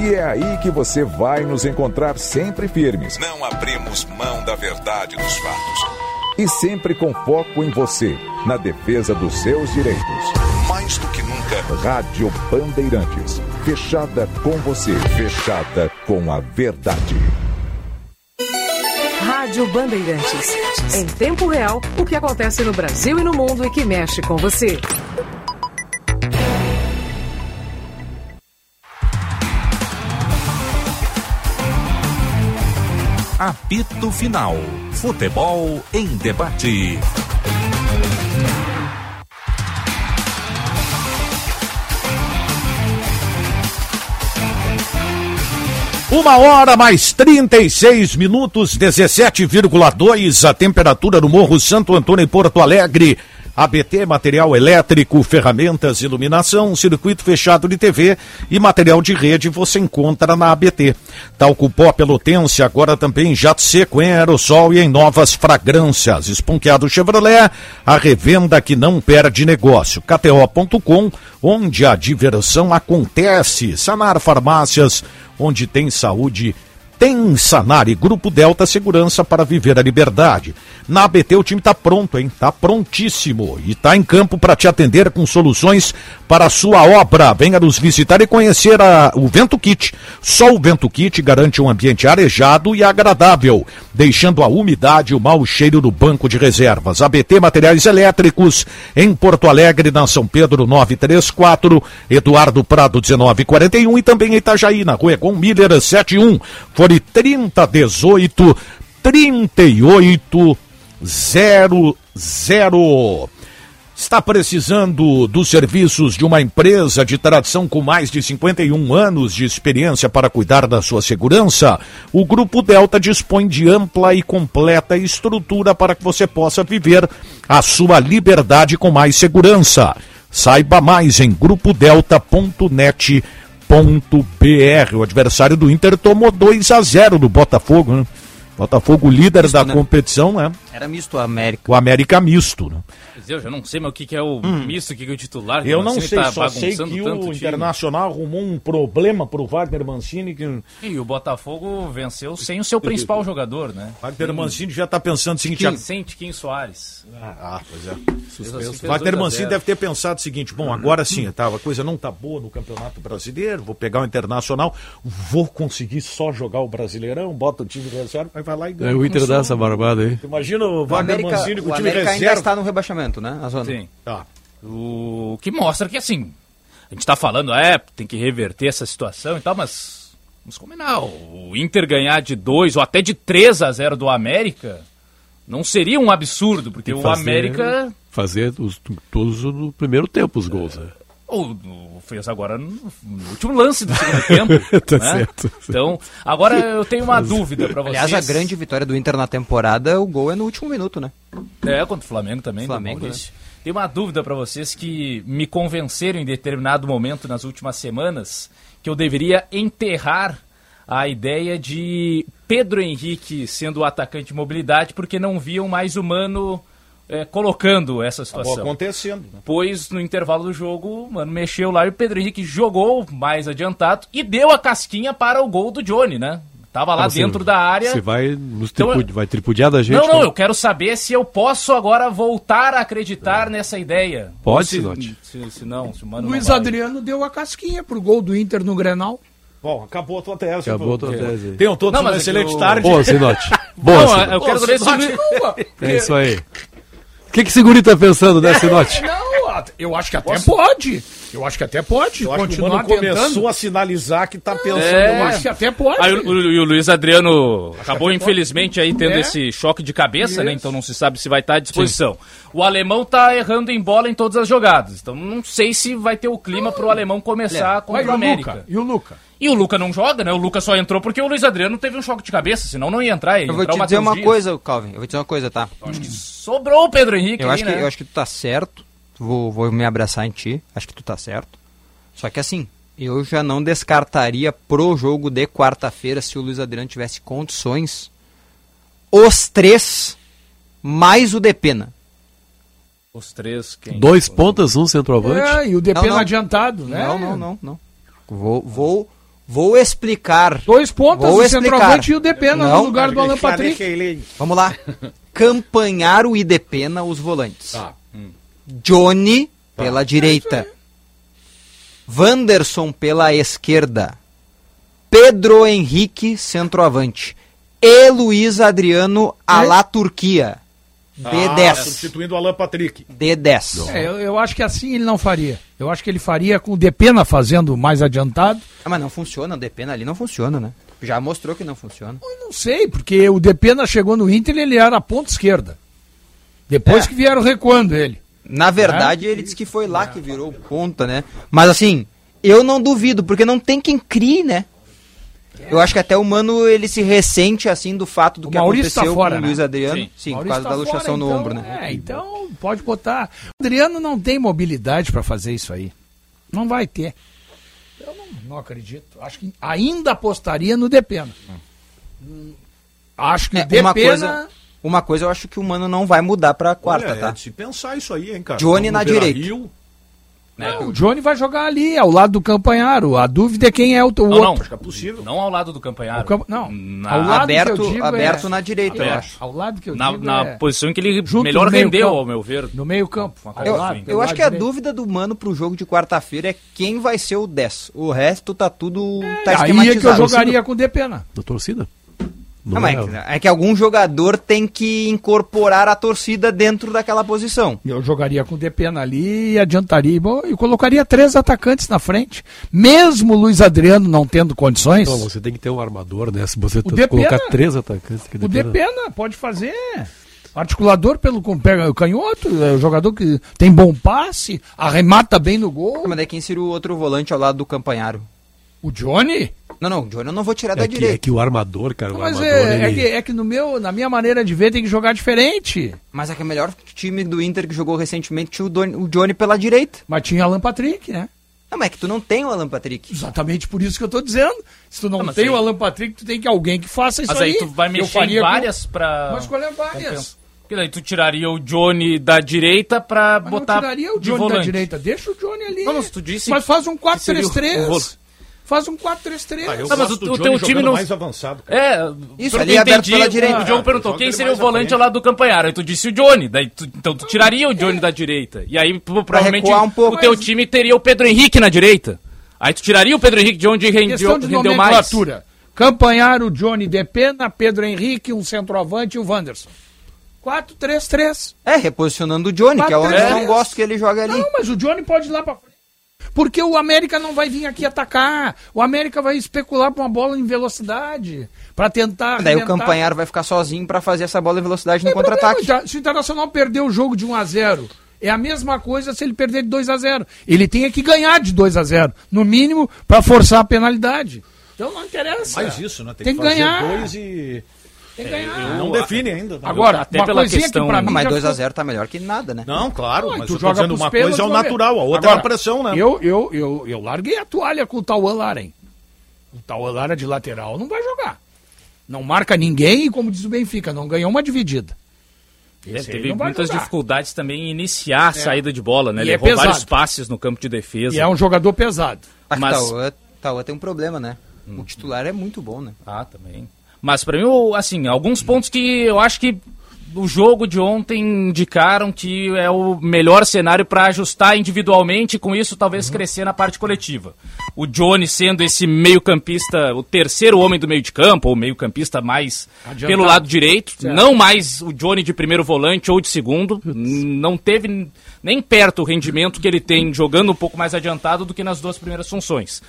E é aí que você vai nos encontrar sempre firmes. Não abrimos mão da verdade dos fatos. E sempre com foco em você, na defesa dos seus direitos. Mais do que nunca, Rádio Bandeirantes. Fechada com você, fechada com a verdade. Rádio Bandeirantes. Em tempo real, o que acontece no Brasil e no mundo e que mexe com você. Apito Final. Futebol em debate. Uma hora mais 36 minutos, 17,2 a temperatura no Morro Santo Antônio em Porto Alegre. ABT, material elétrico, ferramentas, iluminação, circuito fechado de TV e material de rede você encontra na ABT. Talco pó pelotense, agora também jato seco em aerossol e em novas fragrâncias. Esponqueado Chevrolet, a revenda que não perde negócio. KTO.com, onde a diversão acontece. Sanar Farmácias, onde tem saúde tem Sanari, Grupo Delta Segurança para viver a liberdade. Na ABT o time está pronto, hein? Tá prontíssimo e está em campo para te atender com soluções para a sua obra. Venha nos visitar e conhecer a, o Vento Kit. Só o Vento Kit garante um ambiente arejado e agradável, deixando a umidade e o mau cheiro no banco de reservas. ABT Materiais Elétricos em Porto Alegre, na São Pedro 934, Eduardo Prado 1941 e também em Itajaí, na Rua Egon Miller 71. Fone 3018 38 00. Está precisando dos serviços de uma empresa de tradição com mais de 51 anos de experiência para cuidar da sua segurança? O Grupo Delta dispõe de ampla e completa estrutura para que você possa viver a sua liberdade com mais segurança. Saiba mais em grupodelta.net.br. O adversário do Inter tomou 2 a 0 do Botafogo, né? Botafogo líder Misto, da né? competição, né? Era misto a América. O América misto, né? Eu já não sei, mas o que, que é o misto, o que, que é o titular? Eu não sei, tá só sei que o time. Internacional arrumou um problema pro Wagner Mancini que E o Botafogo venceu sem o seu principal jogador, né? Wagner Mancini já tá pensando o seguinte, Tiquinho, a- sem Tiquinho Soares. Ah, pois é. Assim, fez Wagner 2 a Mancini 0. deve ter pensado o seguinte: bom, agora sim, tá, a coisa não tá boa no Campeonato Brasileiro, vou pegar o Internacional, vou conseguir só jogar o Brasileirão, bota o time de reserva, vai lá e ganha. É, o Inter dá essa barbada aí. Imagina o Wagner Mancini com o o time América ainda reserva. está no rebaixamento, né? A zona. Sim. Tá. O que mostra que, assim, a gente tá falando, é, tem que reverter essa situação e tal, mas vamos combinar. O Inter ganhar de 2 ou até de 3 a 0 do América não seria um absurdo, porque o fazer- América Fazer os, todos no primeiro tempo os gols. né? Ou, fez agora no, no último lance do segundo tempo. Tá né? certo. Então, agora eu tenho uma dúvida pra vocês. Aliás, a grande vitória do Inter na temporada, o gol é no último minuto, né? É, contra o Flamengo também, Flamengo, Maurício. Tem uma dúvida para vocês que me convenceram em determinado momento nas últimas semanas que eu deveria enterrar a ideia de Pedro Henrique sendo o atacante de mobilidade porque não viam mais o Mano é, colocando essa situação. Acabou acontecendo. né? Pois no intervalo do jogo, o Mano mexeu lá e o Pedro Henrique jogou mais adiantado e deu a casquinha para o gol do Johnny, né? Tava lá Ah, você- dentro da área. Você vai, nos Então, tripu- vai tripudiar da gente? Não, não, né? eu quero saber se eu posso agora voltar a acreditar nessa ideia. Pode, se, Sinote. se, se não, se o Mano Luiz. Adriano deu a casquinha pro gol do Inter no Grenal. Bom, acabou a tua tese. Acabou a tua tese. Tenham todos Não, uma é excelente eu- tarde. Boa, Sinote. Boa, Não, Sinote. eu quero saber se o Luiz- É isso aí. O que, que esse guri tá pensando, né, Sinote? Não, eu acho que até pode. Eu acho que até pode. Eu acho que o Mano começou a sinalizar que tá pensando É. Eu acho que até pode. Aí o, o- e o Luiz Adriano acabou, até infelizmente, aí tendo É. esse choque de cabeça, né? Isso. Então não se sabe se vai estar à disposição. O alemão tá errando em bola em todas as jogadas. Então não sei se vai ter o clima pro alemão começar Vai, contra e o América. Luca? E o Luca? E o Luca não joga, né? O Luca só entrou porque o Luiz Adriano teve um choque de cabeça, senão não ia entrar. Ia Eu vou entrar te dizer uma Dias. coisa, Calvin. Eu vou te dizer uma coisa, tá? Sobrou o Pedro Henrique Eu aí, acho, que, né? eu acho que tu tá certo. Vou, vou me abraçar em ti. Acho que tu tá certo. Só que assim, eu já não descartaria pro jogo de quarta-feira, se o Luiz Adriano tivesse condições, os três, mais o Depena. Os três, quem? Dois pontas, um centroavante. É, e o Não, não. adiantado, né? Não, não, não, não. Vou, vou, vou explicar. Dois pontas, Vou o explicar. centroavante e o Depena Não. no lugar do Alan Patrick. Vamos lá. Campanharo e Depena, os volantes. Tá. Johnny pela direita. Wanderson pela esquerda. Pedro Henrique, centroavante. E Luiz Adriano, a la Turquia. Ah, D10. substituindo o Alan Patrick. D10. É, eu, eu acho que assim ele não faria. Eu acho que ele faria com o Depena fazendo mais adiantado. Ah, mas não funciona, o Depena ali não funciona, né? Já mostrou que não funciona. Eu não sei, porque o Depena chegou no Inter e ele era a ponta esquerda. Depois É. que vieram recuando ele. Na verdade, ele disse que foi lá que virou ponta, né? Mas assim, eu não duvido, porque não tem quem crie, né? Eu acho que até o Mano ele se ressente assim do fato do O que Maurício aconteceu tá fora, com o né? Luiz Adriano. Sim. Sim, por causa tá da luxação fora, no então, ombro, né? É, então pode botar. O Adriano não tem mobilidade para fazer isso aí. Não vai ter. Eu não, não acredito. Acho que ainda apostaria no Depena. Hum, Acho que É, Depena. uma coisa, uma coisa eu acho que o Mano não vai mudar pra quarta, Olha, tá? é de se pensar isso aí, hein, cara. Johnny No na direita. É, o Johnny vai jogar ali, ao lado do Campanharo. A dúvida é quem é o, o Não, não, outro. Acho que é possível. não ao lado do Campanharo. Camp- Não, Na- ao lado aberto- que eu digo aberto é- na direita, eu É, acho. Ao lado que eu na, digo na é posição em que ele Junto melhor rendeu, campo. ao meu ver. no meio campo. Uma Ao coisa Eu, lado, assim. eu acho que a direito. dúvida do Mano pro jogo de quarta-feira é quem vai ser o 10. O resto tá tudo tá Aí é que eu jogaria com o Depena. Da torcida? Não, mas é que algum jogador tem que incorporar a torcida dentro daquela posição. Eu jogaria com o Depena ali e adiantaria. Eu colocaria três atacantes na frente. Mesmo o Luiz Adriano não tendo condições. Não, você tem que ter um armador, né? Se você tá- Depena- colocar três atacantes. que O Depena pode fazer. Articulador pelo com- pega o canhoto, é o jogador que tem bom passe, arremata bem no gol. Mas daí quem seria o outro volante ao lado do Campanharo? O Johnny? Não, não, o Johnny eu não vou tirar da É que, é direita. que o armador, cara, o Mas armador. é, é ele- que, é que no meu, na minha maneira de ver tem que jogar diferente. Mas é que o melhor time do Inter que jogou recentemente tinha o, Doni- o Johnny pela direita. Mas tinha Alan Patrick, né? Não, mas é que tu não tem o Alan Patrick. Exatamente por isso que eu tô dizendo. Se tu não, Não, tem aí- o Alan Patrick, tu tem que alguém que faça isso Mas aí aí. tu vai mexer em com- várias pra... Mas qual é várias? Porque daí tu tiraria o Johnny da direita pra Mas botar não tiraria o Johnny da direita. Deixa o Johnny ali. Não, mas tu disse Mas faz um que seria o- o 4-3-3. Faz um 4-3-3. Ah, eu mas o- o teu time não- mais avançado. É, Isso, ali aberto entendi, pela direita. O Diogo Ah, perguntou quem seria o volante lado do Campanharo. Aí tu disse o Johnny. Daí tu, então tu tiraria o Johnny da direita. E aí pro- provavelmente um pouco. o teu time teria o Pedro Henrique na direita. Aí tu tiraria o Pedro Henrique de onde rendeu, de rendeu mais. nomenclatura. Campanharo, Johnny Depena, Pedro Henrique, um centroavante e o Wanderson. 4-3-3. É, reposicionando o Johnny, que é onde eu não gosto que ele joga ali. Não, mas o Johnny pode ir lá pra frente. Porque o América não vai vir aqui atacar. O América vai especular pra uma bola em velocidade. Pra tentar. Daí o arrebentar. Campanharo vai ficar sozinho pra fazer essa bola em velocidade no Tem contra-ataque. Se o Internacional perder o jogo de 1 a 0 é a mesma coisa se ele perder de 2 a 0 Ele tem que ganhar de 2 a 0 no mínimo, pra forçar a penalidade. Então não interessa. Mais isso, né? Tem que fazer ganhar. dois e. Tem que ganhar. Não define ainda. Agora, até uma pela questão- que mim Mas já 2x0 tá melhor que nada, né? Não, claro, Ah, mas tu eu tô joga dizendo uma coisa é o natural, a outra Agora, é a pressão, né? Eu, eu, eu, eu larguei a toalha com o Tauan Laren. O Tauan Lara de lateral não vai jogar. Não marca ninguém e, como diz o Benfica, não ganhou uma dividida. É, teve muitas jogar. dificuldades também em iniciar a saída de bola, né? E é Levou vários pesado. passes no campo de defesa. E é um jogador pesado. Mas... Tauan, Tauan tem um problema, né? O titular é muito bom, né? Ah, também. Mas pra mim, assim, alguns pontos que eu acho que o jogo de ontem indicaram que é o melhor cenário para ajustar individualmente e com isso talvez crescer na parte coletiva. O Johnny sendo esse meio-campista, o terceiro homem do meio de campo, ou meio-campista mais Adiantado. pelo lado direito, Certo. não mais o Johnny de primeiro volante ou de segundo, não teve nem perto o rendimento que ele tem jogando um pouco mais adiantado do que nas duas primeiras funções.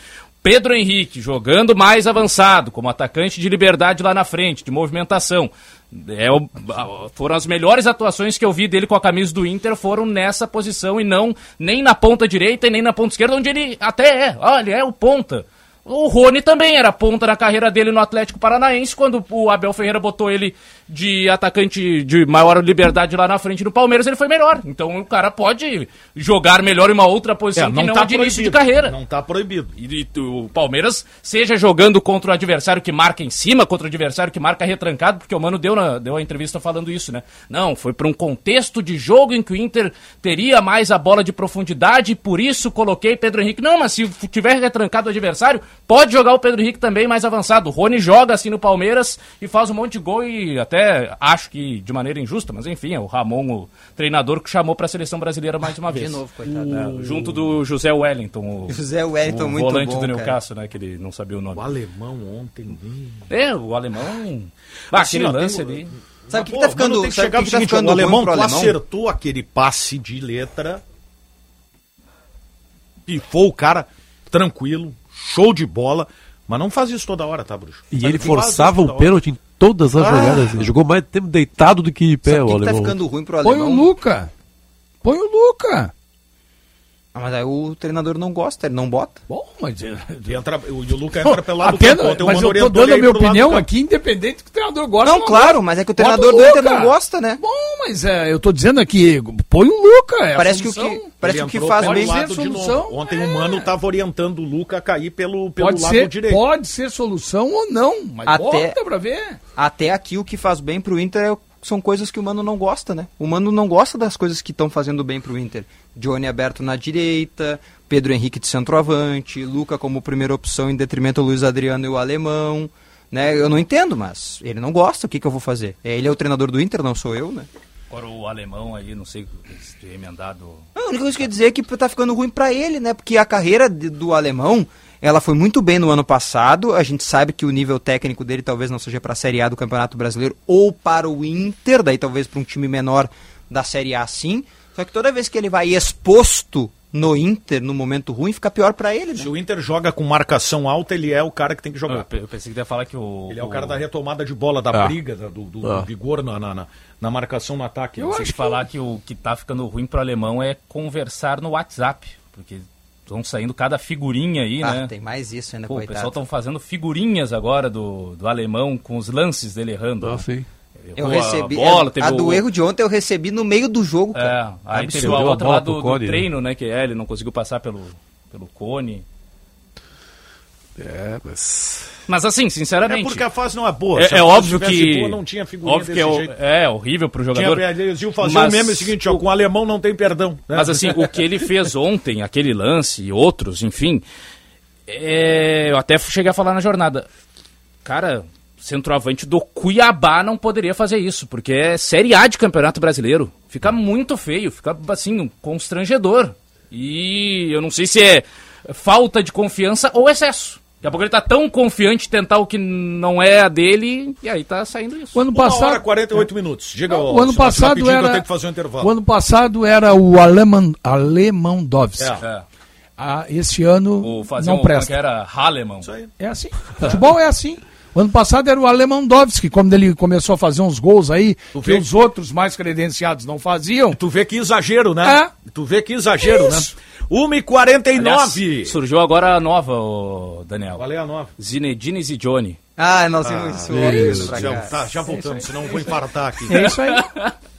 Pedro Henrique jogando mais avançado, como atacante de liberdade lá na frente, de movimentação. É foram as melhores atuações que eu vi dele com a camisa do Inter, foram nessa posição e não nem na ponta direita e nem na ponta esquerda, onde ele até é. Olha, é o ponta. O Rony também era ponta na carreira dele no Atlético Paranaense, quando o Abel Ferreira botou ele de atacante de maior liberdade lá na frente do Palmeiras, ele foi melhor. Então o cara pode jogar melhor em uma outra posição que não de início de carreira. É, Não tá proibido. E, e o Palmeiras, seja jogando contra o adversário que marca em cima, contra o adversário que marca retrancado, porque o Mano deu, na, deu a entrevista falando isso, né? Não, foi para um contexto de jogo em que o Inter teria mais a bola de profundidade e por isso coloquei Pedro Henrique. Não, mas se tiver retrancado o adversário, pode jogar o Pedro Henrique também mais avançado. O Rony joga assim no Palmeiras e faz um monte de gol e até acho que de maneira injusta, mas enfim, é o Ramon, o treinador que chamou para a seleção brasileira mais uma vez. De novo, coitado. É, junto do José Wellington. O, José Wellington, o muito volante bom, do cara. Newcastle, né? Que ele não sabia o nome. O alemão ontem. É, o alemão. Ah, Assim, aquele lance tem- ali. Sabe o que, tá ficando, mano, tem que sabe o que, que tá seguinte, ficando o alemão, alemão? acertou aquele passe de letra, pifou o cara tranquilo, show de bola, mas não faz isso toda hora, tá, bruxo? E Sabe ele forçava hora. pênalti em todas as Ah. jogadas. Ele jogou mais tempo deitado do que em pé, Sabe o que, que tá alemão. ficando ruim pro Põe alemão? o Luca. Põe o Luca. Ah, mas aí o treinador não gosta, ele não bota. Bom, mas... é- E entra, o, Luca entra pelo lado Apenas, do campo. Ontem o mas eu tô dando a minha opinião aqui, independente do que o treinador gosta Não, ou claro, gosta. mas é que o Bota treinador do. Inter não gosta, né? Bom, mas é, eu tô dizendo aqui, põe o Luca. É Parece que o que, parece Ele que que faz bem... ser novo. solução, Ontem é. o Mano tava orientando o Luca a cair pelo, pelo Pode lado ser, direito. pode ser solução ou não, mas Até- bota pra ver. Até aqui o que faz bem pro Inter é- são coisas que o Mano não gosta, né? O Mano não gosta das coisas que estão fazendo bem pro Inter. Johnny aberto na direita, Pedro Henrique de centroavante, Luca como primeira opção em detrimento do Luiz Adriano e o alemão. Né? Eu não entendo, mas ele não gosta, o que, que eu vou fazer? É, Ele é o treinador do Inter, não sou eu, né? Agora o alemão aí, não sei se emendado. A única coisa que eu ia dizer é que tá ficando ruim pra ele, né? Porque a carreira de- do alemão, ela foi muito bem no ano passado. A gente sabe que o nível técnico dele talvez não seja pra Série A do Campeonato Brasileiro ou para o Inter, daí talvez para um time menor da Série A sim. Só que toda vez que ele vai exposto no Inter, no momento ruim, fica pior pra ele, né? Se o Inter joga com marcação alta, ele é o cara que tem que Eu, jogar. eu pensei que ia falar que o. Ele é o cara da retomada de bola, da Ah. briga, da- do, do- Ah. do vigor na, na, na- na marcação no ataque. Eu acho que falar que o que tá ficando ruim pro alemão é conversar no WhatsApp. Porque estão saindo cada figurinha aí, Ah, né? tem mais isso ainda, Pô, o coitado. pessoal estão fazendo figurinhas agora do, do alemão com os lances dele errando. Ah, né? sim. Eu Errou a recebi. bola, a- teve a o- do erro de ontem eu recebi no meio do jogo, É, cara. aí Absurdo. teve a outra lá do, do Cone, né? treino, né? Que é, ele não conseguiu passar pelo, pelo cone. É, mas. Mas assim, É sinceramente. porque a fase não é boa. É, é óbvio que. boa, não tinha figurinha óbvio que é, desse o- jeito. é horrível pro jogador. Tinha, eles iam fazer Mas o meme seguinte, ó, com o alemão não tem perdão. né? Mas assim, o que ele fez ontem, aquele lance e outros, enfim, é, eu até cheguei a falar na jornada. Cara, centroavante do Cuiabá não poderia fazer isso, porque é Série A de Campeonato Brasileiro. Fica muito feio, fica assim, um constrangedor. E eu não sei se é falta de confiança ou excesso. Daqui a pouco ele tá tão confiante tentar o que não é a dele, e aí tá saindo isso. O ano Uma passado, hora e 48 minutos. Diga, o ano passado era Eu tenho que fazer um intervalo. o ano passado era o alemão alemão Dovski. É. Ah, esse ano O fazer não um, é presta. que era Haleman. Isso aí. É assim. Futebol é assim. O ano passado era o Alemandowski, quando ele começou a fazer uns gols aí, Tu que vê- os outros mais credenciados não faziam. Tu vê que exagero, né? Tu vê que exagero, Isso. né? 1h49. Aliás, surgiu agora a nova, ô, Daniel. Qual é a nova? Zinedine Zidane. Ah, nós vimos isso ontem Isso, pra já, tá, já voltamos, senão eu vou infartar aqui. É isso aí.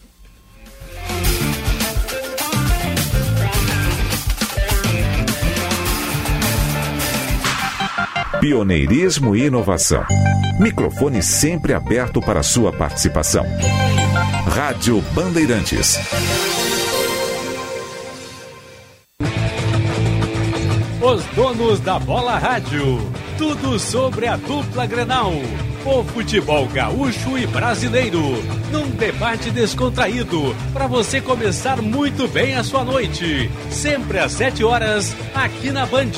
Pioneirismo e inovação. Microfone sempre aberto para sua participação. Rádio Bandeirantes. Os donos da bola rádio. Tudo sobre a dupla Grenal. O futebol gaúcho e brasileiro. Num debate descontraído. Para você começar muito bem a sua noite. Sempre às 7 horas, aqui na Band.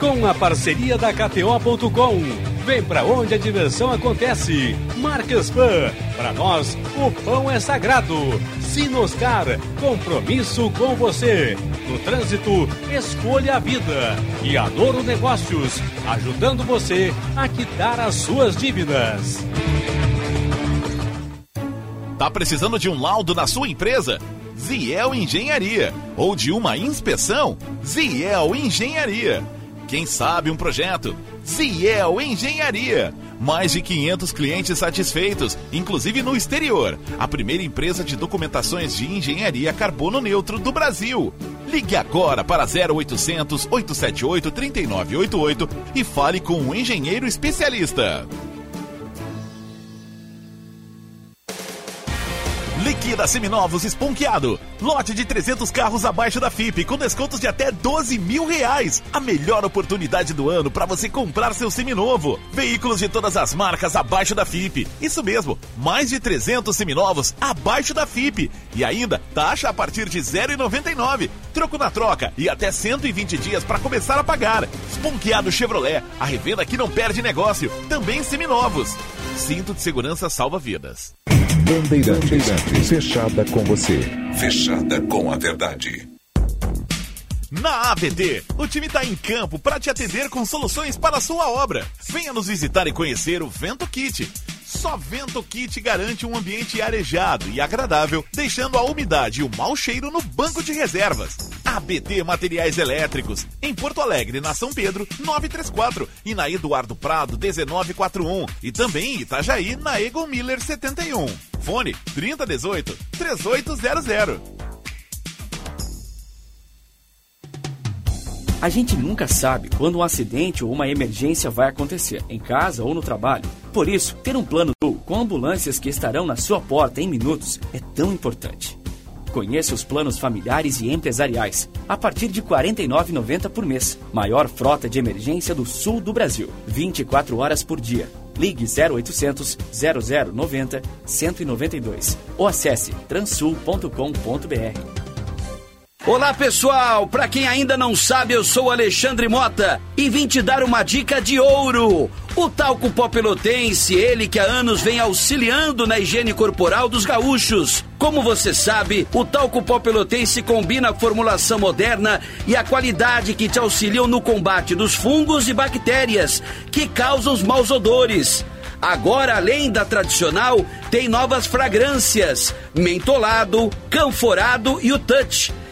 Com a parceria da KTO.com. Vem pra onde a diversão acontece. Marcas Pan. Para nós, o pão é sagrado. Sinoscar. Compromisso com você. No trânsito, escolha a vida. E Adoro Negócios. Ajudando você a quitar as suas dívidas. Tá precisando de um laudo na sua empresa? Ziel Engenharia. Ou de uma inspeção? Ziel Engenharia. Quem sabe um projeto? Ziel Engenharia. Mais de 500 clientes satisfeitos, inclusive no exterior. A primeira empresa de documentações de engenharia carbono neutro do Brasil. Ligue agora para 0800 878 3988 e fale com um engenheiro especialista. Liquida Seminovos Esponqueado. Lote de 300 carros abaixo da FIP, com descontos de até 12 mil reais. A melhor oportunidade do ano para você comprar seu seminovo. Veículos de todas as marcas abaixo da FIP. Isso mesmo, mais de 300 seminovos abaixo da FIP. E ainda, taxa a partir de 0,99. Troco na troca e até 120 dias para começar a pagar. Esponqueado Chevrolet, a revenda que não perde negócio. Também seminovos. Cinto de segurança salva vidas. Bandeirantes. Fechada com você. Fechada com a verdade. Na ABT, o time está em campo para te atender com soluções para a sua obra. Venha nos visitar e conhecer o Vento Kit. Só Vento Kit garante um ambiente arejado e agradável, deixando a umidade e o mau cheiro no banco de reservas. ABT Materiais Elétricos, em Porto Alegre, na São Pedro, 934 e na Eduardo Prado, 1941 e também em Itajaí, na Egon Miller 71. Fone 3018 3800. A gente nunca sabe quando um acidente ou uma emergência vai acontecer, em casa ou no trabalho. Por isso, ter um plano com ambulâncias que estarão na sua porta em minutos é tão importante. Conheça os planos familiares e empresariais, a partir de R$ 49,90 por mês. Maior frota de emergência do sul do Brasil, 24 horas por dia. Ligue 0800 0090 192 ou acesse transul.com.br. Olá pessoal, para quem ainda não sabe, eu sou Alexandre Mota e vim te dar uma dica de ouro. O talco pó pelotense, ele que há anos vem auxiliando na higiene corporal dos gaúchos. Como você sabe, o talco pó pelotense combina a formulação moderna e a qualidade que te auxiliam no combate dos fungos e bactérias que causam os maus odores. Agora, além da tradicional, tem novas fragrâncias: mentolado, canforado e o touch.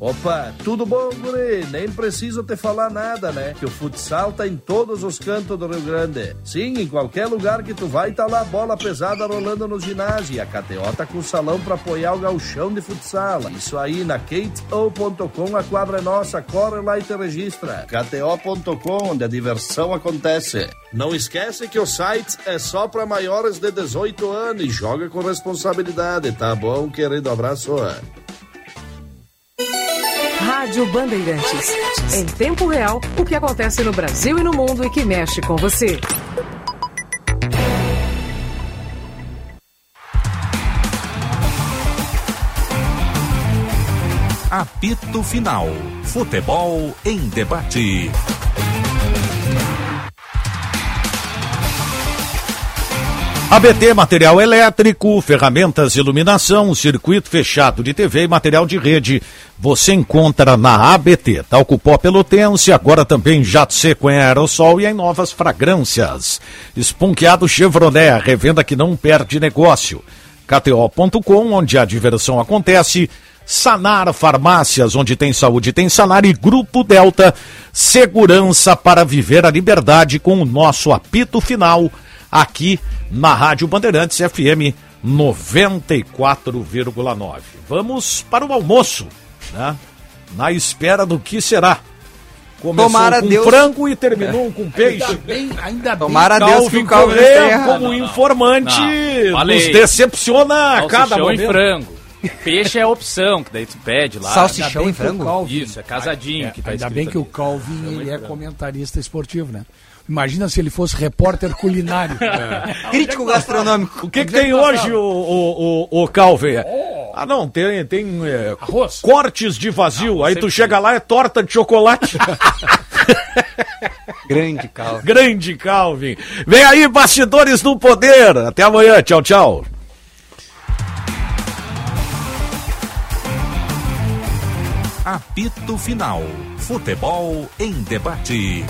Opa, tudo bom, guri? Nem preciso te falar nada, né? Que o futsal tá em todos os cantos do Rio Grande. Sim, em qualquer lugar que tu vai, tá lá a bola pesada rolando no ginásio. E a KTO tá com o salão pra apoiar o gauchão de futsal. Isso aí, na KTO.com, a quadra é nossa. Corre lá e te registra. KTO.com, onde a diversão acontece. Não esquece que o site é só pra maiores de 18 anos e joga com responsabilidade, tá bom, querido? Abraço. Rádio Bandeirantes. Em tempo real, o que acontece no Brasil e no mundo e que mexe com você. Apito Final. Futebol em debate. ABT Material Elétrico, ferramentas de iluminação, circuito fechado de TV e material de rede. Você encontra na ABT, talco pó pelotense, agora também jato seco em aerossol e em novas fragrâncias. Esponqueado Chevrolet, revenda que não perde negócio. KTO.com, onde a diversão acontece. Sanar Farmácias, onde tem saúde, tem Sanar e Grupo Delta, segurança para viver a liberdade com o nosso apito final aqui na Rádio Bandeirantes FM 94,9. Vamos para o almoço, né? Na espera do que será. Começou Tomara com Deus- frango e terminou com peixe. Ainda bem, ainda bem. Tomara Deus que Calvin o Calvin Correa, esteja errado. como informante, Não, nos decepciona a cada Salsichão e momento. frango. Peixe é a opção, que daí tu pede lá. Salsichão e o frango? Calvin- Isso, é casadinho É, que tá Ainda bem que o aqui. Calvin ele de é comentarista esportivo, né? Imagina se ele fosse repórter culinário. Crítico gastronômico. O que, que tem hoje, o, o, o, o Calvin? Ah, não, tem, tem é, cortes de vazio. Aí tu chega lá, é torta de chocolate. Grande Calvin. Grande Calvin. Vem aí, bastidores do poder. Até amanhã. Tchau, tchau. Apito Final. Futebol em debate.